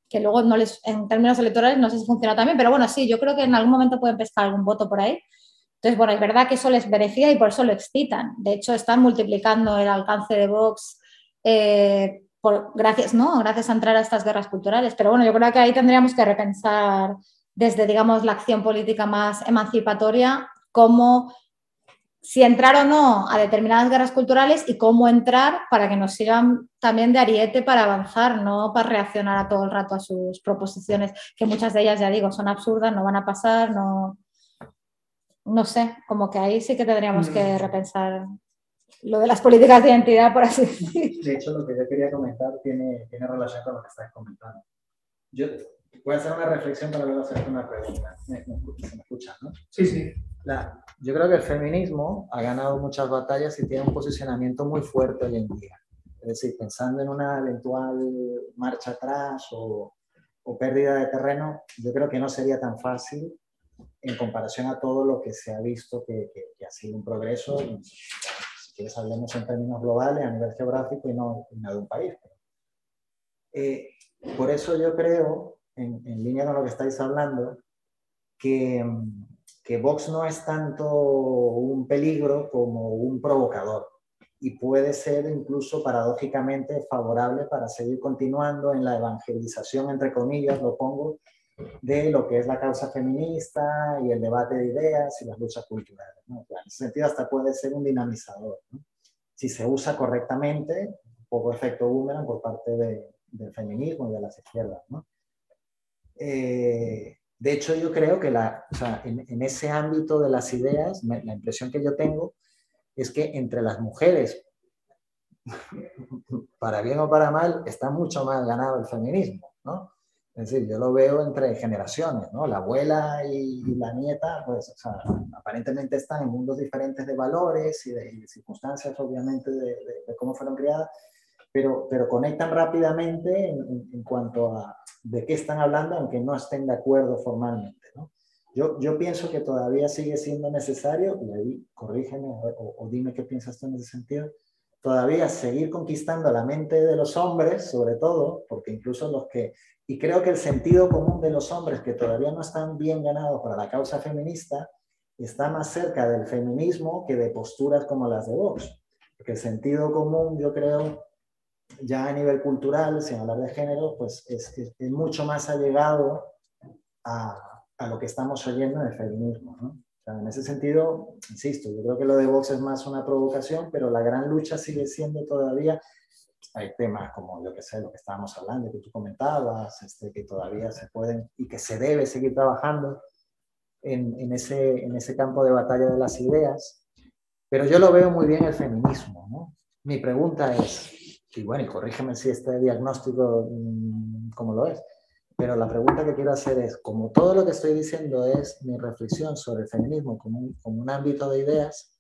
que luego no les, en términos electorales no sé si funciona también, pero bueno, sí, yo creo que en algún momento pueden pescar algún voto por ahí. Entonces, bueno, es verdad que eso les beneficia y por eso lo excitan. De hecho, están multiplicando el alcance de Vox eh, por, gracias, ¿no? gracias a entrar a estas guerras culturales. Pero bueno, yo creo que ahí tendríamos que repensar desde, digamos, la acción política más emancipatoria, cómo si entrar o no a determinadas guerras culturales y cómo entrar para que nos sigan también de ariete para avanzar, no para reaccionar a todo el rato a sus proposiciones, que muchas de ellas, ya digo, son absurdas, no van a pasar, no, no sé, como que ahí sí que tendríamos que mm. repensar lo de las políticas de identidad, por así decirlo. De hecho, lo que yo quería comentar tiene, tiene relación con lo que estás comentando. Yo voy a hacer una reflexión para luego hacerte una pregunta. ¿Me, me, escuchan, no? Sí, sí. yo creo que el feminismo ha ganado muchas batallas y tiene un posicionamiento muy fuerte hoy en día. Es decir, pensando en una eventual marcha atrás o, o pérdida de terreno, yo creo que no sería tan fácil en comparación a todo lo que se ha visto que, ha sido un progreso. si quieres, hablemos en términos globales, a nivel geográfico y no, de un país. Eh, por eso yo creo, en, en, línea con lo que estáis hablando, que, que Vox no es tanto un peligro como un provocador y puede ser incluso paradójicamente favorable para seguir continuando en la evangelización, entre comillas, lo pongo, de lo que es la causa feminista y el debate de ideas y las luchas culturales. En ese sentido, hasta puede ser un dinamizador. Si se usa correctamente, poco efecto boomerang por parte del feminismo y de las izquierdas. Eh, de hecho, yo creo que la, en, en, ese ámbito de las ideas, la impresión que yo tengo es que entre las mujeres, para bien o para mal, está mucho más ganado el feminismo. ¿no? Es decir, yo lo veo entre generaciones, ¿no? La abuela y, la nieta, pues, o sea, aparentemente están en mundos diferentes de valores y de, circunstancias, obviamente, de, cómo fueron criadas, pero, pero conectan rápidamente en, en, cuanto a de qué están hablando, aunque no estén de acuerdo formalmente, ¿no? Yo, yo pienso que todavía sigue siendo necesario, y ahí corrígeme o, o dime qué piensas tú en ese sentido, todavía seguir conquistando la mente de los hombres, sobre todo, porque incluso los que y creo que el sentido común de los hombres que todavía no están bien ganados para la causa feminista está más cerca del feminismo que de posturas como las de Vox. Porque el sentido común, yo creo, ya a nivel cultural, sin hablar de género, pues es, mucho más allegado a, a, lo que estamos oyendo en el feminismo. ¿no? Sea, en ese sentido, insisto, yo creo que lo de Vox es más una provocación, pero la gran lucha sigue siendo todavía hay temas como, yo que sé, lo que estábamos hablando, que tú comentabas, este, que todavía se pueden y que se debe seguir trabajando en, en, ese, en ese campo de batalla de las ideas. Pero yo lo veo muy bien el feminismo. ¿no? Mi pregunta es, y bueno, y corrígeme si este diagnóstico mm, como lo es, pero la pregunta que quiero hacer es, como todo lo que estoy diciendo es mi reflexión sobre el feminismo como un, como un ámbito de ideas,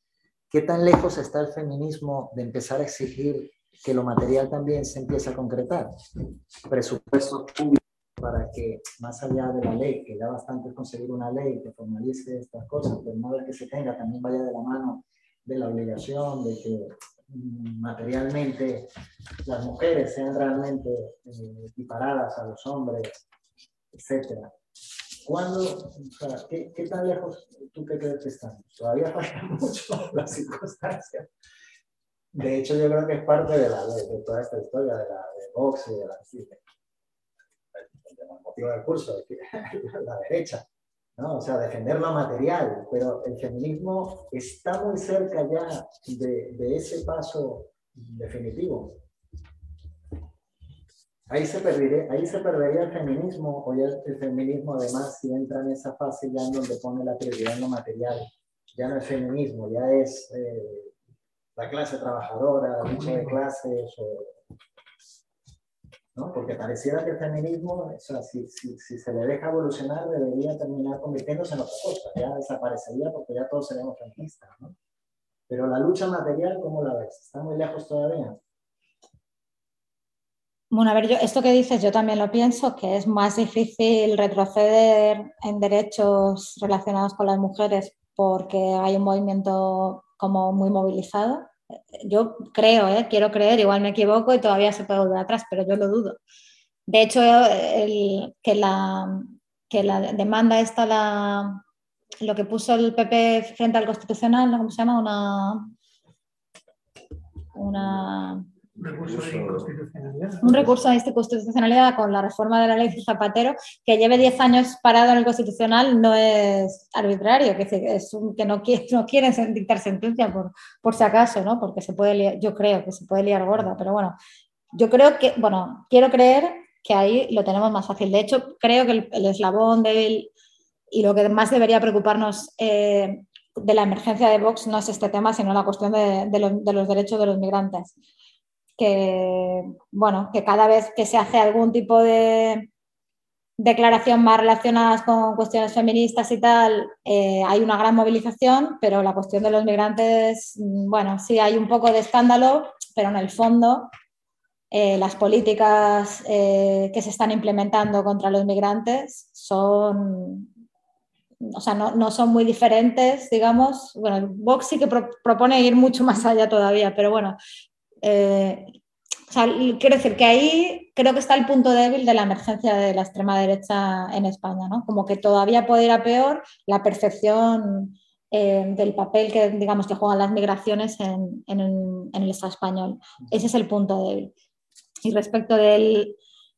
¿qué tan lejos está el feminismo de empezar a exigir que lo material también se empiece a concretar. Presupuestos públicos para que, más allá de la ley, que ya bastante es conseguir una ley que formalice estas cosas, pero no que se tenga, también vaya de la mano de la obligación de que mm, materialmente las mujeres sean realmente eh, equiparadas a los hombres, etcétera. ¿Cuándo, ¿qué, ¿qué, tan lejos tú qué crees que estamos? Todavía falta mucho las circunstancias de hecho, yo creo que es parte de, la, de, toda esta historia de la de Vox y de la el motivo del curso, la derecha, ¿no? O sea, defender lo material, pero el feminismo está muy cerca ya de, de ese paso definitivo. Ahí se, perdería, ahí se perdería el feminismo, o ya el, feminismo además si entra en esa fase ya en donde pone la prioridad en lo material, ya no es feminismo, ya es eh, la clase trabajadora, la lucha de clases, ¿no? porque pareciera que el feminismo, o sea, si, si, si, se le deja evolucionar, debería terminar convirtiéndose en otra cosa, ya desaparecería porque ya todos seremos feministas. ¿no? Pero la lucha material, ¿cómo la ves? ¿Está muy lejos todavía? Bueno, a ver, yo, esto que dices, yo también lo pienso, que es más difícil retroceder en derechos relacionados con las mujeres porque hay un movimiento como muy movilizado. Yo creo, ¿eh? quiero creer, igual me equivoco y todavía se puede volver atrás, pero yo lo dudo. De hecho, que, la, que la demanda esta, la, lo que puso el PP frente al Constitucional, ¿cómo se llama? Una... una un recurso de inconstitucionalidad. Un recurso de inconstitucionalidad con la reforma de la ley de Zapatero, que lleve 10 años parado en el Constitucional, no es arbitrario, que, es que no, quiere, no quieren dictar sentencia por, por si acaso, ¿no? porque se puede liar, yo creo que se puede liar gorda, pero bueno, yo creo que, bueno, quiero creer que ahí lo tenemos más fácil. De hecho, creo que el, eslabón débil y lo que más debería preocuparnos eh, de la emergencia de Vox no es este tema, sino la cuestión de, de los derechos de los migrantes que, bueno, que cada vez que se hace algún tipo de declaración más relacionadas con cuestiones feministas y tal, eh, hay una gran movilización, pero la cuestión de los migrantes, mm, bueno, sí hay un poco de escándalo, pero en el fondo eh, las políticas eh, que se están implementando contra los migrantes son, o sea, no, no son muy diferentes, digamos. Bueno, Vox sí que propone ir mucho más allá todavía, pero bueno, eh, quiero decir que ahí creo que está el punto débil de la emergencia de la extrema derecha en España, ¿no? Como que todavía puede ir a peor la percepción eh, del papel que, digamos, que juegan las migraciones en, el Estado español. Ese es el punto débil. Y respecto del,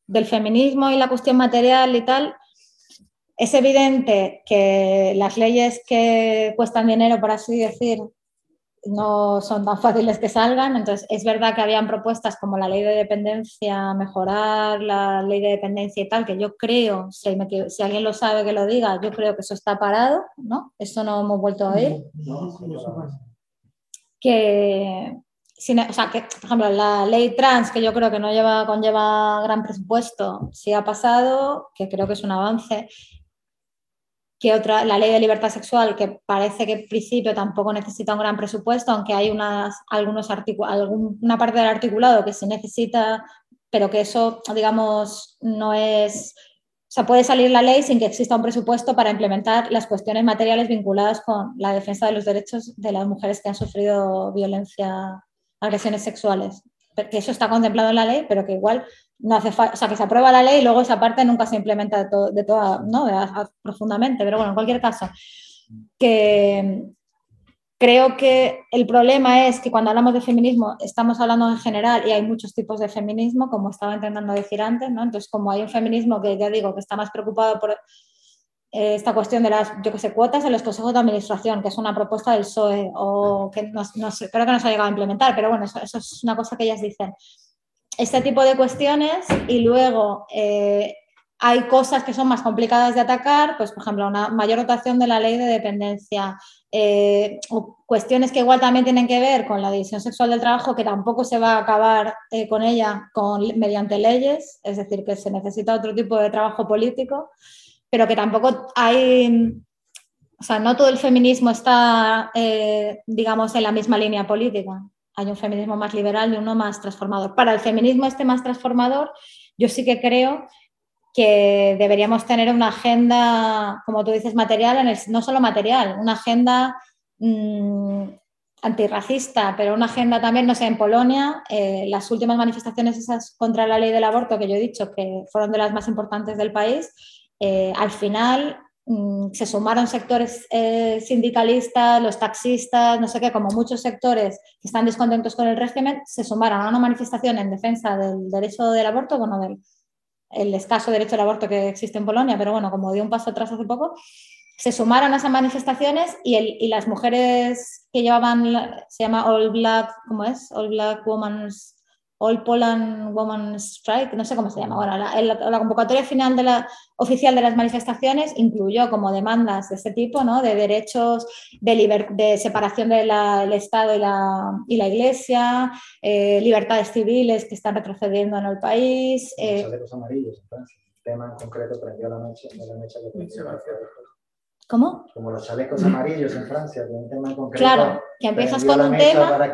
del feminismo y la cuestión material y tal, es evidente que las leyes que cuestan dinero, por así decir, no son tan fáciles que salgan. Entonces, es verdad que habían propuestas como la ley de dependencia, mejorar la ley de dependencia y tal, que yo creo, si, alguien lo sabe que lo diga, yo creo que eso está parado, ¿no? Eso no hemos vuelto a oír. que, o sea, que, por ejemplo, la ley trans, que yo creo que no lleva, conlleva gran presupuesto, sí ha pasado, que creo que es un avance que otra, la ley de libertad sexual, que parece que en principio tampoco necesita un gran presupuesto, aunque hay unas, algunos alguna parte del articulado que se necesita, pero que eso, digamos, no es... O sea, puede salir la ley sin que exista un presupuesto para implementar las cuestiones materiales vinculadas con la defensa de los derechos de las mujeres que han sufrido violencia, agresiones sexuales. Que eso está contemplado en la ley, pero que igual no hace o sea, que se aprueba la ley y luego esa parte nunca se implementa de, toda, ¿no? profundamente, pero bueno, en cualquier caso, que creo que el problema es que cuando hablamos de feminismo estamos hablando en general y hay muchos tipos de feminismo, como estaba intentando decir antes, ¿no? Entonces, como hay un feminismo que ya digo que está más preocupado por eh, esta cuestión de las, yo que sé, cuotas en los consejos de administración, que es una propuesta del PSOE, o que no, creo que no se ha llegado a implementar, pero bueno, eso es una cosa que ellas dicen este tipo de cuestiones y luego eh, hay cosas que son más complicadas de atacar, pues por ejemplo, una mayor dotación de la ley de dependencia, eh, o cuestiones que igual también tienen que ver con la división sexual del trabajo, que tampoco se va a acabar eh, con ella con, mediante leyes, es decir, que se necesita otro tipo de trabajo político, pero que tampoco hay, o sea, no todo el feminismo está, digamos, en la misma línea política hay un feminismo más liberal y uno más transformador. Para el feminismo este más transformador, yo sí que creo que deberíamos tener una agenda, como tú dices, material, no solo material, una agenda mm, antirracista, pero una agenda también, no sé, en Polonia, eh, las últimas manifestaciones esas contra la ley del aborto que yo he dicho que fueron de las más importantes del país, eh, al final se sumaron sectores eh, sindicalistas, los taxistas, no sé qué, como muchos sectores que están descontentos con el régimen, se sumaron a una manifestación en defensa del derecho del aborto, bueno, del el escaso derecho al aborto que existe en Polonia, pero bueno, como dio un paso atrás hace poco, se sumaron a esas manifestaciones y, el, y las mujeres que llevaban, se llama All Black, ¿cómo es? All Black Women's All Poland Women's Strike, no sé cómo se llama. Bueno, la, convocatoria final de la, oficial de las manifestaciones incluyó como demandas de este tipo, ¿no? de derechos de, de separación del Estado y la, y la Iglesia, eh, libertades civiles que están retrocediendo en el país. Eh, los amarillos, entonces, tema en concreto prendió la mecha, la mecha que ¿Cómo? Como los chalecos amarillos en Francia, un tema concreto. Claro, que empiezas con un tema.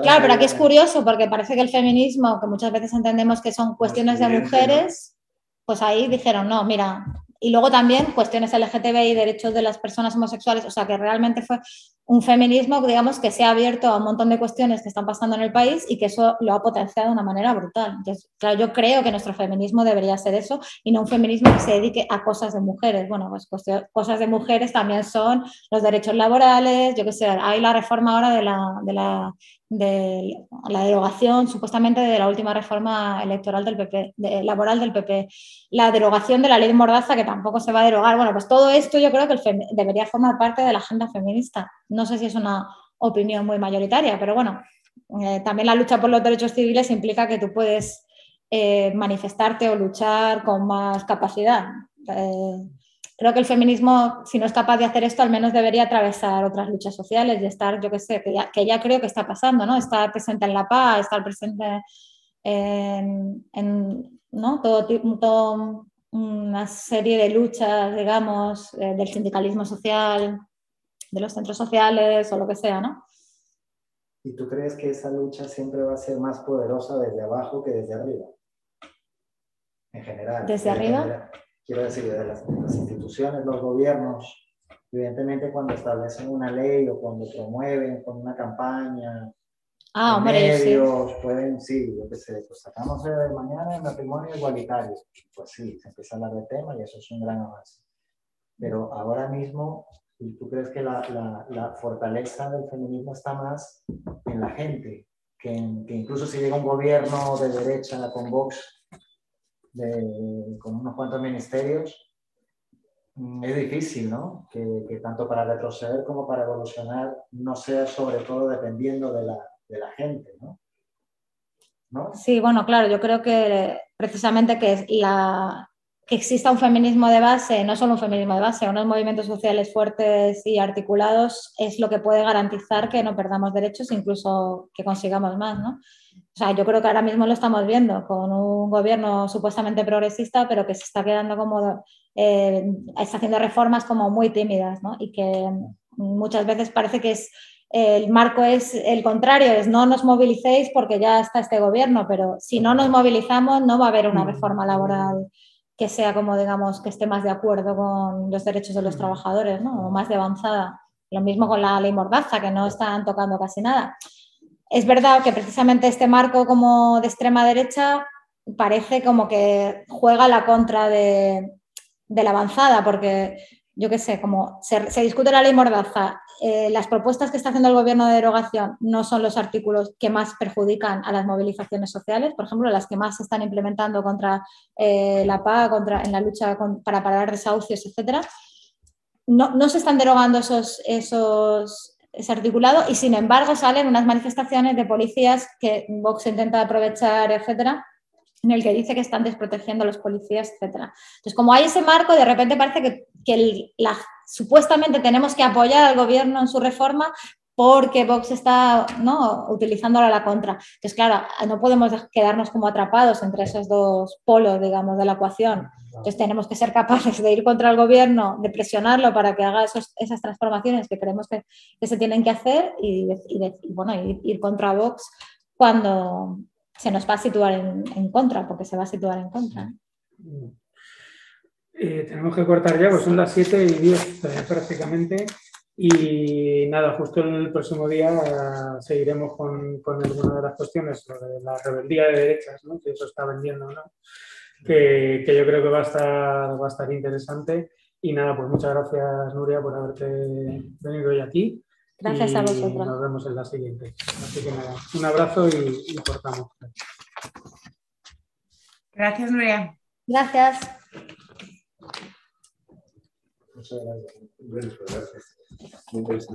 claro, pero aquí es curioso porque parece que el feminismo, que muchas veces entendemos que son cuestiones de mujeres, pues ahí dijeron, no, mira, y luego también cuestiones LGTBI, derechos de las personas homosexuales, o sea que realmente fue un feminismo, digamos, que se ha abierto a un montón de cuestiones que están pasando en el país y que eso lo ha potenciado de una manera brutal. Entonces, claro, yo creo que nuestro feminismo debería ser eso y no un feminismo que se dedique a cosas de mujeres. Bueno, pues cosas de mujeres también son los derechos laborales, yo qué sé, hay la reforma ahora de la, de la de la derogación supuestamente de la última reforma electoral del PP, laboral del PP, la derogación de la ley de Mordaza que tampoco se va a derogar. Bueno, pues todo esto yo creo que debería formar parte de la agenda feminista. No sé si es una opinión muy mayoritaria, pero bueno, eh, también la lucha por los derechos civiles implica que tú puedes eh, manifestarte o luchar con más capacidad. Eh, creo que el feminismo, si no es capaz de hacer esto, al menos debería atravesar otras luchas sociales y estar, yo qué sé, que ya, creo que está pasando, ¿no? Estar presente en la paz, estar presente en, ¿no? todo, todo, una serie de luchas, digamos, del sindicalismo social, de los centros sociales o lo que sea, ¿no? ¿Y tú crees que esa lucha siempre va a ser más poderosa desde abajo que desde arriba? En general. ¿Desde arriba? quiero decir, de las, instituciones, los gobiernos, evidentemente cuando establecen una ley o cuando promueven con una campaña, ah, medios, pueden, sí, yo qué sé, pues sacamos de mañana el matrimonio igualitario, pues sí, se empieza a hablar del tema y eso es un gran avance. Pero ahora mismo, ¿tú crees que la, la, fortaleza del feminismo está más en la gente? Que, que incluso si llega un gobierno de derecha con Vox, con unos cuantos ministerios, mm, es difícil, ¿no? Que, tanto para retroceder como para evolucionar no sea sobre todo dependiendo de la, de la gente, ¿no? ¿no? Sí, bueno, claro, yo creo que precisamente que, la, que exista un feminismo de base, no solo un feminismo de base, unos movimientos sociales fuertes y articulados es lo que puede garantizar que no perdamos derechos, incluso que consigamos más, ¿no? O sea, yo creo que ahora mismo lo estamos viendo con un gobierno supuestamente progresista, pero que se está quedando como, eh, está haciendo reformas como muy tímidas, ¿no? Y que muchas veces parece que es, el marco es el contrario, es no nos movilicéis porque ya está este gobierno, pero si no nos movilizamos no va a haber una reforma laboral que sea como, digamos, que esté más de acuerdo con los derechos de los trabajadores, ¿no? O más de avanzada. Lo mismo con la ley Mordaza, que no están tocando casi nada. Es verdad que precisamente este marco como de extrema derecha parece como que juega la contra de, la avanzada, porque yo qué sé, como se, discute la ley Mordaza, eh, las propuestas que está haciendo el gobierno de derogación no son los artículos que más perjudican a las movilizaciones sociales, por ejemplo, las que más se están implementando contra eh, la PA, contra, en la lucha para parar desahucios, etc. No, no, se están derogando esos, esos, es articulado y sin embargo salen unas manifestaciones de policías que Vox intenta aprovechar, etcétera, en el que dice que están desprotegiendo a los policías, etcétera. Entonces, como hay ese marco, de repente parece que, que la, supuestamente tenemos que apoyar al gobierno en su reforma porque Vox está ¿no? utilizándola a la contra. Entonces, claro, no podemos quedarnos como atrapados entre esos dos polos, digamos, de la ecuación. Entonces tenemos que ser capaces de ir contra el gobierno, de presionarlo para que haga esas transformaciones que creemos que, se tienen que hacer y, bueno, ir, contra Vox cuando se nos va a situar en, contra, porque se va a situar en contra. Eh, tenemos que cortar ya, pues son las 7 y 10 eh, prácticamente. Y nada, justo el próximo día eh, seguiremos con, con, alguna de las cuestiones, sobre la rebeldía de derechas, ¿no? si eso está vendiendo o no que, yo creo que va a, estar, va a estar interesante. Y nada, pues muchas gracias, Nuria, por haberte venido hoy aquí. Gracias a vosotros. Nos vemos en la siguiente. Así que nada, un abrazo y, y cortamos. Gracias, Nuria. Gracias. Muchas